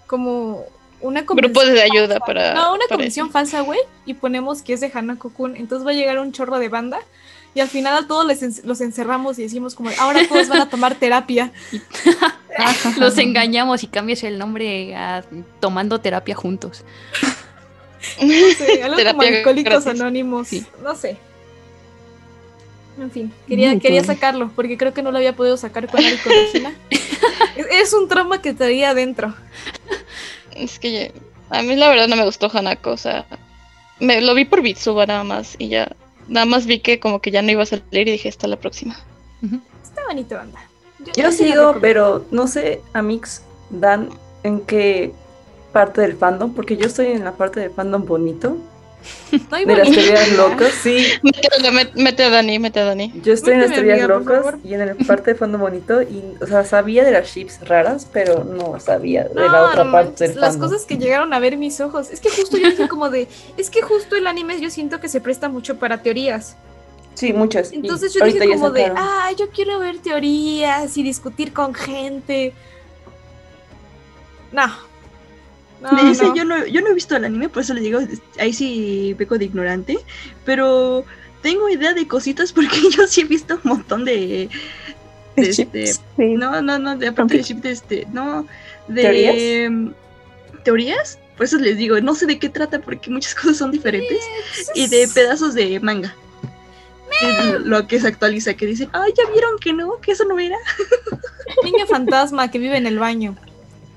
como una. Grupos de ayuda para. No, una para convención falsa, güey, y ponemos que es de Hanako Kun. Entonces va a llegar un chorro de banda y al final a todos les los encerramos y decimos como, ahora todos van a tomar terapia. Los engañamos y cambias el nombre a tomando terapia juntos. No sé, algo como alcohólicos anónimos. No sé. En fin, quería, quería sacarlo porque creo que no lo había podido sacar con Regina. es, es un trauma que traía adentro. Es que a mí la verdad no me gustó Hanako, o sea, me lo vi por Bitsuba nada más y ya nada más vi que como que ya no iba a salir y dije hasta la próxima. Está bonito, banda. Yo sigo, pero no sé, Amix, Dan, en qué parte del fandom, porque yo estoy en la parte del fandom bonito. No hay de las teorías locas, sí. Mete, met- mete a Dani, mete a Dani. Yo estoy en las teorías locas y en la parte de fandom bonito, y, o sea, sabía de las ships raras, pero no sabía de la otra no parte del las cosas que llegaron a ver mis ojos. Es que justo yo dije como de, es que justo el anime yo siento que se presta mucho para teorías. Sí, muchas. y Entonces yo dije como de, ah, yo quiero ver teorías y discutir con gente. No. No, Me dice, no. Yo, no, yo no he visto el anime, por eso le digo, ahí sí peco de ignorante, pero tengo idea de cositas porque yo sí he visto un montón de... de este, no, no, no, de aparte de chip, de este, no, de ¿Teorías? teorías, por eso les digo, no sé de qué trata porque muchas cosas son diferentes y de pedazos de manga. Es lo- que se actualiza, que dicen, ay, ya vieron que no, que eso no era. Niño fantasma que vive en el baño.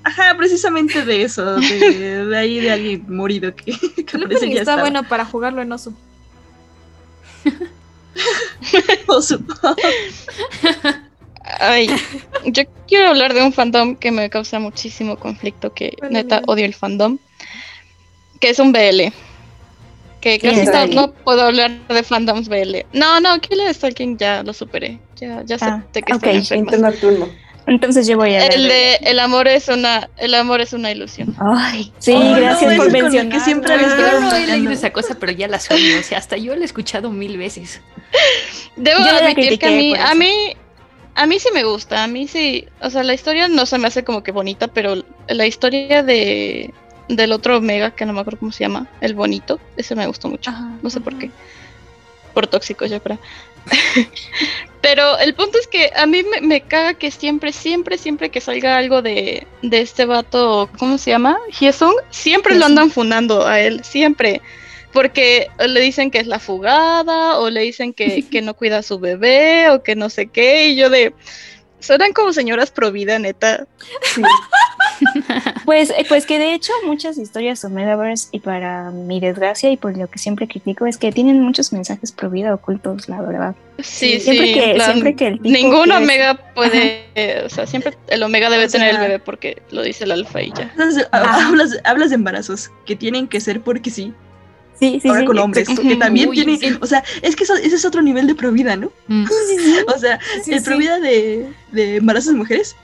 Ajá, precisamente de eso, de, de ahí de alguien morido que, que parece opening ya está estaba. bueno para jugarlo en oso. Oso. Ay, yo quiero hablar de un fandom que me causa muchísimo conflicto, que Bueno, neta odio el fandom, que es un BL. Que ¿Quién casi no, puedo hablar de fandoms BL. No, no, Killer Stalking ya lo superé. Ya, ya Ah, acepté que ok. están enfermas. Entonces yo voy a El de el amor es una el amor es una ilusión. Ay, sí, Oh, no, gracias ese por el que mencionar. siempre les Yo veo no he leído esa cosa, pero ya la sueño. O sea, hasta yo la he escuchado mil veces. Debo Yo admitir que a mí, a mí, a mí sí me gusta, a mí sí, o sea, la historia no se me hace como que bonita, pero la historia de del otro Omega, que no me acuerdo cómo se llama, el bonito, ese me gustó mucho, no sé por qué, por tóxicos yo creo. pero el punto es que a mí me, me caga que siempre, siempre, siempre que salga algo de, de este vato, ¿cómo se llama? Hyesung, siempre lo andan fundando a él, siempre. Porque le dicen que es la fugada o le dicen que, que no cuida a su bebé o que no sé qué y yo de suenan como señoras pro vida neta Pues, eh, pues que de hecho muchas historias sobre Metaverse y para mi desgracia y por lo que siempre critico es que tienen muchos mensajes pro vida ocultos, la verdad. sí Siempre sí que- plan, siempre que el tipo ningún quiere- omega puede eh, o sea siempre el omega debe O sea- tener el bebé porque lo dice el alfa y ya hablas, hablas de embarazos que tienen que ser porque sí. Sí, sí, Ahora sí, con hombres, exacto. que también Uy, tienen, sí. o sea, es que eso- ese es otro nivel de provida, ¿no? Mm. O sea, Sí, el sí. provida de, de embarazos de mujeres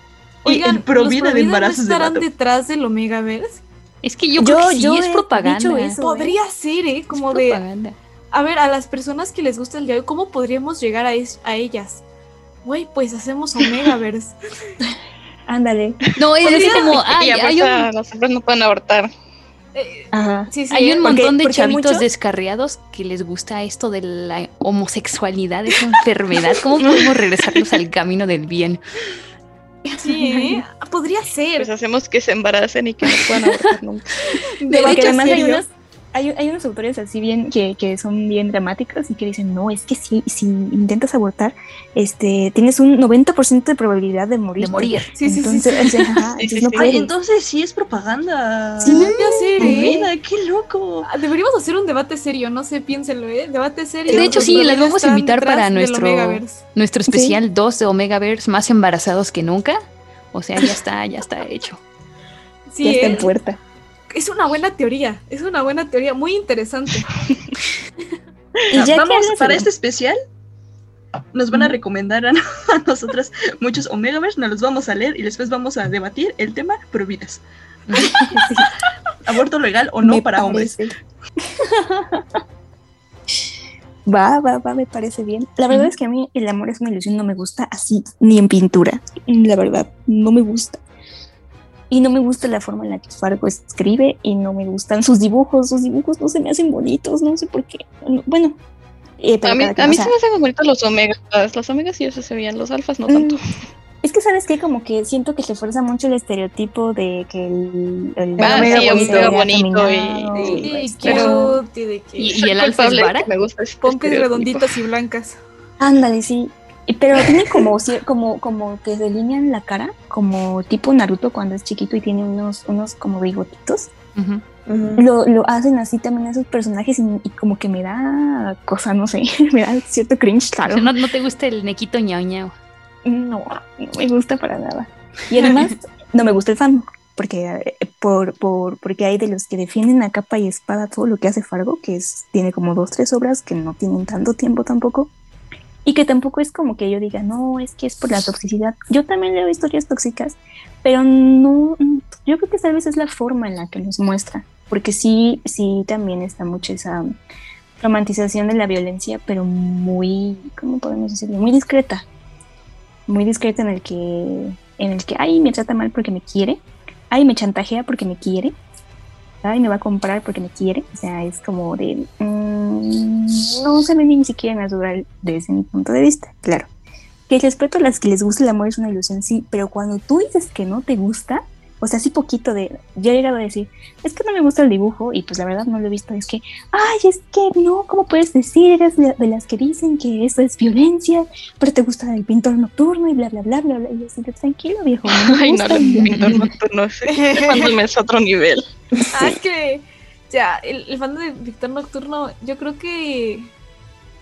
Oigan, el provida ¿los de embarazos no estarán detrás del Omegaverse? Es que yo, creo que sí es propaganda. dicho eso, ¿eh? Podría ser, ¿eh? Como Es de, propaganda. a ver, a las personas que les gusta el diario, ¿cómo podríamos llegar a, es- a ellas? Güey, pues hacemos Omegaverse. Ándale. No, es como, y ay, hay un, los hombres no pueden abortar Eh, Ajá. sí, sí, hay ¿eh? un Porque- montón de chavitos descarriados que les gusta esto de la homosexualidad, esa enfermedad. ¿Cómo podemos regresarnos al camino del bien? Sí. Podría ser. pues hacemos que se embaracen y que no puedan abortar nunca De Porque hecho, además hay serio. Hay, hay unos autores así bien que, que son bien dramáticos y que dicen, no, es que si, si intentas abortar, este, tienes un 90% de probabilidad de morir. De morir. Sí, sí, sí, entonces, sí. ajá, Sí, sí, entonces no sí. puedes. Ay, entonces sí es propaganda. Sí, Mi ¿eh? vida, qué loco. Ah, Deberíamos hacer un debate serio, no sé, piénsenlo, ¿eh? Debate serio. De hecho, Los sí, las vamos a invitar para nuestro, nuestro especial 2 de Omegaverse, más embarazados que nunca. O sea, ya está, ya está hecho. Sí, ya está en ¿eh? puerta. Es una buena teoría, es una buena teoría, muy interesante. Y ya que Vamos, para este especial, nos van a recomendar a, a nosotras muchos Omegaverse, nos los vamos a leer y después vamos a debatir el tema pro vidas. Aborto legal o no Me para hombres. parece. Va, va, va, me parece bien. La verdad es que a mí el amor es una ilusión, no me gusta así, ni en pintura. La verdad, no me gusta. Y no me gusta la forma en la que Fargo escribe y no me gustan sus dibujos. Sus dibujos no se me hacen bonitos, no sé por qué. No- Bueno, eh, pero A mí, a mí se me hacen bonitos los omegas. Los omegas sí se veían, los alfas no tanto. Es que sabes que como que siento que se fuerza mucho el estereotipo de que el, el Ah, omega sí, bonito, omega bonito y- y- Sí, pues, pero- y de que ¿Y, y el alfa es vara? me gusta pompis estereotipo. redonditas y blancas. Ándale, sí. Pero tiene como, como, como que delinean la cara, como tipo Naruto cuando es chiquito y tiene unos, unos como bigotitos. Lo, lo hacen así también esos personajes y, y como que me da cosa, no sé, me da cierto cringe, claro. ¿no, no te gusta el nequito ñao ñao? No, no me gusta para nada. Y además, no me gusta el fan, porque, eh, por, por, porque hay de los que defienden a capa y espada todo lo que hace Fargo, que es, tiene como dos, tres obras que no tienen tanto tiempo tampoco. Y que tampoco es como que yo diga, no, es que es por la toxicidad. Yo también leo historias tóxicas, pero no, yo creo que tal vez es la forma en la que nos muestra, porque sí, sí también está mucho esa romantización de la violencia, pero muy, ¿cómo podemos decirlo? Muy discreta. Muy discreta en el que, en el que, ay, me trata mal porque me quiere, ay, me chantajea porque me quiere, ay, me va a comprar porque me quiere. O sea, es como de, mm, no se ve ni siquiera natural desde mi punto de vista, claro. Que el respeto a las que les gusta el amor es una ilusión, sí, pero cuando tú dices que no te gusta, o sea, así poquito de, yo he llegado a decir, es que no me gusta el dibujo, y pues la verdad no lo he visto, es que, ay, es que no, ¿cómo puedes decir? Eres de, de las que dicen que eso es violencia, pero te gusta el pintor nocturno y bla, bla, bla, bla, bla. Y yo así, tranquilo, viejo. no me Ay, no, gusta". el pintor nocturno fandom es otro nivel. Ah, es que ya, el, el fan de Víctor Nocturno, yo creo que.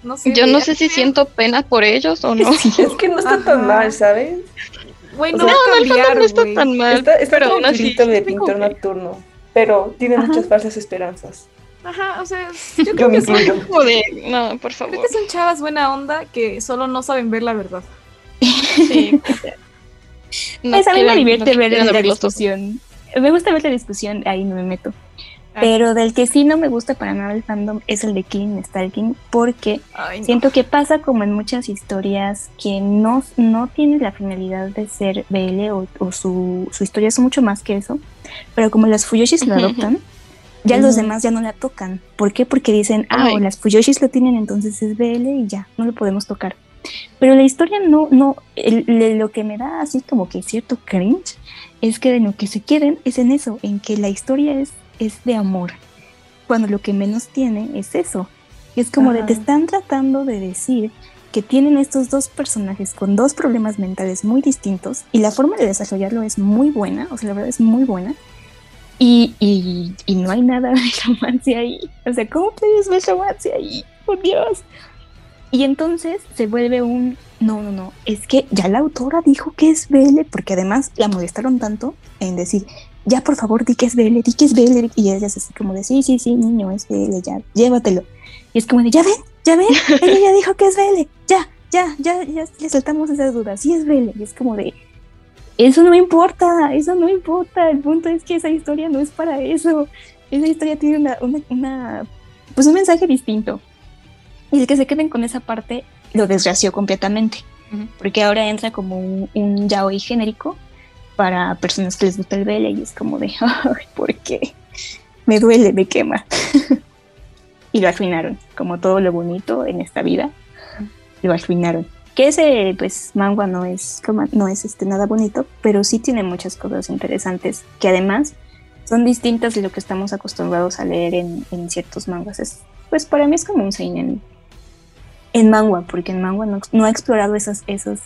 No sé. Yo no sé si siento pena por ellos o no. Es que no está tan mal, ¿sabes? Güey, O no sea, no, el cambiar, fandom no está tan mal, Está, está pero el de pintor que- nocturno, pero tiene Ajá. muchas falsas esperanzas. Ajá, o sea, yo Yo creo me que son. Como de, no, por favor. creo que son chavas buena onda que solo no saben ver la verdad. Sí, no pues a mí me divierte no ver la discusión. Me gusta ver la discusión, ahí no me meto. Pero del que sí no me gusta para nada el fandom es el de Killing Stalking, porque Ay, no. siento que pasa como en muchas historias que no, no tiene la finalidad de ser BL o, o su, su historia es mucho más que eso. Pero como las Fuyoshis lo adoptan, ya los demás ya no la tocan. ¿Por qué? Porque dicen, ah, Ay. o las Fuyoshis lo tienen, entonces es BL y ya, no lo podemos tocar. Pero la historia no, no, el- le- lo que me da así como que cierto cringe es que de lo que se quieren es en eso, en que la historia es, es de amor, cuando lo que menos tiene es eso. Es como de Ajá. te están tratando de decir que tienen estos dos personajes con dos problemas mentales muy distintos y la forma de desarrollarlo es muy buena, o sea, la verdad es muy buena. Y, y, y no hay nada de romance ahí. O sea, ¿cómo puedes ver romance ahí? Por Dios. Y entonces se vuelve un, no, no, no, es que ya la autora dijo que es BL, porque además la molestaron tanto en decir, ya por favor di que es BL, di que es BL, y ella es así como de, sí, sí, sí, niño, es BL, ya, llévatelo. Y es como de, ya ven, ya ven, ella ya dijo que es BL, ya, ya, ya, ya le saltamos esas dudas, sí es BL, y es como de, eso no importa, eso no importa, el punto es que esa historia no es para eso, esa historia tiene una, una, una pues un mensaje distinto. Y el que se queden con esa parte lo desgració completamente, Ujú. porque ahora entra como un, un yaoi genérico para personas que les gusta el BL y es como de, ay, ¿por qué? Me duele, me quema. y lo arruinaron, como todo lo bonito en esta vida, lo arruinaron. Que ese, pues, manga no es, no es este, nada bonito, pero sí tiene muchas cosas interesantes que además son distintas de lo que estamos acostumbrados a leer en, en ciertos mangas. Es, pues para mí es como un seinen en manga, porque en manga no, no explorado esas, esas,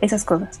esas cosas.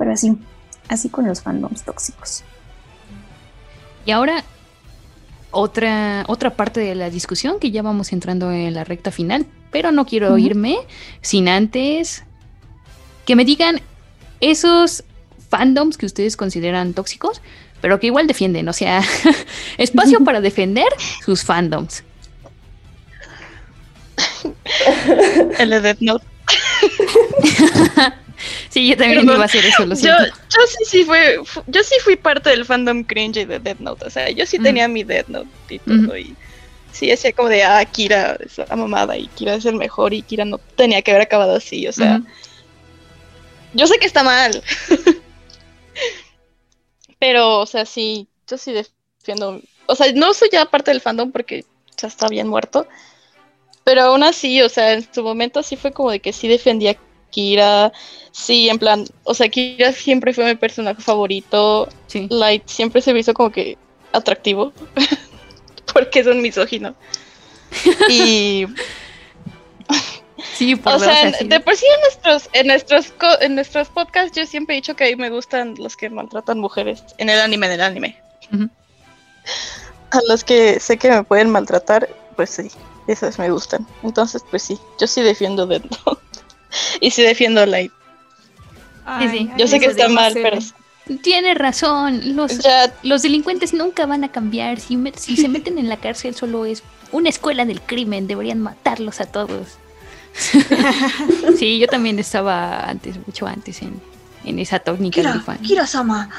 Pero así, así con los fandoms tóxicos. Y ahora, otra, otra parte de la discusión que ya vamos entrando en la recta final, pero no quiero Ujú. irme sin antes que me digan esos fandoms que ustedes consideran tóxicos, pero que igual defienden, o sea, espacio para defender sus fandoms. El de Death Note. Sí, yo también Perdón. iba a hacer eso, lo yo, siento. yo sí, sí fui, fu- yo sí fui parte del fandom cringe de Death Note. O sea, yo sí Ujú. tenía mi Death Note y todo. Y sí decía como de, ah, Kira es la mamada y Kira es el mejor y Kira no tenía que haber acabado así. O sea, yo sé que está mal. Pero, o sea, sí, yo sí defiendo. O sea, no soy ya parte del fandom porque ya está bien muerto. Pero aún así, o sea, en su momento sí fue como de que sí defendía Kira. Sí, en plan, o sea, Kira siempre fue mi personaje favorito. Light siempre se me hizo como que atractivo. porque es un misógino. Y. Sí, por O sea, así. de por sí en nuestros, en nuestros co- en nuestros podcasts yo siempre he dicho que a mí me gustan los que maltratan mujeres en el anime, en el anime. A los que sé que me pueden maltratar, pues sí, esos me gustan. Entonces, pues sí, yo sí defiendo Death Note. y sí defiendo Light. Sí, sí. Yo sé que está mal, pero Tiene razón. Los, los delincuentes nunca van a cambiar. Si, me- si se meten en la cárcel, solo es una escuela del crimen. Deberían matarlos a todos. sí, yo también estaba antes, mucho antes, en, en esa técnica Kira, del fan. Kira-sama.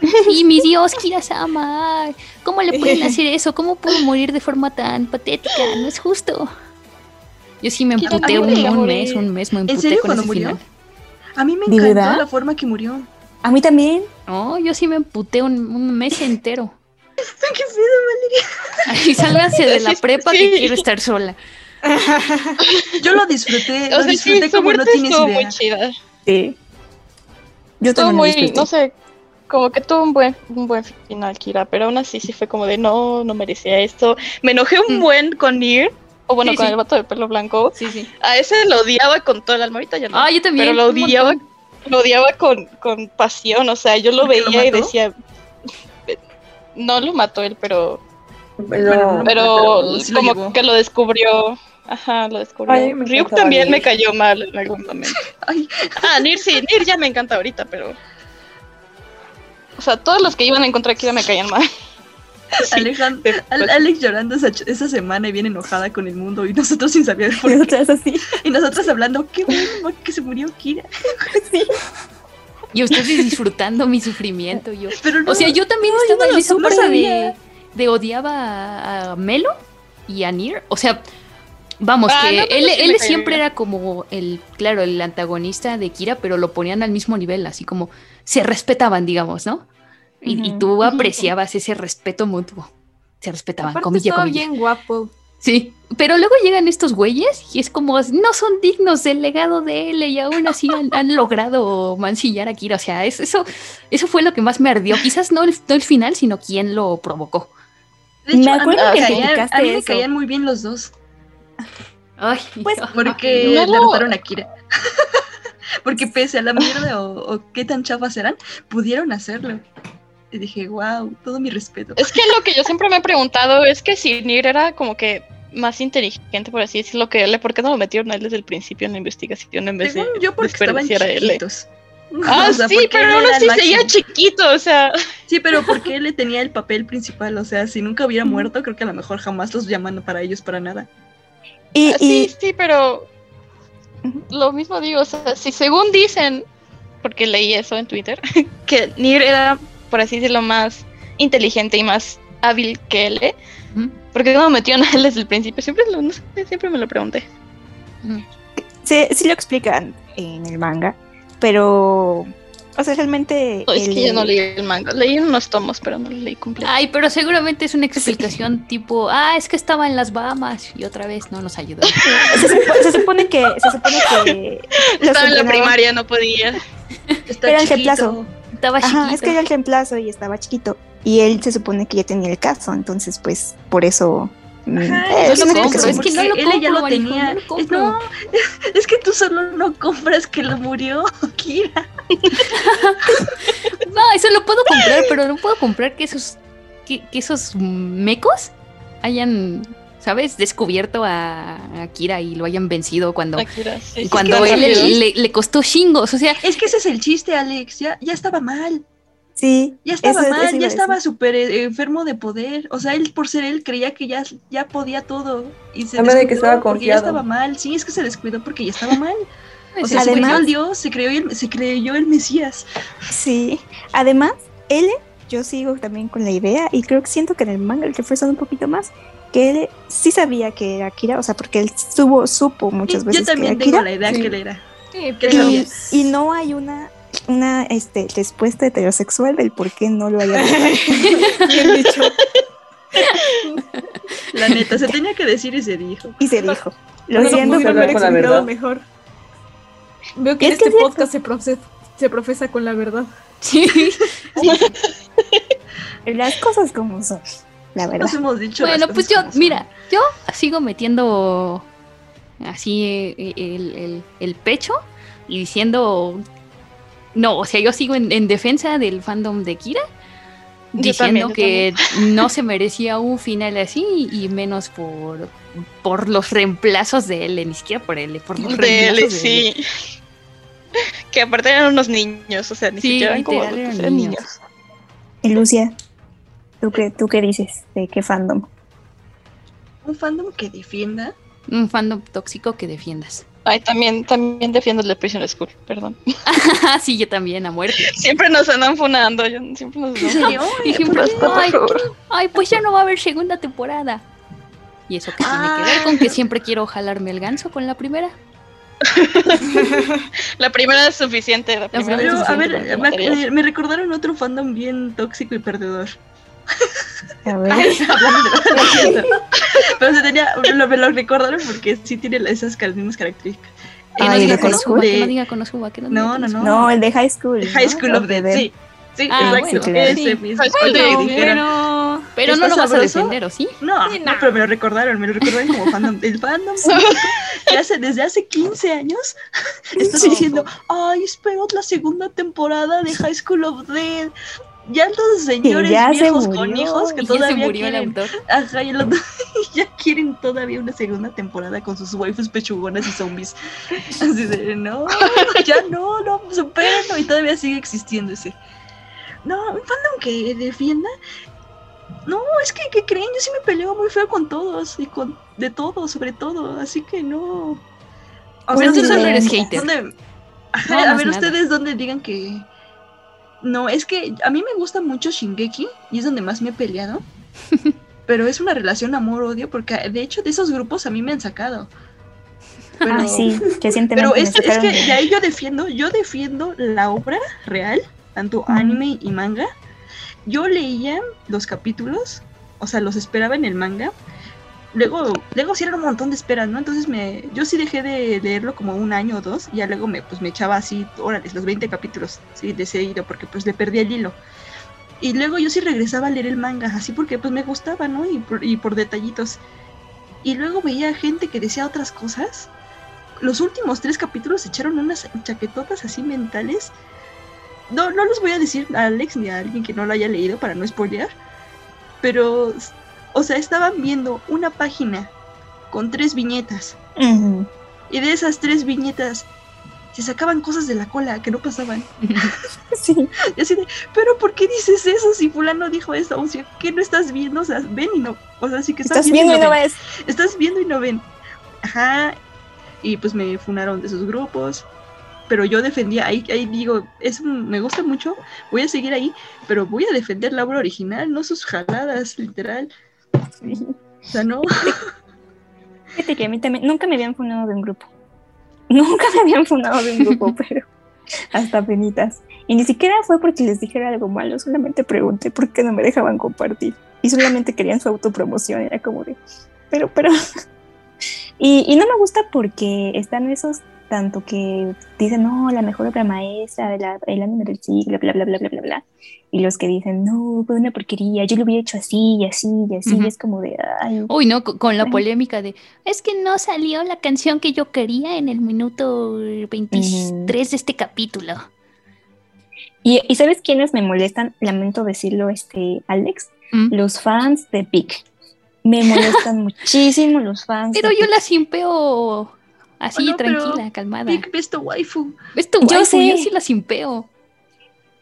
Y mi Dios, Kira-sama. ¿Cómo le pueden hacer eso? ¿Cómo pudo morir de forma tan patética? No es justo. Yo sí me emputé un, mes, un mes me ¿En emputé serio con cuando ese murió? final. A mí me ¿De encantó verdad? la forma que murió. A mí también. No, yo sí me emputé un, un mes entero. ¿Qué pedo, Ay, sálganse de la Sí, prepa sí. que quiero estar sola. Yo lo disfruté, O lo sea, sí, disfruté su como no muerte tienes estuvo idea. muy chida. Sí. Yo estuvo también lo muy, disfruté. no sé, como que tuvo un buen, un buen final, Kira, pero aún así sí fue como de no, no merecía esto. Me enojé un buen con Nier, o bueno, Sí, con sí. el vato de pelo blanco. Sí, sí. A ese lo odiaba con todo el alma, ahorita ya no. Ah, yo también, Pero lo odiaba, lo odiaba con, con pasión, o sea, yo lo ¿Porque lo veía y mató? decía, no lo mató él, pero, Pero, pero pero sí lo como que lo descubrió. Ajá, lo descubrió. Ay, Ryuk también me cayó mal en algún momento. Ah, Nir sí, Nir ya me encanta ahorita, pero. O sea, todos los que iban a encontrar Kira me caían mal. Alejandro, pues. Al- Alex llorando esa, esa semana y bien enojada con el mundo y nosotros sin saber por qué. Nosotras así. Y nosotros hablando, qué bueno que se murió Kira. Y ustedes disfrutando mi sufrimiento. Yo. Pero no, o sea, yo también no, estaba yo no en no parte de, de odiaba a, a Melo y a Nier. O sea, vamos, Ah, que no, él, sí me él siempre era como el, claro, el antagonista de Kira, pero lo ponían al mismo nivel, así como se respetaban, digamos, ¿no? Y, tú apreciabas ese respeto mutuo. Se respetaban, Aparte comilla, estaba comilla. bien guapo. Sí, pero luego llegan estos güeyes y es como, no son dignos del legado de él y aún así han, han logrado mancillar a Kira. O sea, es- eso, eso fue lo que más me ardió. Quizás no el, no el final, sino quien lo provocó. De hecho, Me a mí acuerdo me que caían, criticaste a mí me eso. caían muy bien los dos. Ay, Pues, Porque no derrotaron a Kira. Porque pese a la mierda o, o qué tan chafas eran, pudieron hacerlo. Y dije, wow, todo mi respeto. Es que lo que yo siempre me he preguntado es que si Nier era como que más inteligente, por así decirlo, que él, ¿por qué no lo metieron a él desde el principio en la investigación en vez Según de yo, porque estaban desperdiciar a él? chiquitos. Ah, O sea, sí, pero aún así seguía chiquito, o sea. Sí, pero porque él le tenía el papel principal, o sea, si nunca hubiera muerto, creo que a lo mejor jamás los llaman para ellos para nada. Y, Ah, sí, sí, pero lo mismo digo, o sea, si según dicen, porque leí eso en Twitter, que Nier era, por así decirlo, más inteligente y más hábil que él, ¿eh? ¿por qué no lo metieron a él desde el principio? Siempre, lo- no sé, siempre me lo pregunté. Sí, sí lo explican en el manga, pero, o sea, realmente... No, es el- que yo no leí el manga, leí unos tomos, pero no lo leí completo. Ay, pero seguramente es una explicación tipo, ah, es que estaba en las Bahamas y otra vez no nos ayudó. Se, supo- se supone que... Se supone que Estaba en la primaria, no podía. Era el reemplazo. Estaba Ajá, chiquito. es que era el reemplazo y estaba chiquito. Y él se supone que ya tenía el caso, entonces pues por eso... mm, Ajá, eh, es lo compro, es que no lo él ya compro, lo Marijo, tenía. no lo Es- compro. no, es que tú solo no compras que lo murió, Kira. No, eso lo puedo comprar, pero no puedo comprar que esos, que, que esos mecos hayan, ¿sabes? Descubierto a, a Kira y lo hayan vencido cuando, Akira, sí, cuando él le, le costó chingos. O sea, Es que ese es el chiste, Alex. Ya, ya estaba mal. Sí, Ya estaba eso- mal, eso ya estaba súper eh, enfermo de poder. O sea, él por ser él creía que ya, ya podía todo. Y se de que estaba porque ya estaba mal. Sí, es que se descuidó porque ya estaba mal. O sea, se además- creyó el Dios, se creyó el, se creyó el Mesías. Sí, además, él, yo sigo también con la idea y creo que siento que en el manga el refuerzan un poquito más, que él sí sabía que era Akira, o sea, porque él supo, supo muchas Yo veces también que tengo era la idea Sí. que él era. Sí, ¿Qué pero Akira. Y, y no hay una una este, respuesta heterosexual del por qué no lo haya Bien dicho. La neta, se tenía que decir y se dijo. Y se dijo. Lo no siento, pero- con la mejor. Veo que en este podcast se, proce- se profesa con la verdad. sí. las cosas como son, la verdad. Nos hemos dicho. Bueno, pues yo, mira, yo sigo metiendo así eh, el, el- el pecho y diciendo, no, o sea, yo sigo en, en defensa del fandom de Kira, Yo diciendo también, yo que no se merecía un final así y menos por, por los reemplazos de él, ni siquiera por él, por los De reemplazos de él. sí. Que aparte eran unos niños, o sea, ni Sí, siquiera eran como adultos, eran niños. niños. Y Lucia, ¿tú qué, ¿tú qué dices? ¿De qué fandom? Un fandom que defienda. Un fandom tóxico que defiendas. Ay, también, también defiendo el de Prison School, perdón. Ah, sí, yo también, a muerte. Siempre nos andan funando, yo, siempre ay, ay, pues ya no va a haber segunda temporada. Y eso que tiene que ver con que siempre quiero jalarme el ganso con la primera. La primera es suficiente, la primera primera es Pero, a ver, me recordaron otro fandom bien tóxico y perdedor. A ver. Pero se tenía, lo, me lo recordaron porque sí tiene esas mismas características. Que no Ay, diga ¿de Konosuba, de- que no diga Konosuba, que no No, no, no. No, el de High School. High ¿no? School of Dead, sí. Sí, Ah, exacto. bueno, ese sí. mismo. Pero ¿Está no lo vas a defender, ¿o sí? No, Sí, no, no. pero me lo recordaron, me lo recordaron como fandom. El fandom que hace, desde hace 15 años estás diciendo, ay, espero la segunda temporada de High School of Dead. Ya los señores ya se viejos con hijos que ya se todavía murió el quieren, autor. ajá, y el otro- ya quieren todavía una segunda temporada con sus waifus pechugonas y zombies. Así de, no, ya no, no, supérenlo y todavía sigue existiendo ese. No, un fandom que defienda. No, es que, ¿qué creen? Yo sí me peleo muy feo con todos y con de todo, sobre todo, así que no. O Pues tú ¿dónde- solo eres hater. dónde- Ajá, No a ver, nada. ustedes donde digan que. No, es que a mí me gusta mucho Shingeki y es donde más me he peleado. pero es una relación amor-odio porque de hecho de esos grupos a mí me han sacado. Pero, Ah, sí, pero me es, es que de- ahí yo defiendo, yo defiendo la obra real, tanto anime y manga. Yo leía los capítulos, o sea, los esperaba en el manga. Luego, luego sí era un montón de esperas, ¿no? Entonces me, yo sí dejé de leerlo como un año o dos, y ya luego me, pues me echaba así, órale, los 20 capítulos, sí, de seguido, porque pues le perdí el hilo. Y luego yo sí regresaba a leer el manga, así porque pues me gustaba, ¿no? Y por, y por detallitos. Y luego veía gente que decía otras cosas. Los últimos tres capítulos echaron unas chaquetotas así mentales no, no los voy a decir a Alex ni a alguien que no lo haya leído para no spoilear, pero, o sea, estaban viendo una página con tres viñetas. Y de esas tres viñetas se sacaban cosas de la cola que no pasaban. sí. Y así de, pero ¿por qué dices eso si fulano dijo eso? O sea, ¿qué no estás viendo? O sea, ven y no. O sea, sí que estás, Estás viendo y no ves. Estás viendo y no ven. Ajá. Y pues me funaron de esos grupos. Pero yo defendía, ahí, ahí digo, es un- me gusta mucho, voy a seguir ahí, pero voy a defender la obra original, no sus jaladas, literal. Sea, no. Fíjate que a mí también, nunca me habían fundado de un grupo. Nunca me habían fundado de un grupo, pero hasta penitas. Y ni siquiera fue porque les dijera algo malo, solamente pregunté por qué no me dejaban compartir. Y solamente querían su autopromoción, era como de, pero, pero. Y, y no me gusta porque están esos tanto que dicen, no, la mejor obra maestra de la, el anime del siglo, bla, bla, bla, bla, bla, bla. Y los que dicen, no, fue una porquería, yo lo hubiera hecho así y así y así. Y es como de, ay. Uy, no, co- con la polémica de, es que no salió la canción que yo quería en el minuto 23 de este capítulo. ¿Y, y sabes quiénes me molestan? Lamento decirlo, este, Alex. ¿Mm? Los fans de Pic. Me molestan muchísimo los fans. Pero de yo Pic. la simpeo así, pero tranquila, calmada. Big Besto Waifu. ¿Ves tu Yo waifu? Yo sé. sí la simpeo.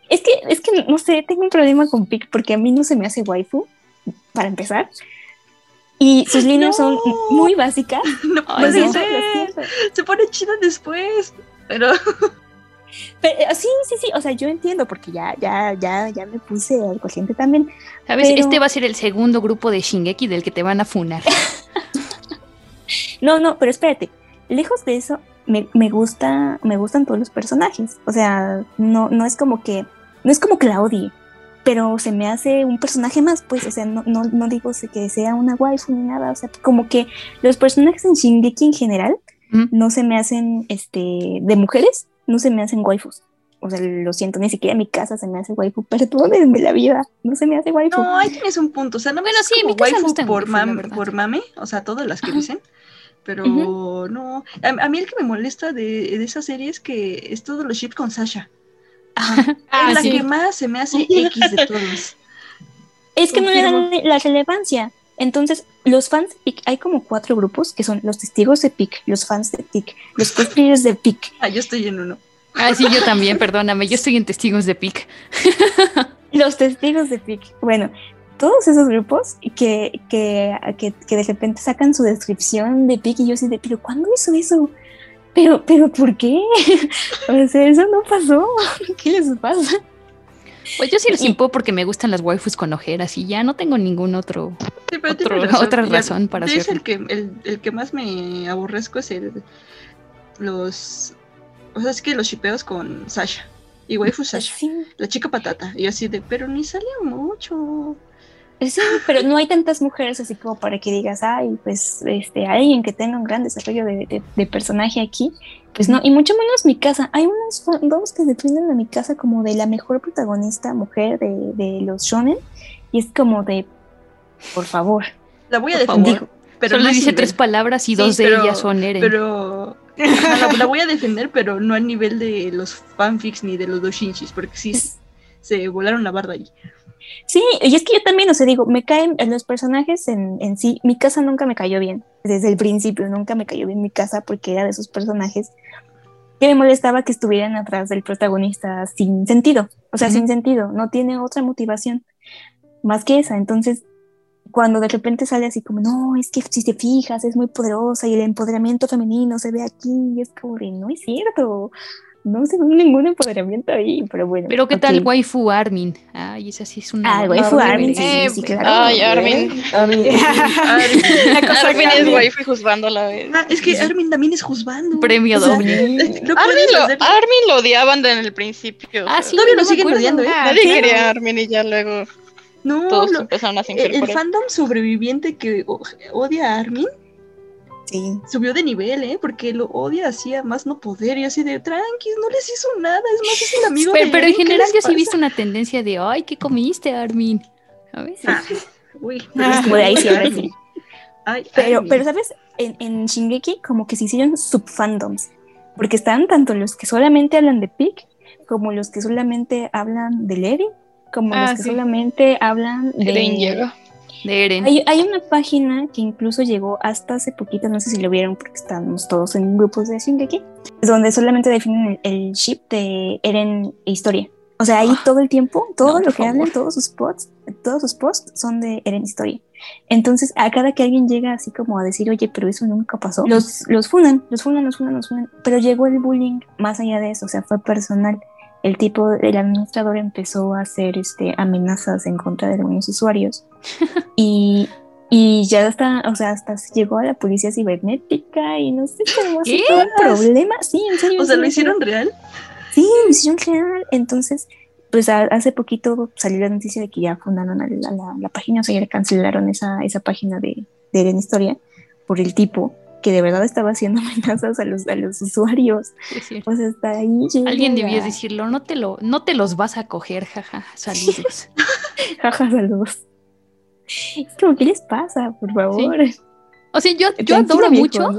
Es que, es que, no sé, tengo un problema con Pic porque a mí no se me hace waifu, para empezar. Y sus líneas son muy básicas. No lo siento. Se pone chida después. Pero Pero, eh, sí, sí, sí, o sea, yo entiendo porque ya, ya, ya, ya me puse al corriente también. ¿Sabes? Pero- Este va a ser el segundo grupo de Shingeki del que te van a funar. No, no, pero espérate. Lejos de eso, me, me gusta, me gustan todos los personajes. O sea, no, no es como que, no es como que la odie, pero se me hace un personaje más, pues, o sea, no, no, no digo que sea una waifu ni nada, o sea, como que los personajes en Shingeki en general no se me hacen, este, de mujeres, no se me hacen waifus. O sea, lo siento, ni siquiera en mi casa se me hace waifu, perdónenme la vida, no se me hace waifu. no, ahí tienes un punto. O sea, no me Bueno, sí, en mi están por, waifu, por mame, o sea, todas las que dicen. Pero no. A, a mí el que me molesta de, de esa serie es que es todos los ships con Sasha. Ah, es la sí. que más se me hace X de todos. Es que no le dan la relevancia. Entonces, los fans de PIC, hay como cuatro grupos que son los testigos de PIC, los fans de PIC, los cosplayers de PIC. Ah, yo estoy en uno. Ah, sí, yo también, perdóname. Yo estoy en Testigos de Pic. Los testigos de PIC. Bueno, todos esos grupos que, que, que, que de repente sacan su descripción de PIC y yo así de, pero ¿cuándo hizo eso? Pero, pero ¿por qué? o sea, eso no pasó. ¿Qué les pasa? Pues yo sí lo simpeo porque me gustan las waifus con ojeras y ya no tengo ningún otro. Sí, pero Otro- razón. otra Ya, razón para es hacerlo. el que el, el que más me aborrezco es el los o sea es que los shipeos con Sasha y waifu Sasha la chica patata y así de pero ni salió mucho Sí, pero no hay tantas mujeres así como para que digas, ay, pues este, alguien que tenga un gran desarrollo de, de- de personaje aquí. Pues no, y mucho menos mi casa. Hay unos fandoms que defienden a mi casa como de la mejor protagonista mujer de, de los shonen. Y es como de, por favor. la voy a defender favor. pero Solo no a dice nivel. tres palabras y Sí, dos de pero- ellas son Eren. pero la, la voy a defender pero no al nivel de los fanfics ni de los doshinshis porque sí se volaron la barda ahí Sí, y es que yo también, o sea, digo, me caen los personajes en, en sí. Mi casa nunca me cayó bien, desde el principio nunca me cayó bien mi casa porque era de esos personajes que me molestaba que estuvieran atrás del protagonista sin sentido, o sea, sin sentido, no tiene otra motivación más que esa. Entonces, cuando de repente sale así como, no, es que si te fijas, es muy poderosa y el empoderamiento femenino se ve aquí, y es como de, no es cierto, no se ve ningún empoderamiento ahí, pero bueno. Pero qué tal waifu Armin. Ay, esa sí es una. Ah, waifu Armin, sí, Eh, sí, claro. Ay, Armin. Armin. Armin es waifu y juzgando a la vez. ah, es que Armin también es juzgando Premio O sea, doble. no Armin lo, Armin lo odiaban en el principio. Ah, sí, todavía no lo siguen odiando, ¿eh? Nadie Sí. quería a Armin y ya luego no todos lo- empezaron a el, fandom sobreviviente que odia a Armin Sí. subió de nivel, ¿eh? Porque lo odia así a más no poder y así de tranqui, no les hizo nada, es más, es el amigo Pero, de pero en Eren, ¿qué general yo sí he visto una tendencia de, ay, ¿qué comiste, Armin? ¿Sabes? Ah, uy, Ah, pero por ahí sí, que ahora Armin. sí. Ay, Pero, pero ¿sabes? En, en Shingeki como que se hicieron subfandoms, porque están tanto los que solamente hablan de Pic, como los que solamente hablan de Levi, como Ah, los que sí. solamente hablan de Eren llega. De Eren. Hay, hay una página que incluso llegó hasta hace poquito, no sé si lo vieron porque estamos todos en grupos de Shingeki, donde solamente definen el, el ship de Eren e historia. O sea, ahí todo el tiempo, todo no, lo que hablan, todos sus posts, todos sus posts son de Eren historia. Entonces, a cada que alguien llega así como a decir, oye, pero eso nunca pasó, los, los funan, los funan, los funan, los funan. Pero llegó el bullying más allá de eso, o sea, fue personal. El tipo, el administrador empezó a hacer este, amenazas en contra de algunos usuarios y, y ya hasta, o sea, hasta llegó a la policía cibernética y no sé cómo ¿Qué? todo un problema. Sí, en serio. O sea, ¿lo hicieron real? Sí, lo hicieron real. Entonces, pues a- hace poquito salió la noticia de que ya fundaron a la, la- la página, o sea, ya le cancelaron esa, esa página de, de Eren Historia por el tipo que de verdad estaba haciendo amenazas a los, a los usuarios. Pues hasta ahí llega. Alguien debía decirlo, no te lo, no te los vas a coger, jaja, saludos. Jaja, saludos. Es como, ¿qué les pasa? Por favor. O sea, yo, yo adoro viejo, mucho.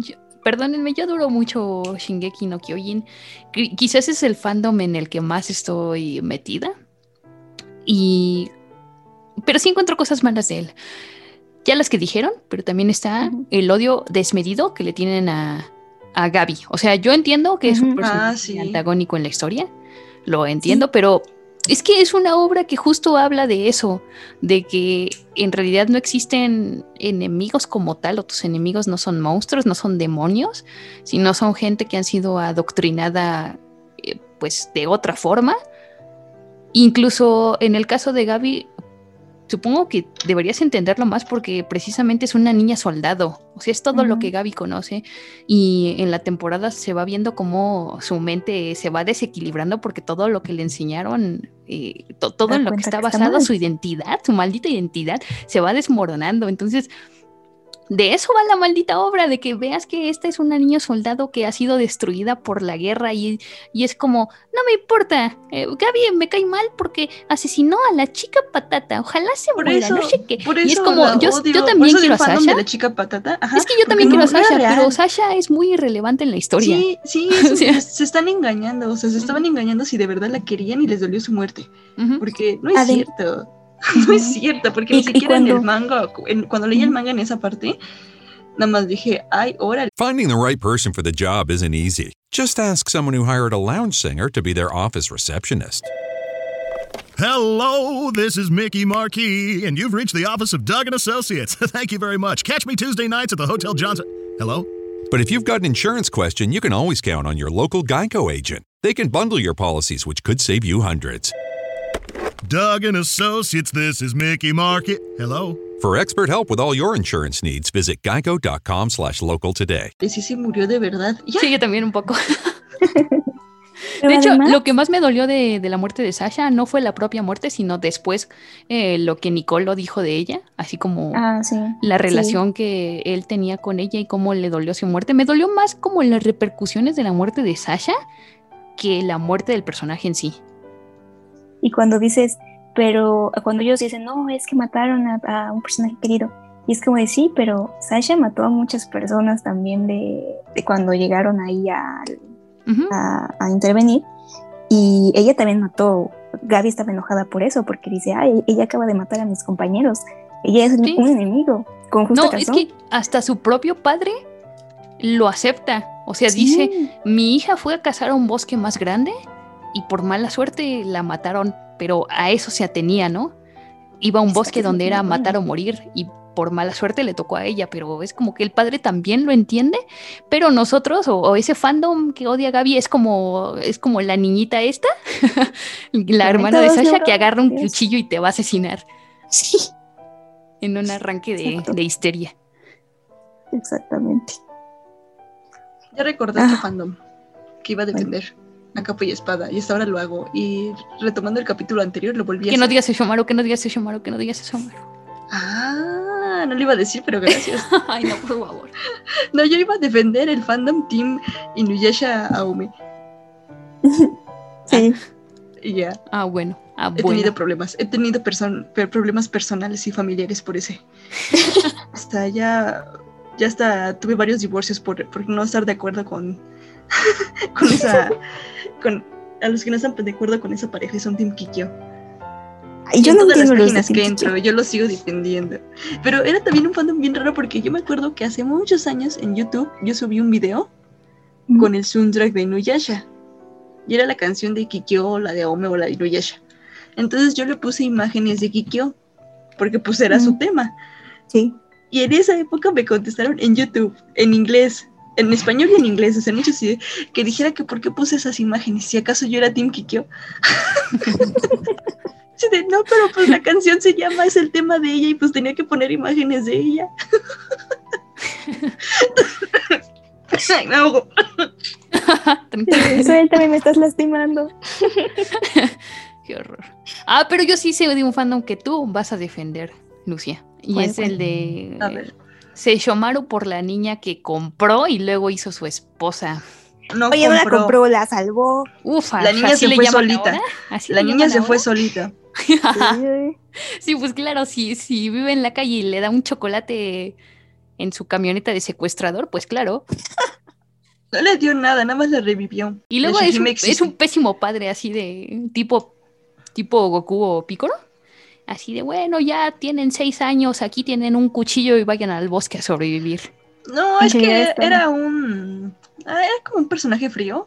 yo- perdónenme, yo adoro mucho Shingeki no Kyojin. Qui- Quizás es el fandom en el que más estoy metida. Y. Pero sí encuentro cosas malas de él. Ya las que dijeron, pero también está el odio desmedido que le tienen a, a Gaby. O sea, yo entiendo que es un personaje Ah, sí. antagónico en la historia. Lo entiendo, pero es que es una obra que justo habla de eso, de que en realidad no existen enemigos como tal, o tus enemigos no son monstruos, no son demonios, sino son gente que han sido adoctrinada eh, pues de otra forma. Incluso en el caso de Gaby, supongo que deberías entenderlo más porque precisamente es una niña soldado, o sea, es todo lo que Gaby conoce y en la temporada se va viendo cómo su mente se va desequilibrando porque todo lo que le enseñaron, eh, to- todo en lo que está que basado, su identidad, su maldita identidad, se va desmoronando. Entonces, de eso va la maldita obra, de que veas que esta es una niña soldado que ha sido destruida por la guerra y, y es como, no me importa, eh, Gaby me cae mal porque asesinó a la chica patata, ojalá se Por muera, eso, no sé qué. por y es como, yo, odio, yo también quiero a Sasha. de la chica patata. Ajá, es que yo también no- quiero a Sasha, real. pero Sasha es muy irrelevante en la historia. Sí, sí, O se, sea. se están engañando, o sea, se estaban engañando si de verdad la querían y les dolió su muerte. Porque no es cierto. No es cierto, porque Y- ni y siquiera en el manga, en- cuando leí el manga en esa parte, nada más dije, ay, órale. Finding the right person for the job isn't easy. Just ask someone who hired a lounge singer to be their office receptionist. Hello, this is Mickey Marquis, and you've reached the office of Doug and Associates. Thank you very much. Catch me Tuesday nights at the Hotel Johnson. Hello? But if you've got an insurance question, you can always count on your local Geico agent. They can bundle your policies, which could save you hundreds. Doug and Associates, this is Mickey Marquis. Hello? For expert help with all your insurance needs, visit geico.com slash local today. Sí se murió de verdad. Ya. Sí, yo también un poco. De hecho, además- lo que más me dolió de, de la muerte de Sasha no fue la propia muerte, sino después eh, lo que Nicole dijo de ella, así como Ah, sí. la Sí. relación que él tenía con ella y cómo le dolió su muerte. Me dolió más como las repercusiones de la muerte de Sasha que la muerte del personaje en sí. Y cuando dices, pero cuando ellos dicen, no, es que mataron a, a un personaje querido. Y es como de sí, pero Sasha mató a muchas personas también de, de cuando llegaron ahí a, a, a intervenir. Y ella también mató, Gaby estaba enojada por eso, porque dice, ay, ella acaba de matar a mis compañeros. Ella es un- Sí. un enemigo, con justa No, es que hasta su propio padre lo acepta. O sea, Sí. dice, mi hija fue a cazar a un bosque más grande y por mala suerte la mataron, pero a eso se atenía, ¿no? Iba a un bosque donde era matar o morir y por mala suerte le tocó a ella, pero es como que el padre también lo entiende, pero nosotros o, o ese fandom que odia a Gaby es como es como la niñita esta, la hermana de Sasha que agarra un cuchillo y te va a asesinar. Sí, En un arranque de, de histeria. exactamente. Ya recordé este fandom que iba a defender a capa y espada y hasta ahora lo hago. Y retomando el capítulo anterior lo volví a Que no digas eso, Maru, que no digas eso, Maru, que no digas eso, Maru. Ah, no lo iba a decir, pero gracias. Ay, no, por favor. No, yo iba a defender el fandom team Inuyasha Aume. Sí. Y ya. Ah, bueno. Ah, He bueno. tenido problemas. He tenido person- per- problemas personales y familiares por ese. hasta ya. Ya hasta tuve varios divorcios por, por no estar de acuerdo con. con esa. Con a los que no están de acuerdo con esa pareja son Team Kikyo. Ay, yo en no todas las páginas que entro, yo lo sigo defendiendo. Pero era también un fandom bien raro porque yo me acuerdo que hace muchos años en YouTube yo subí un video con el soundtrack de Inuyasha. Y era la canción de Kikyo, la de Ome o la de Inuyasha. Entonces yo le puse imágenes de Kikyo porque pues era su tema. Sí. Y en esa época me contestaron en YouTube, en inglés, en español y en inglés, o sea, muchos que dijera que por qué puse esas imágenes, si acaso yo era Team Kikyo. De, no, pero pues la canción se llama, es el tema de ella y pues tenía que poner imágenes de ella. Ay, me ahogo. Suéltame, me estás lastimando. Qué horror. Ah, pero yo sí sé de un fandom que tú vas a defender, Lucia. Y ¿Cuál, es el de A ver. Seishomaru por la niña que compró y luego hizo su esposa. No Oye, no la compró. compró, la salvó. Ufa, La niña ¿así se le fue solita. La le niña se fue solita. Sí, pues claro, si, si vive en la calle y le da un chocolate en su camioneta de secuestrador, pues claro. No le dio nada, nada más la revivió. Y luego es un, es un pésimo padre así de tipo, tipo Goku o Piccolo. Así de, bueno, ya tienen seis años, aquí tienen un cuchillo y vayan al bosque a sobrevivir. No, es Sí, que esto. era un. ah, Era como un personaje frío.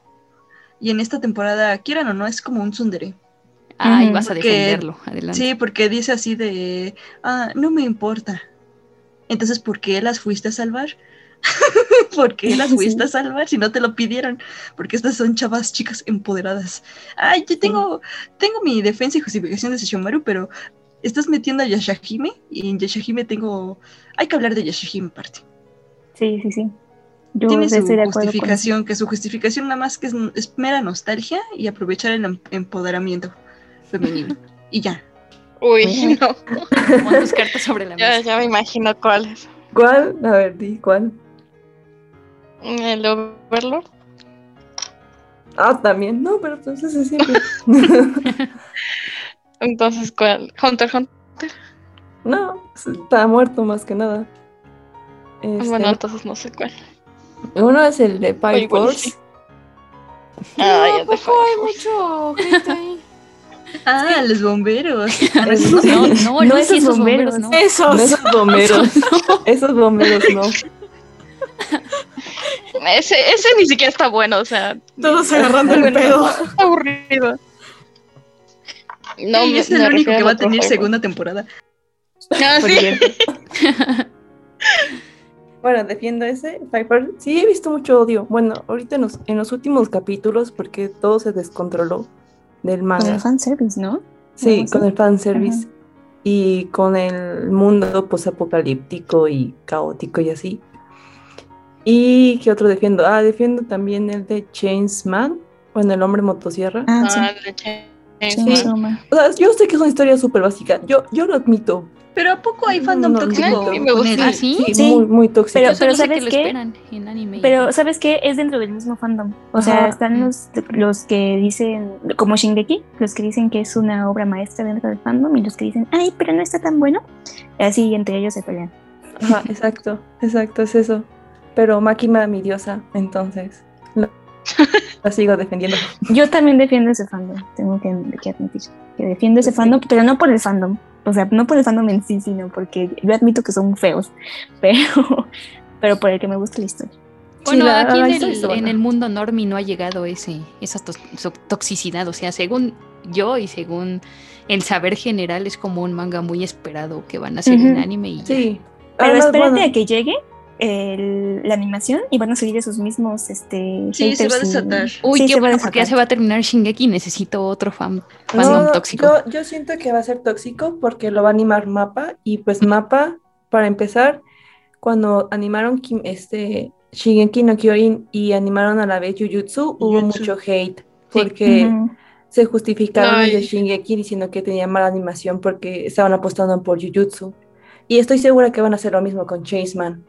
Y en esta temporada, quieran o no, es como un tsundere. Ah, y vas a defenderlo. Adelante. Sí, porque dice así de. Ah, no me importa. Entonces, ¿por qué las fuiste a salvar? ¿Por qué las fuiste a salvar si no te lo pidieron? Porque estas son chavas chicas empoderadas. Ay, yo tengo, tengo mi defensa y justificación de Sesshomaru, pero estás metiendo a Yashahime y en Yashahime tengo. Hay que hablar de Yashahime aparte. Sí, sí, sí. Yo Tiene su estoy de acuerdo con eso. justificación, que su justificación nada más que es, es mera nostalgia y aprovechar el em- empoderamiento femenino. y ya. Uy, no. Cartas sobre la Ya, mesa. ya me imagino cuál es. ¿Cuál? A ver, di, ¿cuál? El Overlord. Ah, también. No, pero entonces es siempre. Entonces, ¿cuál? Hunter Hunter. no, está muerto más que nada. Este, Bueno, entonces no sé cuál. Uno es el de igual Force. sí. Ah, Tampoco hay mucho gente ahí. Ah, los bomberos. No, esos no. No, no, esos esos bomberos, bomberos, no. No, Esos. esos bomberos. Esos bomberos no. Ese, ese ni siquiera está bueno, o sea. Todos agarrando el bueno, pedo. Está aburrido. No, Sí, me- es el me único que va a tener segunda temporada. Ah, Por sí. Bueno, defiendo ese. Sí, he visto mucho odio. Bueno, ahorita en los, en los últimos capítulos, porque todo se descontroló del Con manga. el fanservice, ¿no? Sí, con el fanservice. Y con el mundo posapocalíptico y caótico y así. ¿Y qué otro defiendo? Ah, defiendo también el de Chainsman. Bueno, el hombre motosierra. Ah, sí. Man. O sea, yo sé que es una historia súper básica. Yo, yo lo admito. Pero ¿a poco hay fandom no, no, tóxico? no, sí me gusta. ¿Ah, sí? Sí, Sí. muy, muy tóxico. Pero- ¿sabes que qué? esperan en anime. Pero, ¿sabes qué? Es dentro del mismo fandom. O sea, Ajá. están los, los que dicen, como Shingeki, los que dicen que es una obra maestra dentro del fandom y los que dicen, ay, pero no está tan bueno. Así entre ellos se pelean. Ajá, exacto, exacto, es eso. Pero Makima, mi diosa, entonces. Lo- sigo defendiendo. Yo también defiendo ese fandom, tengo que, que admitir. Que defiendo ese Sí. fandom, pero no por el fandom. O sea, no por el fandom en sí, sino porque yo admito que son feos. Pero, pero por el que me gusta la historia. Bueno, Sí, la- aquí la en el, en el mundo normie no ha llegado ese, esa to- so- toxicidad. O sea, según yo y según el saber general, es como un manga muy esperado que van a hacer en Ujú. anime y ya. Sí. Pero Además, espérate bueno, a que llegue el- la animación y van a seguir esos mismos este, Sí, se va a y- desatar. Uy, Sí, qué bueno, porque ya se va a terminar Shingeki necesito otro fan, fandom no, tóxico. Yo, yo siento que va a ser tóxico porque lo va a animar Mapa. Y pues Mapa, para empezar, cuando animaron Kim- este Shingeki no Kyojin y animaron a la vez Jujutsu, hubo Jujutsu. mucho hate. Porque se justificaron Ay. de Shingeki diciendo que tenía mala animación porque estaban apostando por Jujutsu. Y estoy segura que van a hacer lo mismo con Chaseman.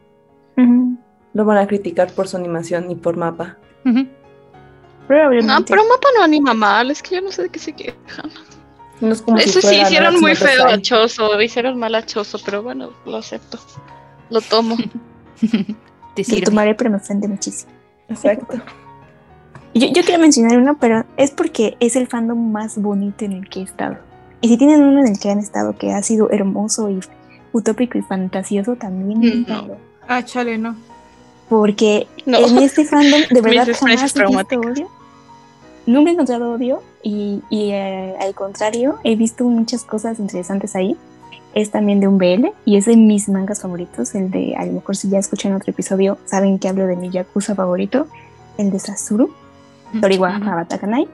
Lo van a criticar por su animación y por mapa. Ujú. Probablemente. No, pero Mapa no anima mal, es que yo no sé de qué se quejan. No es como si Eso sí, hicieron muy feo a Choso, hicieron mal a Choso, pero bueno, lo acepto. Lo tomo. Te Lo tomaré, pero me ofende muchísimo. Exacto. Yo, yo quiero mencionar uno, pero es porque es el fandom más bonito en el que he estado. Y si tienen uno en el que han estado que ha sido hermoso y utópico y fantasioso, también. Mm, no. Ah, chale, no. Porque en este fandom de verdad jamás he visto odio. Nunca he encontrado odio y, y eh, al contrario, he visto muchas cosas interesantes ahí. Es también de un BL y es de mis mangas favoritos, el de, a lo mejor si ya escuchan otro episodio, saben que hablo de mi Yakuza favorito, el de Sasuru, Toriwa Abatakanai.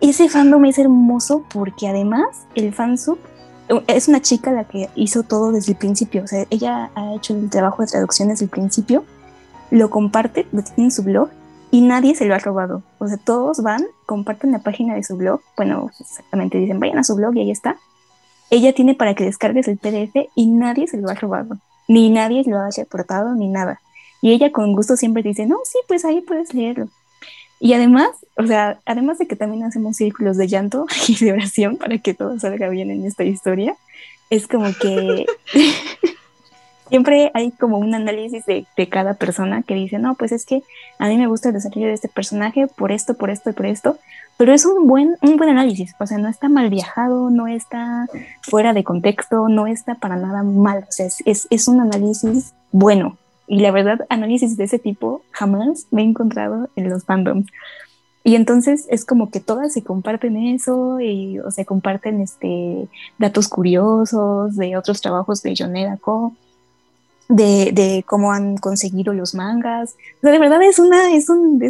Ese fandom es hermoso porque además el fansub es una chica la que hizo todo desde el principio, o sea, ella ha hecho el trabajo de traducción desde el principio, lo comparte, lo tiene en su blog y nadie se lo ha robado. O sea, todos van, comparten la página de su blog, bueno, exactamente dicen, vayan a su blog y ahí está. Ella tiene para que descargues el PDF y nadie se lo ha robado, ni nadie lo ha reportado, ni nada. Y ella con gusto siempre dice, no, sí, pues ahí puedes leerlo. Y además, o sea, además de que también hacemos círculos de llanto y de oración para que todo salga bien en esta historia, es como que siempre hay como un análisis de, de, cada persona que dice, no, pues es que a mí me gusta el desarrollo de este personaje por esto, por esto y por esto, pero es un buen, un buen análisis, o sea, no está mal viajado, no está fuera de contexto, no está para nada mal, o sea, es, es, es un análisis bueno, y la verdad, análisis de ese tipo jamás me he encontrado en los fandoms. Y entonces es como que todas se comparten eso y o se comparten este, datos curiosos de otros trabajos de Yoneda Co. De, de, cómo han conseguido los mangas. O sea, de verdad es una, es un,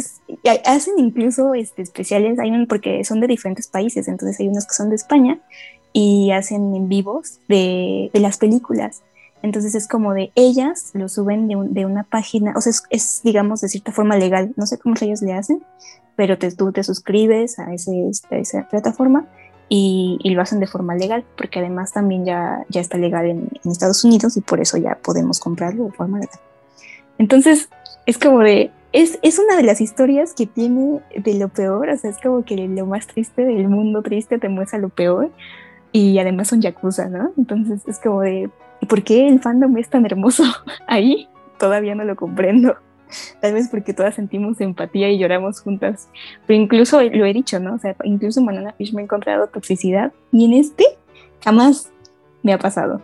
hacen incluso este, especiales, hay un, porque son de diferentes países, entonces hay unos que son de España y hacen en vivos de, de las películas. Entonces es como de ellas lo suben de, de una página, o sea, es, digamos de cierta forma legal, no sé cómo ellos le hacen, pero te, tú te suscribes a, ese, a esa plataforma y, y, lo hacen de forma legal, porque además también ya, ya está legal en, en, Estados Unidos y por eso ya podemos comprarlo de forma legal. Entonces es como de, es, es una de las historias que tiene de lo peor, o sea, es como que lo más triste del mundo triste te muestra lo peor y además son yakuza, ¿no? Entonces es como de, ¿por qué el fandom es tan hermoso ahí? Todavía no lo comprendo. Tal vez porque todas sentimos empatía y lloramos juntas. Pero incluso lo he dicho, ¿no? O sea, incluso en Banana Fish me he encontrado toxicidad y en este jamás me ha pasado.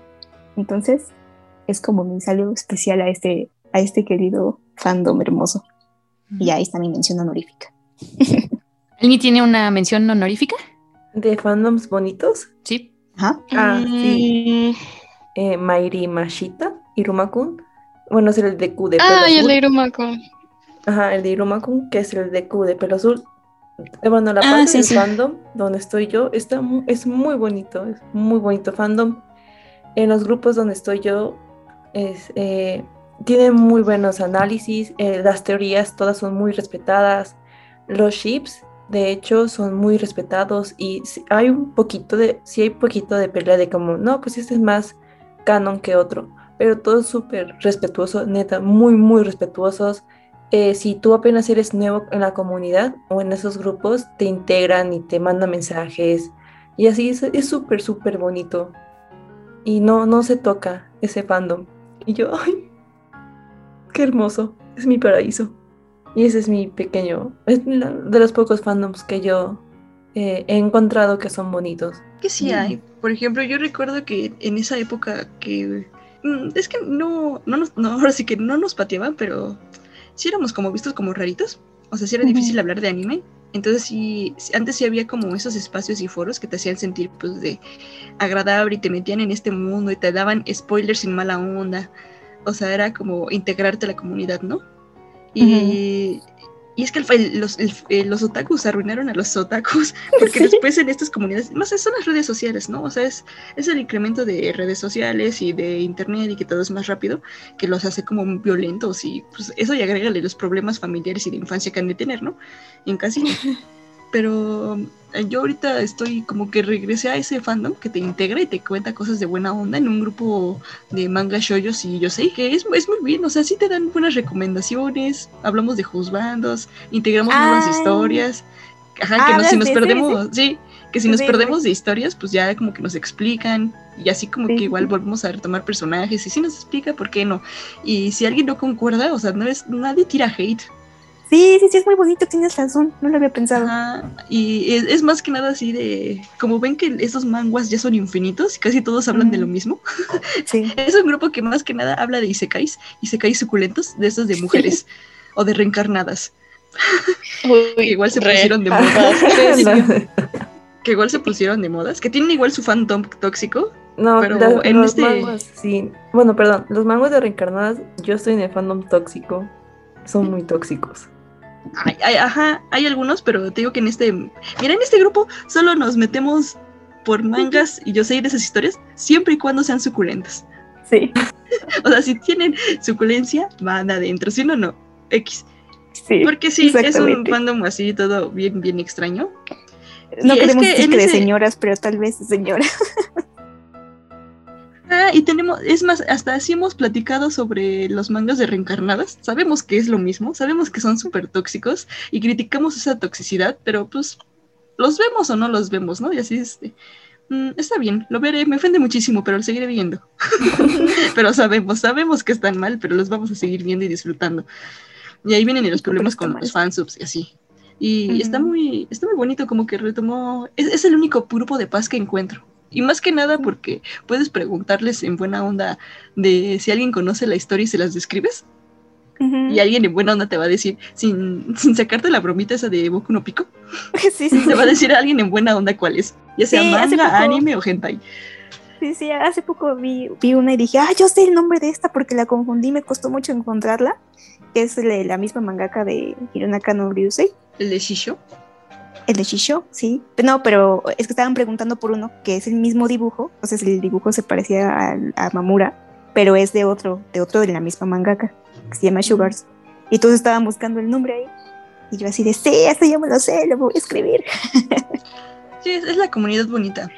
Entonces, es como mi saludo especial a este, a este querido fandom hermoso. Y ahí está mi mención honorífica. ¿Alguien tiene una mención honorífica? ¿De fandoms bonitos? Sí. Ajá. Ah, sí. Eh, Mairi Mashita, Irumakun. Bueno, es el de Q de pelo Ah, y el azul. de Irumakun. Ajá, el de Irumakun, que es el de Q de pelo azul. Eh, Bueno, la Ah, parte sí, del sí. fandom donde estoy yo está es muy bonito, es muy bonito fandom. En los grupos donde estoy yo, es, eh, tienen muy buenos análisis, eh, las teorías todas son muy respetadas, los ships, de hecho, son muy respetados y si- hay un poquito de, sí hay poquito de pelea de como, no, pues este es más canon que otro, pero todo es súper respetuoso, neta, muy, muy respetuosos. Eh, si tú apenas eres nuevo en la comunidad o en esos grupos, te integran y te mandan mensajes y así es súper, súper bonito. Y no, no se toca ese fandom. Y yo, ay, qué hermoso, es mi paraíso. Y ese es mi pequeño, es de los pocos fandoms que yo eh, he encontrado que son bonitos. Que sí hay. Por ejemplo, yo recuerdo que en esa época que... mm, Es que no, no, nos, no, ahora sí que no nos pateaban, pero sí éramos como vistos como raritos. O sea, sí era difícil hablar de anime. Entonces sí, sí, antes sí había como esos espacios y foros que te hacían sentir pues de agradable y te metían en este mundo y te daban spoilers sin mala onda. O sea, era como integrarte a la comunidad, ¿no? Y, y es que el- los, el- eh, los otakus arruinaron a los otakus, porque Sí. después en estas comunidades, no sé, son las redes sociales, ¿no? O sea, es, es el incremento de redes sociales y de internet y que todo es más rápido, que los hace como violentos y pues eso y agrégale los problemas familiares y de infancia que han de tener, ¿no? En casi. Pero eh, yo ahorita estoy como que regresé a ese fandom que te integra y te cuenta cosas de buena onda en un grupo de manga shoyos y yo sé que es, es muy bien, o sea, sí te dan buenas recomendaciones, hablamos de juzbandos, integramos nuevas Ay. historias, ajá, que no- si ¿Hablas nos perdemos, sí, que si nos perdemos de historias, pues ya como que nos explican y así como Sí, que igual volvemos a retomar personajes y sí nos explica por qué no. Y si alguien no concuerda, o sea, no es, nadie tira hate. Sí, sí, sí, es muy bonito, tienes razón, no lo había pensado. Y es, es más que nada así de, como ven que esos manguas ya son infinitos y casi todos hablan de lo mismo. Sí. es un grupo que más que nada habla de isekais, isekais suculentos, de esos de mujeres o de reencarnadas. que igual se re. pusieron de modas. que igual se pusieron de modas, que tienen igual su fandom tóxico. No, pero la- en los este sí. Bueno, perdón, los mangos de reencarnadas, yo estoy en el fandom tóxico. Son muy tóxicos. Ay, ay, ajá, hay algunos, pero te digo que en este, mira, en este grupo solo nos metemos por mangas y yo sé de esas historias, siempre y cuando sean suculentas. Sí. o sea, si tienen suculencia, van adentro, si no, no, X. Sí, Porque sí, es un fandom así, todo bien, bien extraño. No Y es queremos que decir que de ese- señoras, pero tal vez señora. Ah, y tenemos, es más, hasta así hemos platicado sobre los mangas de reencarnadas. Sabemos que es lo mismo, sabemos que son súper tóxicos y criticamos esa toxicidad, pero pues los vemos o no los vemos, ¿no? Y así este, mm, está bien, lo veré, me ofende muchísimo, pero lo seguiré viendo. pero sabemos, sabemos que están mal, pero los vamos a seguir viendo y disfrutando. Y ahí vienen los problemas con los fansubs y así. Y está muy, está muy bonito, como que retomó. Es, es el único grupo de paz que encuentro. Y más que nada porque puedes preguntarles en buena onda de si alguien conoce la historia y se las describes. Y alguien en buena onda te va a decir, sin, sin sacarte la bromita esa de Boku no Pico, sí, sí, te va a decir a alguien en buena onda cuál es. Ya sea Sí, manga, poco- anime o hentai. Sí, sí, hace poco vi, vi una y dije, ah, yo sé el nombre de esta porque la confundí, me costó mucho encontrarla. Que es de la misma mangaka de Hironaka no Ryusei. ¿El de Shisho? El de Shisho, sí. No, pero es que estaban preguntando por uno que es el mismo dibujo, o sea, el dibujo se parecía a, Mamura, pero es de otro, de otro de la misma mangaka, que se llama Sugars. Y todos estaban buscando el nombre ahí. Y yo así de, sí, esto ya me lo sé, lo voy a escribir. Sí, es, es la comunidad bonita.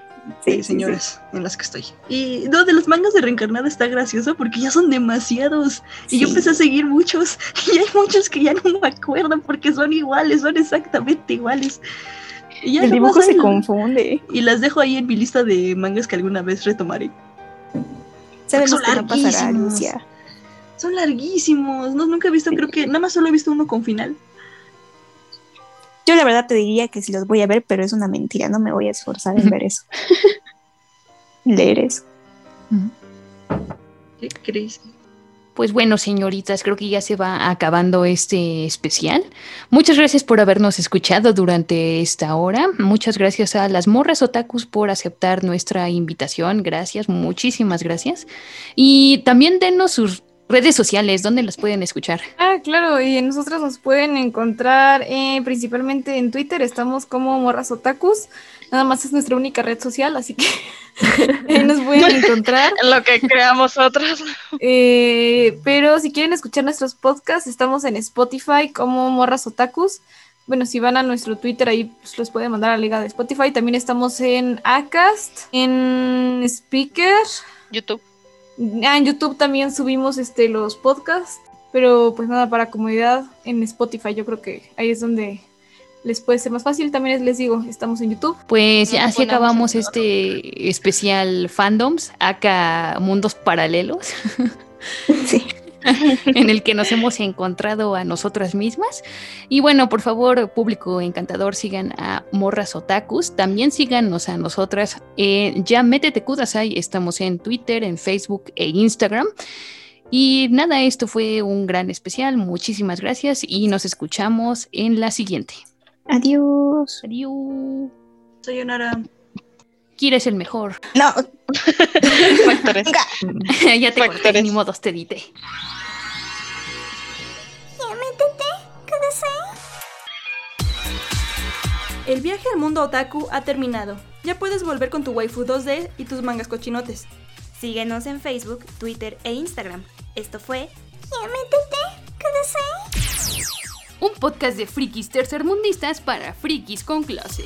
De señoras en las que estoy. Y no, de los mangas de reencarnada está gracioso porque ya son demasiados. Y yo empecé a seguir muchos. Y hay muchos que ya no me acuerdo porque son iguales, son exactamente iguales. Y ya El dibujo se confunde. Y las dejo ahí en mi lista de mangas que alguna vez retomaré. Sabemos Son que no pasará. Son larguísimos. No, nunca he visto, creo que nada más solo he visto uno con final. Yo la verdad te diría que sí los voy a ver, pero es una mentira, no me voy a esforzar en ver eso. Leer eso. ¿Qué crees? Pues bueno, señoritas, creo que ya se va acabando este especial. Muchas gracias por habernos escuchado durante esta hora. Muchas gracias a las morras otakus por aceptar nuestra invitación. Gracias, muchísimas gracias. Y también denos sus redes sociales, donde las pueden escuchar. Ah, claro, y nosotros nos pueden encontrar eh, principalmente en Twitter, estamos como Morras Otakus, nada más es nuestra única red social, así que ahí nos pueden encontrar. En lo que creamos otras. Eh, pero si quieren escuchar nuestros podcasts, estamos en Spotify como Morras Otakus. Bueno, si van a nuestro Twitter, ahí pues, los pueden mandar a la liga de Spotify. También estamos en Acast, en Speaker. YouTube. Ah, en YouTube también subimos este, los podcasts. Pero pues nada, para comodidad en Spotify, yo creo que ahí es donde les puede ser más fácil. También les digo, estamos en YouTube. Pues ya Nos así acabamos este especial fandoms, acá mundos paralelos. en el que nos hemos encontrado a nosotras mismas. Y bueno, por favor, público encantador, sigan a Morras Otakus. También síganos a nosotras. Eh, ya métete Kudasai. Estamos en Twitter, en Facebook e Instagram. Y nada, esto fue un gran especial. Muchísimas gracias y nos escuchamos en la siguiente. Adiós. Adiós. Sayonara. Kira es el mejor. No. Factores. ya te corté, ni modos te edité. El viaje al mundo otaku ha terminado. Ya puedes volver con tu waifu 2D y tus mangas cochinotes. Síguenos en Facebook, Twitter e Instagram. Esto fue Un podcast de frikis tercermundistas para frikis con clase.